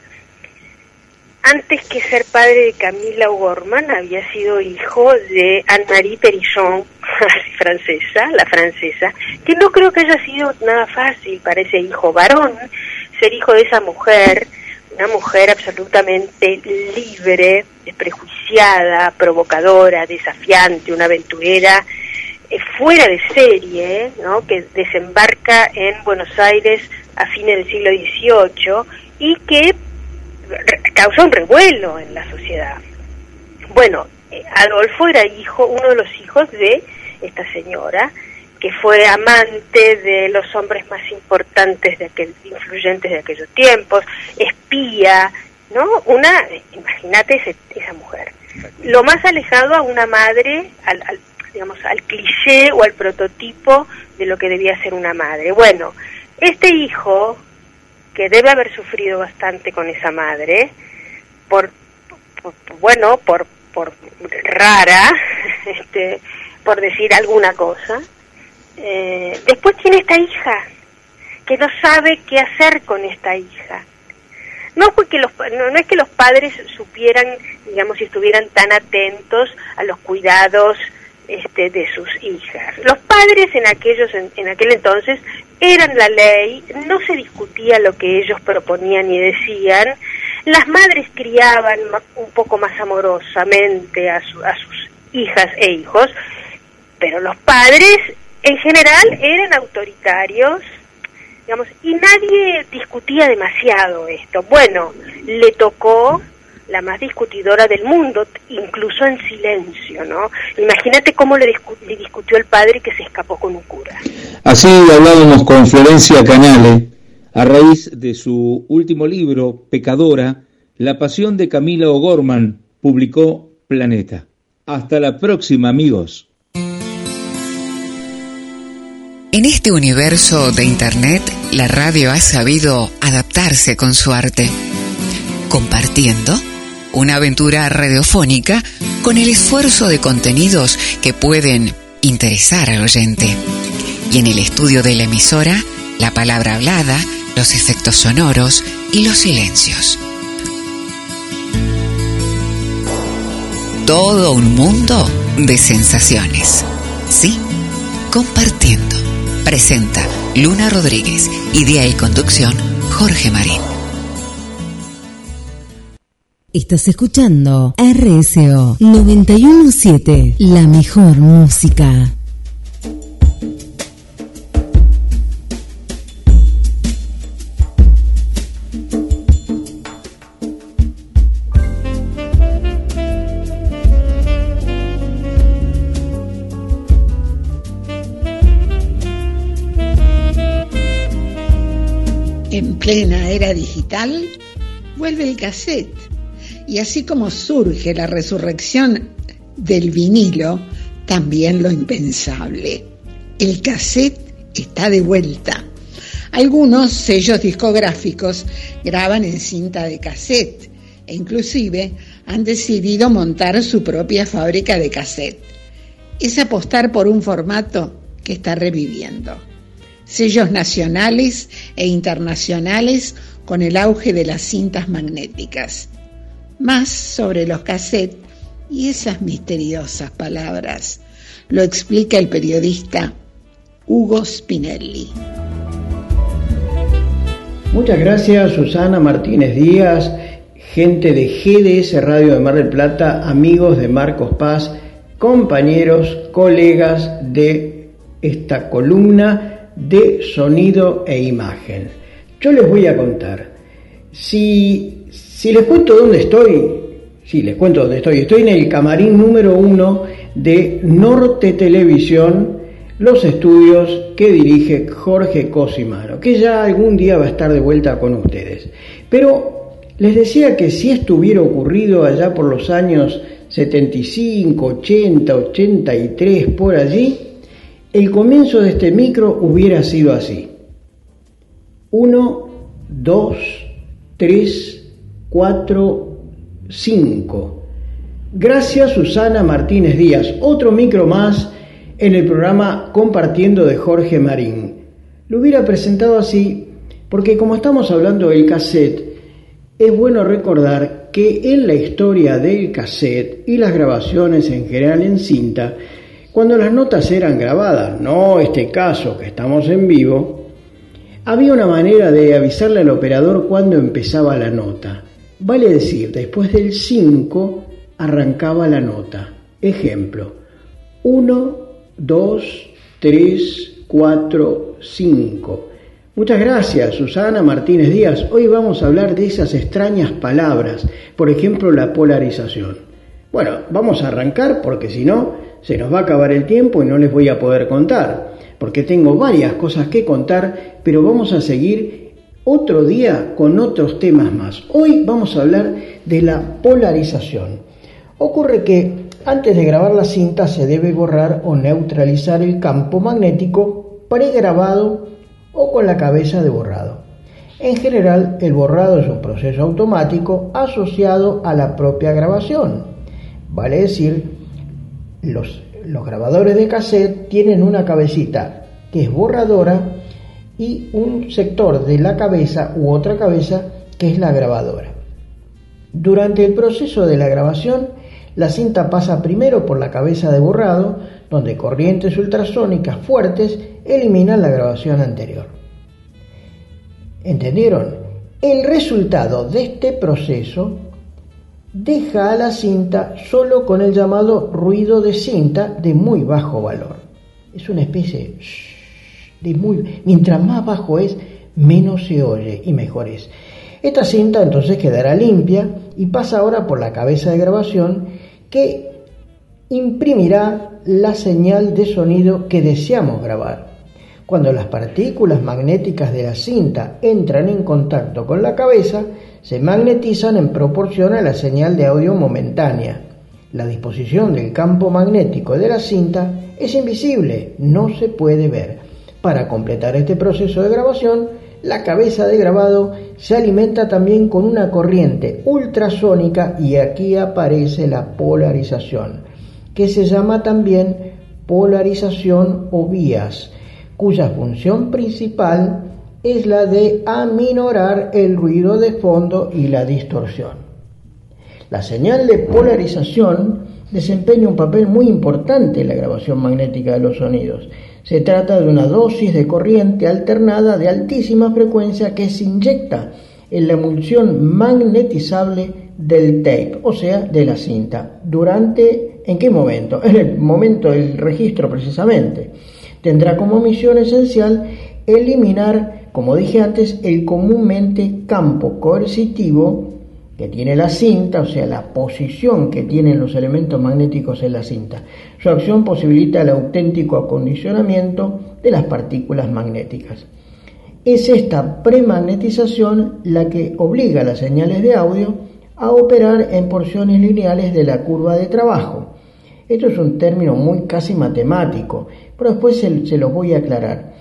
[SPEAKER 39] antes que ser padre de Camila O'Gorman, había sido hijo de Anne-Marie Perrichon, así francesa, la francesa, que no creo que haya sido nada fácil para ese hijo varón ser hijo de esa mujer, una mujer absolutamente libre, desprejuiciada, provocadora, desafiante, una aventurera fuera de serie, ¿no? que desembarca en Buenos Aires a fines del siglo XVIII y que causa un revuelo en la sociedad. Bueno, eh, Adolfo era hijo, uno de los hijos de esta señora, que fue amante de los hombres más importantes de aquel, influyentes de aquellos tiempos, espía, ¿no? Una, imagínate esa mujer. Lo más alejado a una madre, al, al, digamos, al cliché o al prototipo de lo que debía ser una madre. Bueno, este hijo, que debe haber sufrido bastante con esa madre, por, por- bueno, por, por rara, este, por decir alguna cosa, eh, después tiene esta hija, que no sabe qué hacer con esta hija. No, porque los, no, no es que los padres supieran, digamos, si estuvieran tan atentos a los cuidados este, de sus hijas. Los padres en aquellos, en, en aquel entonces eran la ley, no se discutía lo que ellos proponían y decían. Las madres criaban un poco más amorosamente a, su- a sus hijas e hijos, pero los padres en general eran autoritarios, digamos, y nadie discutía demasiado esto. Bueno, le tocó la más discutidora del mundo, incluso en silencio, ¿no? Imagínate cómo le, discu- le discutió el padre que se escapó con un cura.
[SPEAKER 38] Así hablábamos con Florencia Canale a raíz de su último libro, Pecadora, La pasión de Camila O'Gorman, publicó Planeta. Hasta la próxima, amigos.
[SPEAKER 3] En este universo de Internet, la radio ha sabido adaptarse con su arte, compartiendo una aventura radiofónica con el esfuerzo de contenidos que pueden interesar al oyente. Y en el estudio de la emisora, la palabra hablada, los efectos sonoros y los silencios. Todo un mundo de sensaciones. Sí, compartiendo. Presenta Luna Rodríguez. Idea y conducción Jorge Marín.
[SPEAKER 27] Estás escuchando RSO 917, la mejor música.
[SPEAKER 5] En plena era digital, vuelve el cassette. Y así como surge la resurrección del vinilo, también lo impensable. El cassette está de vuelta. Algunos sellos discográficos graban en cinta de cassette e inclusive han decidido montar su propia fábrica de cassette. Es apostar por un formato que está reviviendo. Sellos nacionales e internacionales con el auge de las cintas magnéticas. Más sobre los cassettes y esas misteriosas palabras lo explica el periodista Hugo Spinelli.
[SPEAKER 41] Muchas gracias Susana Martínez Díaz, gente de GDS Radio de Mar del Plata, amigos de Marcos Paz, compañeros, colegas de esta columna de sonido e imagen. Yo les voy a contar, si, si les cuento dónde estoy, sí, les cuento dónde estoy, estoy en el camarín número uno de Norte Televisión, los estudios que dirige Jorge Cosimano, que ya algún día va a estar de vuelta con ustedes. Pero les decía que si esto hubiera ocurrido allá por los años 75, 80, 83, por allí, el comienzo de este micro hubiera sido así. 1, 2, 3, 4, 5. Gracias Susana Martínez Díaz. Otro micro más en el programa Compartiendo de Jorge Marín. Lo hubiera presentado así porque como estamos hablando del cassette, es bueno recordar que en la historia del cassette y las grabaciones en general en cinta, cuando las notas eran grabadas, no este caso que estamos en vivo, había una manera de avisarle al operador cuando empezaba la nota. Vale decir, después del 5 arrancaba la nota. Ejemplo, 1, 2, 3, 4, 5. Muchas gracias, Susana Martínez Díaz. Hoy vamos a hablar de esas extrañas palabras, por ejemplo, la polarización. Bueno, vamos a arrancar porque si no, se nos va a acabar el tiempo y no les voy a poder contar, porque tengo varias cosas que contar, pero vamos a seguir otro día con otros temas más. Hoy vamos a hablar de la polarización. Ocurre que antes de grabar la cinta se debe borrar o neutralizar el campo magnético pregrabado o con la cabeza de borrado. En general, el borrado es un proceso automático asociado a la propia grabación. Vale decir, los, los grabadores de cassette tienen una cabecita que es borradora y un sector de la cabeza u otra cabeza que es la grabadora. Durante el proceso de la grabación, la cinta pasa primero por la cabeza de borrado, donde corrientes ultrasónicas fuertes eliminan la grabación anterior. ¿Entendieron? El resultado de este proceso deja a la cinta solo con el llamado ruido de cinta de muy bajo valor. Es una especie de muy... Mientras más bajo es, menos se oye y mejor es. Esta cinta entonces quedará limpia y pasa ahora por la cabeza de grabación que imprimirá la señal de sonido que deseamos grabar. Cuando las partículas magnéticas de la cinta entran en contacto con la cabeza, se magnetizan en proporción a la señal de audio momentánea. La disposición del campo magnético de la cinta es invisible, no se puede ver. Para completar este proceso de grabación, la cabeza de grabado se alimenta también con una corriente ultrasónica y aquí aparece la polarización, que se llama también polarización o vías, cuya función principal es la de aminorar el ruido de fondo y la distorsión. La señal de polarización desempeña un papel muy importante en la grabación magnética de los sonidos se trata de una dosis de corriente alternada de altísima frecuencia que se inyecta en la emulsión magnetizable del tape, o sea, de la cinta. ¿Durante en qué momento? En el momento del registro precisamente. Tendrá como misión esencial eliminar, como dije antes, el comúnmente campo coercitivo que tiene la cinta, o sea, la posición que tienen los elementos magnéticos en la cinta. Su acción posibilita el auténtico acondicionamiento de las partículas magnéticas. Es esta premagnetización la que obliga a las señales de audio a operar en porciones lineales de la curva de trabajo. Esto es un término muy casi matemático, pero después se, se los voy a aclarar.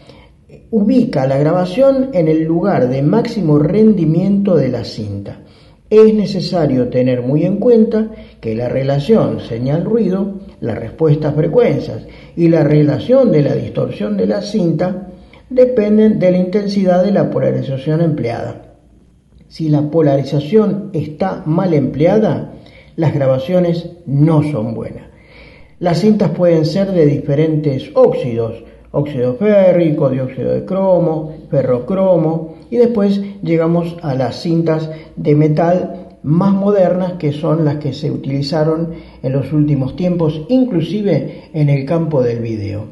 [SPEAKER 41] Ubica la grabación en el lugar de máximo rendimiento de la cinta. Es necesario tener muy en cuenta que la relación señal-ruido, la respuesta a frecuencias y la relación de la distorsión de la cinta dependen de la intensidad de la polarización empleada. Si la polarización está mal empleada, las grabaciones no son buenas. Las cintas pueden ser de diferentes óxidos, óxido férrico, dióxido de cromo, ferrocromo y después llegamos a las cintas de metal más modernas que son las que se utilizaron en los últimos tiempos, inclusive en el campo del video.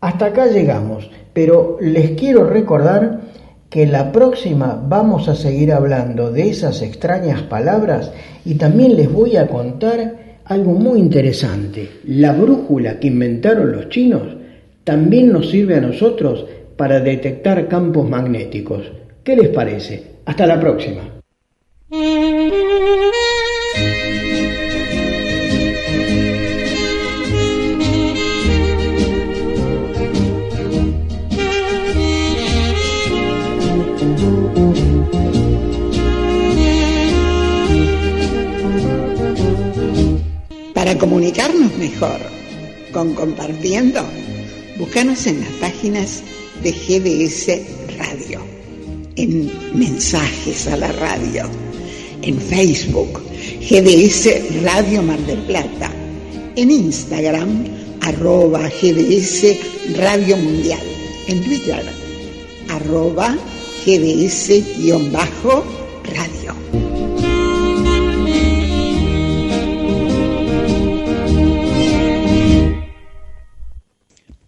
[SPEAKER 41] Hasta acá llegamos, pero les quiero recordar que la próxima vamos a seguir hablando de esas extrañas palabras y también les voy a contar algo muy interesante. La brújula que inventaron los chinos también nos sirve a nosotros para detectar campos magnéticos. ¿Qué les parece? Hasta la próxima.
[SPEAKER 5] Para comunicarnos mejor con Compartiendo, búscanos en las páginas de GDS Radio, en Mensajes a la Radio, en Facebook, GDS Radio Mar del Plata, en Instagram, arroba GDS Radio Mundial, en Twitter, arroba GDS-radio.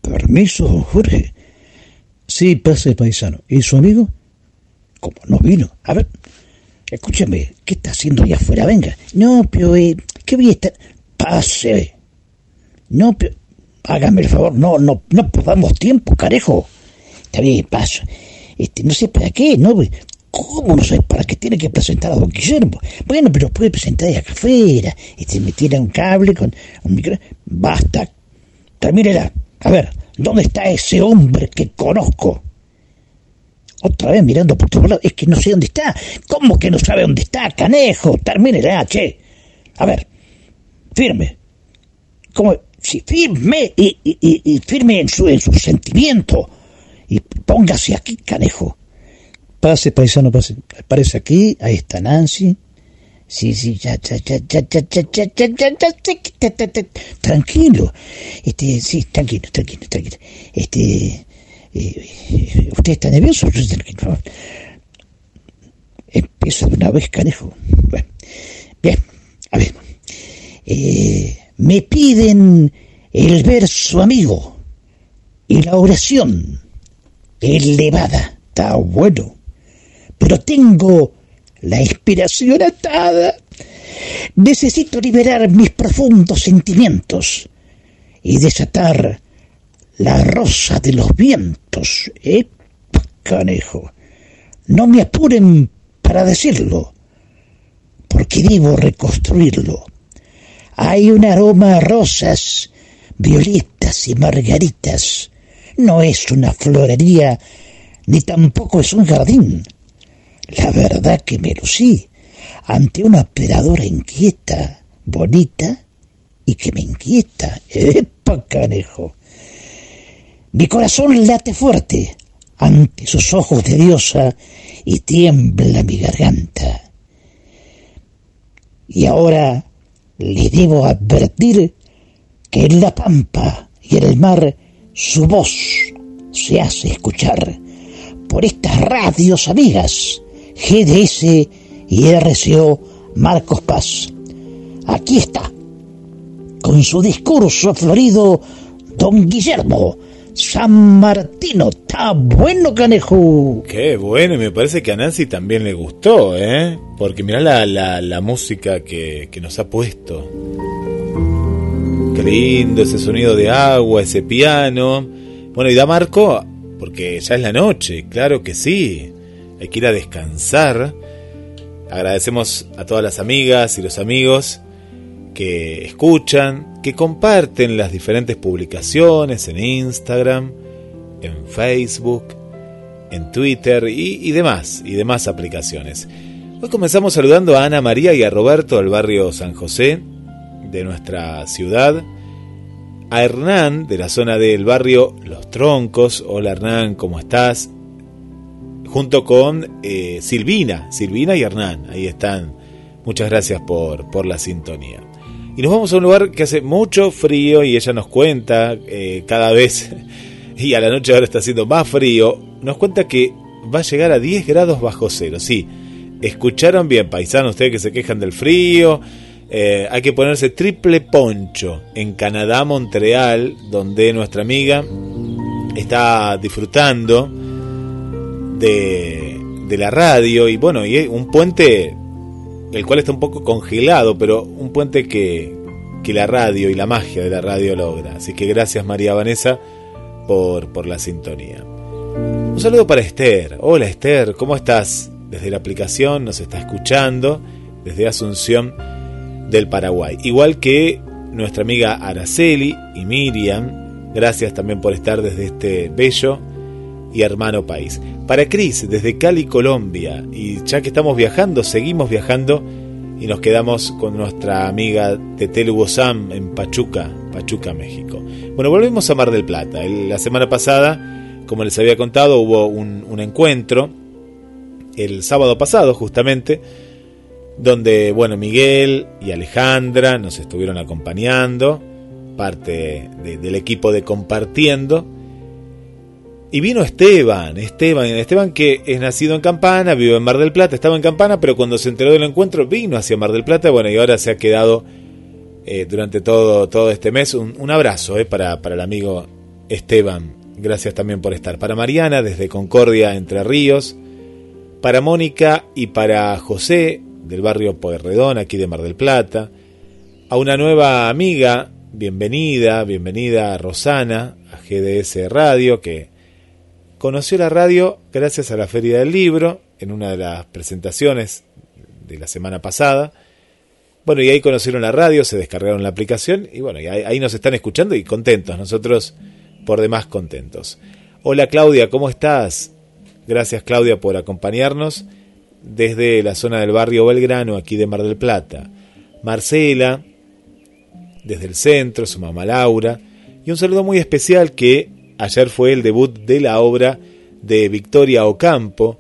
[SPEAKER 8] Permiso, don Jorge. Sí, pase paisano. ¿Y su amigo? ¿Cómo no vino? A ver, escúchame, ¿qué está haciendo allá afuera? Venga. No, pero, eh, ¿qué voy a estar? Pase. No, pero, hágame el favor, no, no, no perdamos tiempo, carejo. Está bien, paso. Este, no sé para qué, ¿no? ¿Cómo no sé para qué tiene que presentar a don Guillermo? Bueno, pero puede presentar ahí acá afuera. Este, me tiene un cable con un micro. Basta. Termínela. A ver, ¿dónde está ese hombre que conozco? Otra vez mirando por todos lados. Es que no sé dónde está. ¿Cómo que no sabe dónde está, canejo? Termínela, che. A ver, firme. ¿Cómo? Sí, firme y, y- y- y firme en su, en su sentimiento. Y póngase aquí, canejo. Pase, paisano, pase. Aparece aquí, ahí está Nancy. Sí, sí, ya, ya, ya, ya, ya, ya, ya, ya, ya, ya, ya, ya, ya, ya. Tranquilo. Este, sí, tranquilo, tranquilo, tranquilo. Este, ¿usted está nervioso? Empieza de una vez, canejo. Bueno, bien, a ver. Eh, me piden el verso amigo y la oración elevada. Está bueno. Pero tengo la inspiración atada. Necesito liberar mis profundos sentimientos y desatar la rosa de los vientos. ¿Eh? Canejo. No me apuren para decirlo, porque debo reconstruirlo. Hay un aroma a rosas, violetas y margaritas. No es una florería, ni tampoco es un jardín. La verdad que me lucí ante una operadora inquieta, bonita y que me inquieta. ¡Epa, canejo! Mi corazón late fuerte ante sus ojos de diosa y tiembla mi garganta. Y ahora le debo advertir que en la pampa y en el mar su voz se hace escuchar por estas radios amigas GDS y RCO Marcos Paz. Aquí está, con su discurso florido, don Guillermo San Martino. Está bueno, canejo.
[SPEAKER 42] Qué bueno, me parece que a Nancy también le gustó, ¿eh? Porque mirá la, la, la música que, que nos ha puesto. Qué lindo ese sonido de agua, ese piano. Bueno, y da Marco, porque ya es la noche, claro que sí. Hay que ir a descansar. Agradecemos a todas las amigas y los amigos que escuchan, que comparten las diferentes publicaciones en Instagram, en Facebook, en Twitter y, demás, y demás aplicaciones. Hoy comenzamos saludando a Ana María y a Roberto del barrio San José de nuestra ciudad, a Hernán de la zona del barrio Los Troncos. Hola Hernán, ¿cómo estás? Junto con eh, Silvina, Silvina y Hernán, ahí están. Muchas gracias por, por la sintonía. Y nos vamos a un lugar que hace mucho frío y ella nos cuenta eh, cada vez, y a la noche ahora está haciendo más frío, nos cuenta que va a llegar a 10 grados bajo cero. Sí, escucharon bien, paisanos, ustedes que se quejan del frío, eh, hay que ponerse triple poncho en Canadá, Montreal, donde nuestra amiga está disfrutando de, de la radio. Y bueno, y un puente el cual está un poco congelado, pero un puente que, que la radio y la magia de la radio logra. Así que gracias María Vanessa por, por la sintonía. Un saludo para Esther. Hola Esther, ¿cómo estás? Desde la aplicación nos está escuchando, desde Asunción del Paraguay. Igual que nuestra amiga Araceli y Miriam, gracias también por estar desde este bello y hermano país. Para Cris, desde Cali, Colombia, y ya que estamos viajando, seguimos viajando y nos quedamos con nuestra amiga Tetelu Bosam en Pachuca, Pachuca, México. Bueno, volvemos a Mar del Plata. la semana pasada, como les había contado, hubo un, encuentro, el sábado pasado justamente, donde, bueno, Miguel y Alejandra nos estuvieron acompañando, parte de, del equipo de Compartiendo. Y vino Esteban, Esteban, Esteban que es nacido en Campana, vive en Mar del Plata, estaba en Campana, pero cuando se enteró del encuentro vino hacia Mar del Plata, bueno, y ahora se ha quedado eh, durante todo, todo este mes. Un, abrazo eh, para, para el amigo Esteban, gracias también por estar. Para Mariana, desde Concordia, Entre Ríos. Para Mónica y para José, del barrio Pueyrredón, aquí de Mar del Plata. A una nueva amiga, bienvenida, bienvenida a Rosana, a GDS Radio, que conoció la radio gracias a la Feria del Libro, en una de las presentaciones de la semana pasada. Bueno, y ahí conocieron la radio, se descargaron la aplicación y bueno, ahí nos están escuchando y contentos, nosotros por demás contentos. Hola Claudia, ¿cómo estás? Gracias Claudia por acompañarnos desde la zona del barrio Belgrano, aquí de Mar del Plata. Marcela, desde el centro, su mamá Laura, y un saludo muy especial que ayer fue el debut de la obra de Victoria Ocampo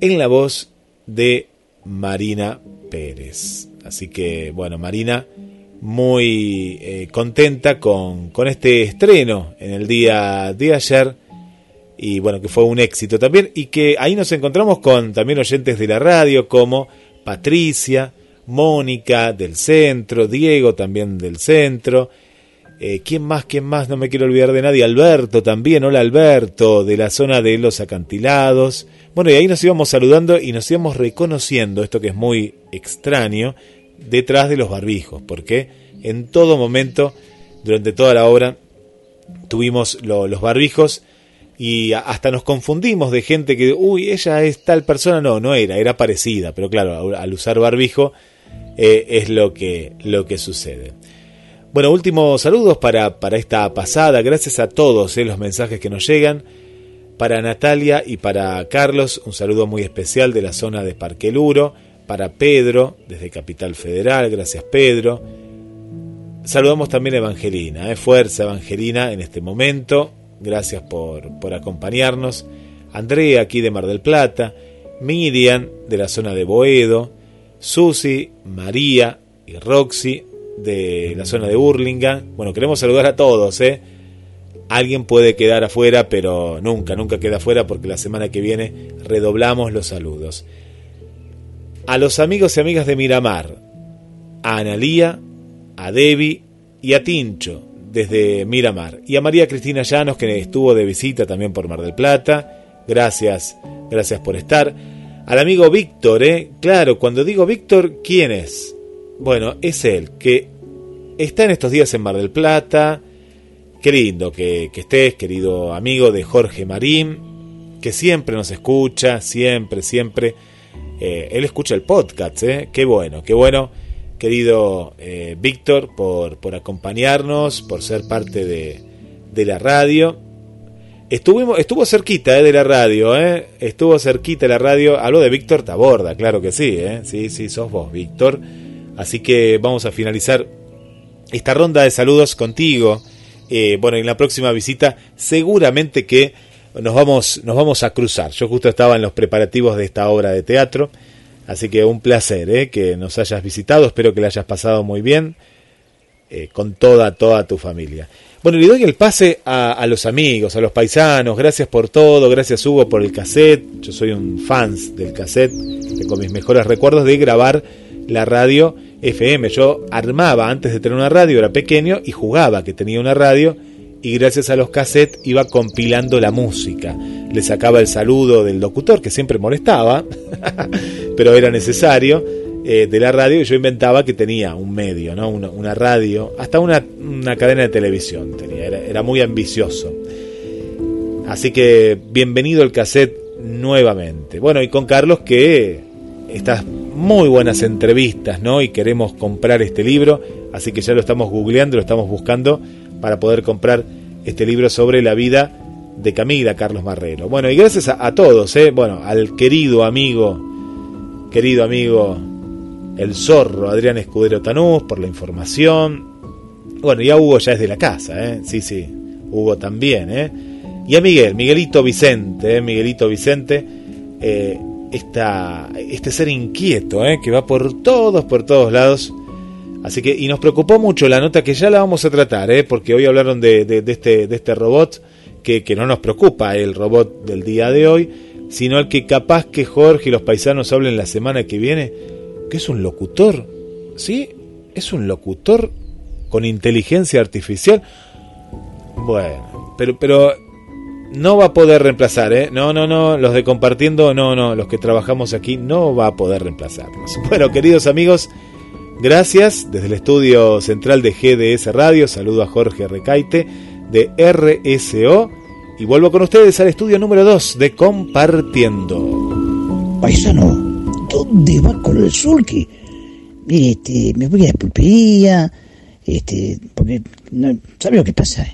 [SPEAKER 42] en la voz de Marina Pérez. Así que, bueno, Marina muy eh, contenta con, con este estreno en el día de ayer y bueno, que fue un éxito también, y que ahí nos encontramos con también oyentes de la radio como Patricia, Mónica del centro, Diego también del centro, eh, ¿quién más? ¿Quién más? No me quiero olvidar de nadie, Alberto también, hola Alberto, de la zona de los acantilados, bueno, y ahí nos íbamos saludando y nos íbamos reconociendo, esto que es muy extraño, detrás de los barbijos, porque en todo momento, durante toda la obra, tuvimos lo, los barbijos, y hasta nos confundimos de gente que, uy, ella es tal persona, no, no era, era parecida, pero claro, al usar barbijo eh, es lo que, lo que sucede. Bueno, últimos saludos para, para esta pasada, gracias a todos eh, los mensajes que nos llegan, para Natalia y para Carlos, un saludo muy especial de la zona de Parque Luro, para Pedro, desde Capital Federal, gracias Pedro. Saludamos también a Evangelina, eh, fuerza Evangelina en este momento, gracias por, por acompañarnos. Andrea, aquí de Mar del Plata. Miriam, de la zona de Boedo. Susi, María y Roxy, de la zona de Burlingame. Bueno, queremos saludar a todos, ¿eh? Alguien puede quedar afuera, pero nunca, nunca queda afuera porque la semana que viene redoblamos los saludos. A los amigos y amigas de Miramar, a Analía, a Debbie y a Tincho, desde Miramar. Y a María Cristina Llanos, que estuvo de visita también por Mar del Plata. Gracias, gracias por estar. Al amigo Víctor, ¿eh? Claro, cuando digo Víctor, ¿quién es? Bueno, es él, que está en estos días en Mar del Plata. Qué lindo que, estés, querido amigo de Jorge Marín, que siempre nos escucha, siempre, siempre. Eh, él escucha el podcast, ¿eh? Qué bueno, qué bueno querido eh, Víctor, por, por acompañarnos, por ser parte de, de la radio. Estuvimos, estuvo cerquita eh, de la radio, eh. estuvo cerquita de la radio. Hablo de Víctor Taborda, claro que sí, eh. sí, sí, sos vos, Víctor. Así que vamos a finalizar esta ronda de saludos contigo. Eh, bueno, en la próxima visita seguramente que nos vamos, nos vamos a cruzar. Yo justo estaba en los preparativos de esta obra de teatro, así que un placer eh, que nos hayas visitado. Espero que la hayas pasado muy bien eh, con toda, toda tu familia. Bueno, le doy el pase a, los amigos, a los paisanos. Gracias por todo, gracias Hugo por el cassette. Yo soy un fans del cassette, tengo mis mejores recuerdos de grabar la radio FM. Yo armaba antes de tener una radio, era pequeño y jugaba que tenía una radio y gracias a los cassettes iba compilando la música. Le sacaba el saludo del locutor que siempre molestaba, pero era necesario, eh, de la radio y yo inventaba que tenía un medio, ¿no? una, una radio, hasta una, una, cadena de televisión tenía, era, muy ambicioso. Así que bienvenido el cassette nuevamente. Bueno, y con Carlos que estas muy buenas entrevistas, ¿no? Y queremos comprar este libro, así que ya lo estamos googleando, lo estamos buscando para poder comprar este libro sobre la vida de Camila Carlos Marrero. Bueno, y gracias a, a todos, ¿eh? Bueno, al querido amigo, querido amigo El Zorro, Adrián Escudero Tanús, por la información. Bueno, ya Hugo ya es de la casa, ¿eh? Sí, sí, Hugo también, ¿eh? Y a Miguel, Miguelito Vicente, ¿eh? Miguelito Vicente, eh, esta, este ser inquieto, ¿eh? que va por todos, por todos lados. Así que, y nos preocupó mucho la nota que ya la vamos a tratar, ¿eh? porque hoy hablaron de, de, de este, de este robot, que, que, no nos preocupa el robot del día de hoy, sino el que capaz que Jorge y los paisanos hablen la semana que viene, que es un locutor, ¿sí? Es un locutor con inteligencia artificial. Bueno, pero, pero no va a poder reemplazar, ¿eh? No, no, no, los de compartiendo, no, no, los que trabajamos aquí no va a poder reemplazarnos. Bueno, queridos amigos, gracias desde el estudio central de GDS Radio, saludo a Jorge Recaite de RSO y vuelvo con ustedes al estudio número 2 de Compartiendo.
[SPEAKER 8] Paisano, ¿dónde va con el sulky? Mire, este, me voy a la pulpería, este, porque, no, ¿sabe lo que pasa?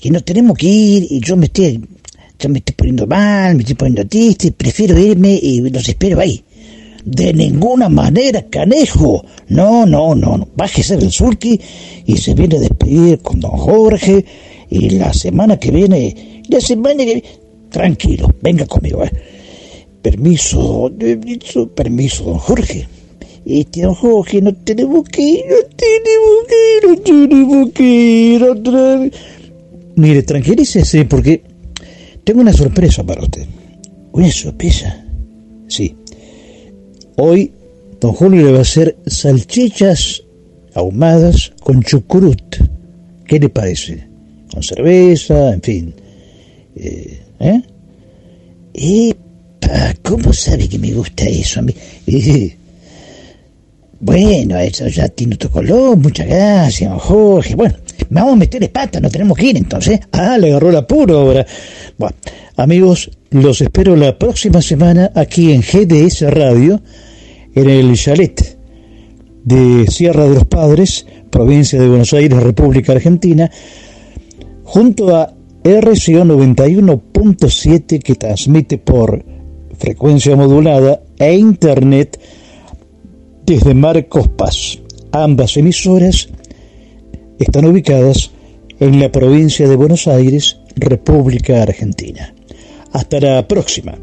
[SPEAKER 8] Que no tenemos que ir y yo me estoy ya me estoy poniendo mal, me estoy poniendo triste, prefiero irme y los espero ahí. De ninguna manera, canejo. No, no, no, no. Bájese del sulky y se viene a despedir con don Jorge. Y la semana que viene, la semana que viene, tranquilo, venga conmigo, eh. Permiso, permiso, don Jorge. Este, don Jorge, no tenemos que ir, no tenemos que ir, no tenemos que ir otra vez. Mire, tranquilícese porque tengo una sorpresa para usted. ¿Una sorpresa? Sí. Hoy, don Julio le va a hacer salchichas ahumadas con chucrut. ¿Qué le parece? Con cerveza, en fin. Eh, ¿Eh? Epa, ¿cómo sabe que me gusta eso a mí? Bueno, eso ya tiene otro color, muchas gracias, don Jorge. Bueno, vamos a meter pata, no tenemos que ir entonces. Ah, le agarró el apuro ahora. Bueno, amigos, los espero la próxima semana aquí en GDS Radio, en el chalet de Sierra de los Padres, provincia de Buenos Aires, República Argentina, junto a RCO 91.7 que transmite por frecuencia modulada e internet desde Marcos Paz. Ambas emisoras están ubicadas en la provincia de Buenos Aires, República Argentina. Hasta la próxima.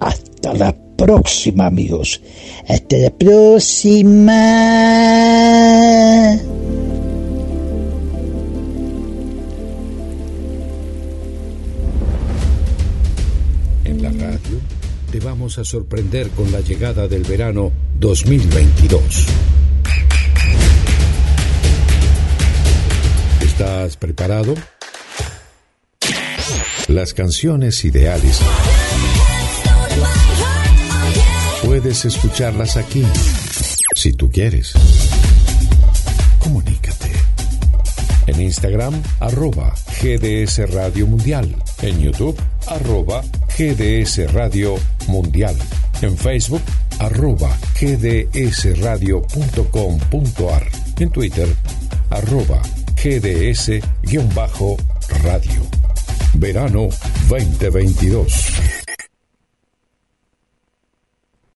[SPEAKER 8] Hasta la próxima, amigos. Hasta la próxima.
[SPEAKER 13] En la radio te vamos a sorprender con la llegada del verano 2022. ¿Estás preparado? Las canciones ideales puedes escucharlas aquí, si tú quieres. Comunícate. En Instagram, arroba GDS Radio Mundial. En YouTube, arroba GDS Radio Mundial. En Facebook,
[SPEAKER 43] arroba gdsradio.com.ar. En Twitter, arroba gds-radio. Verano 2022.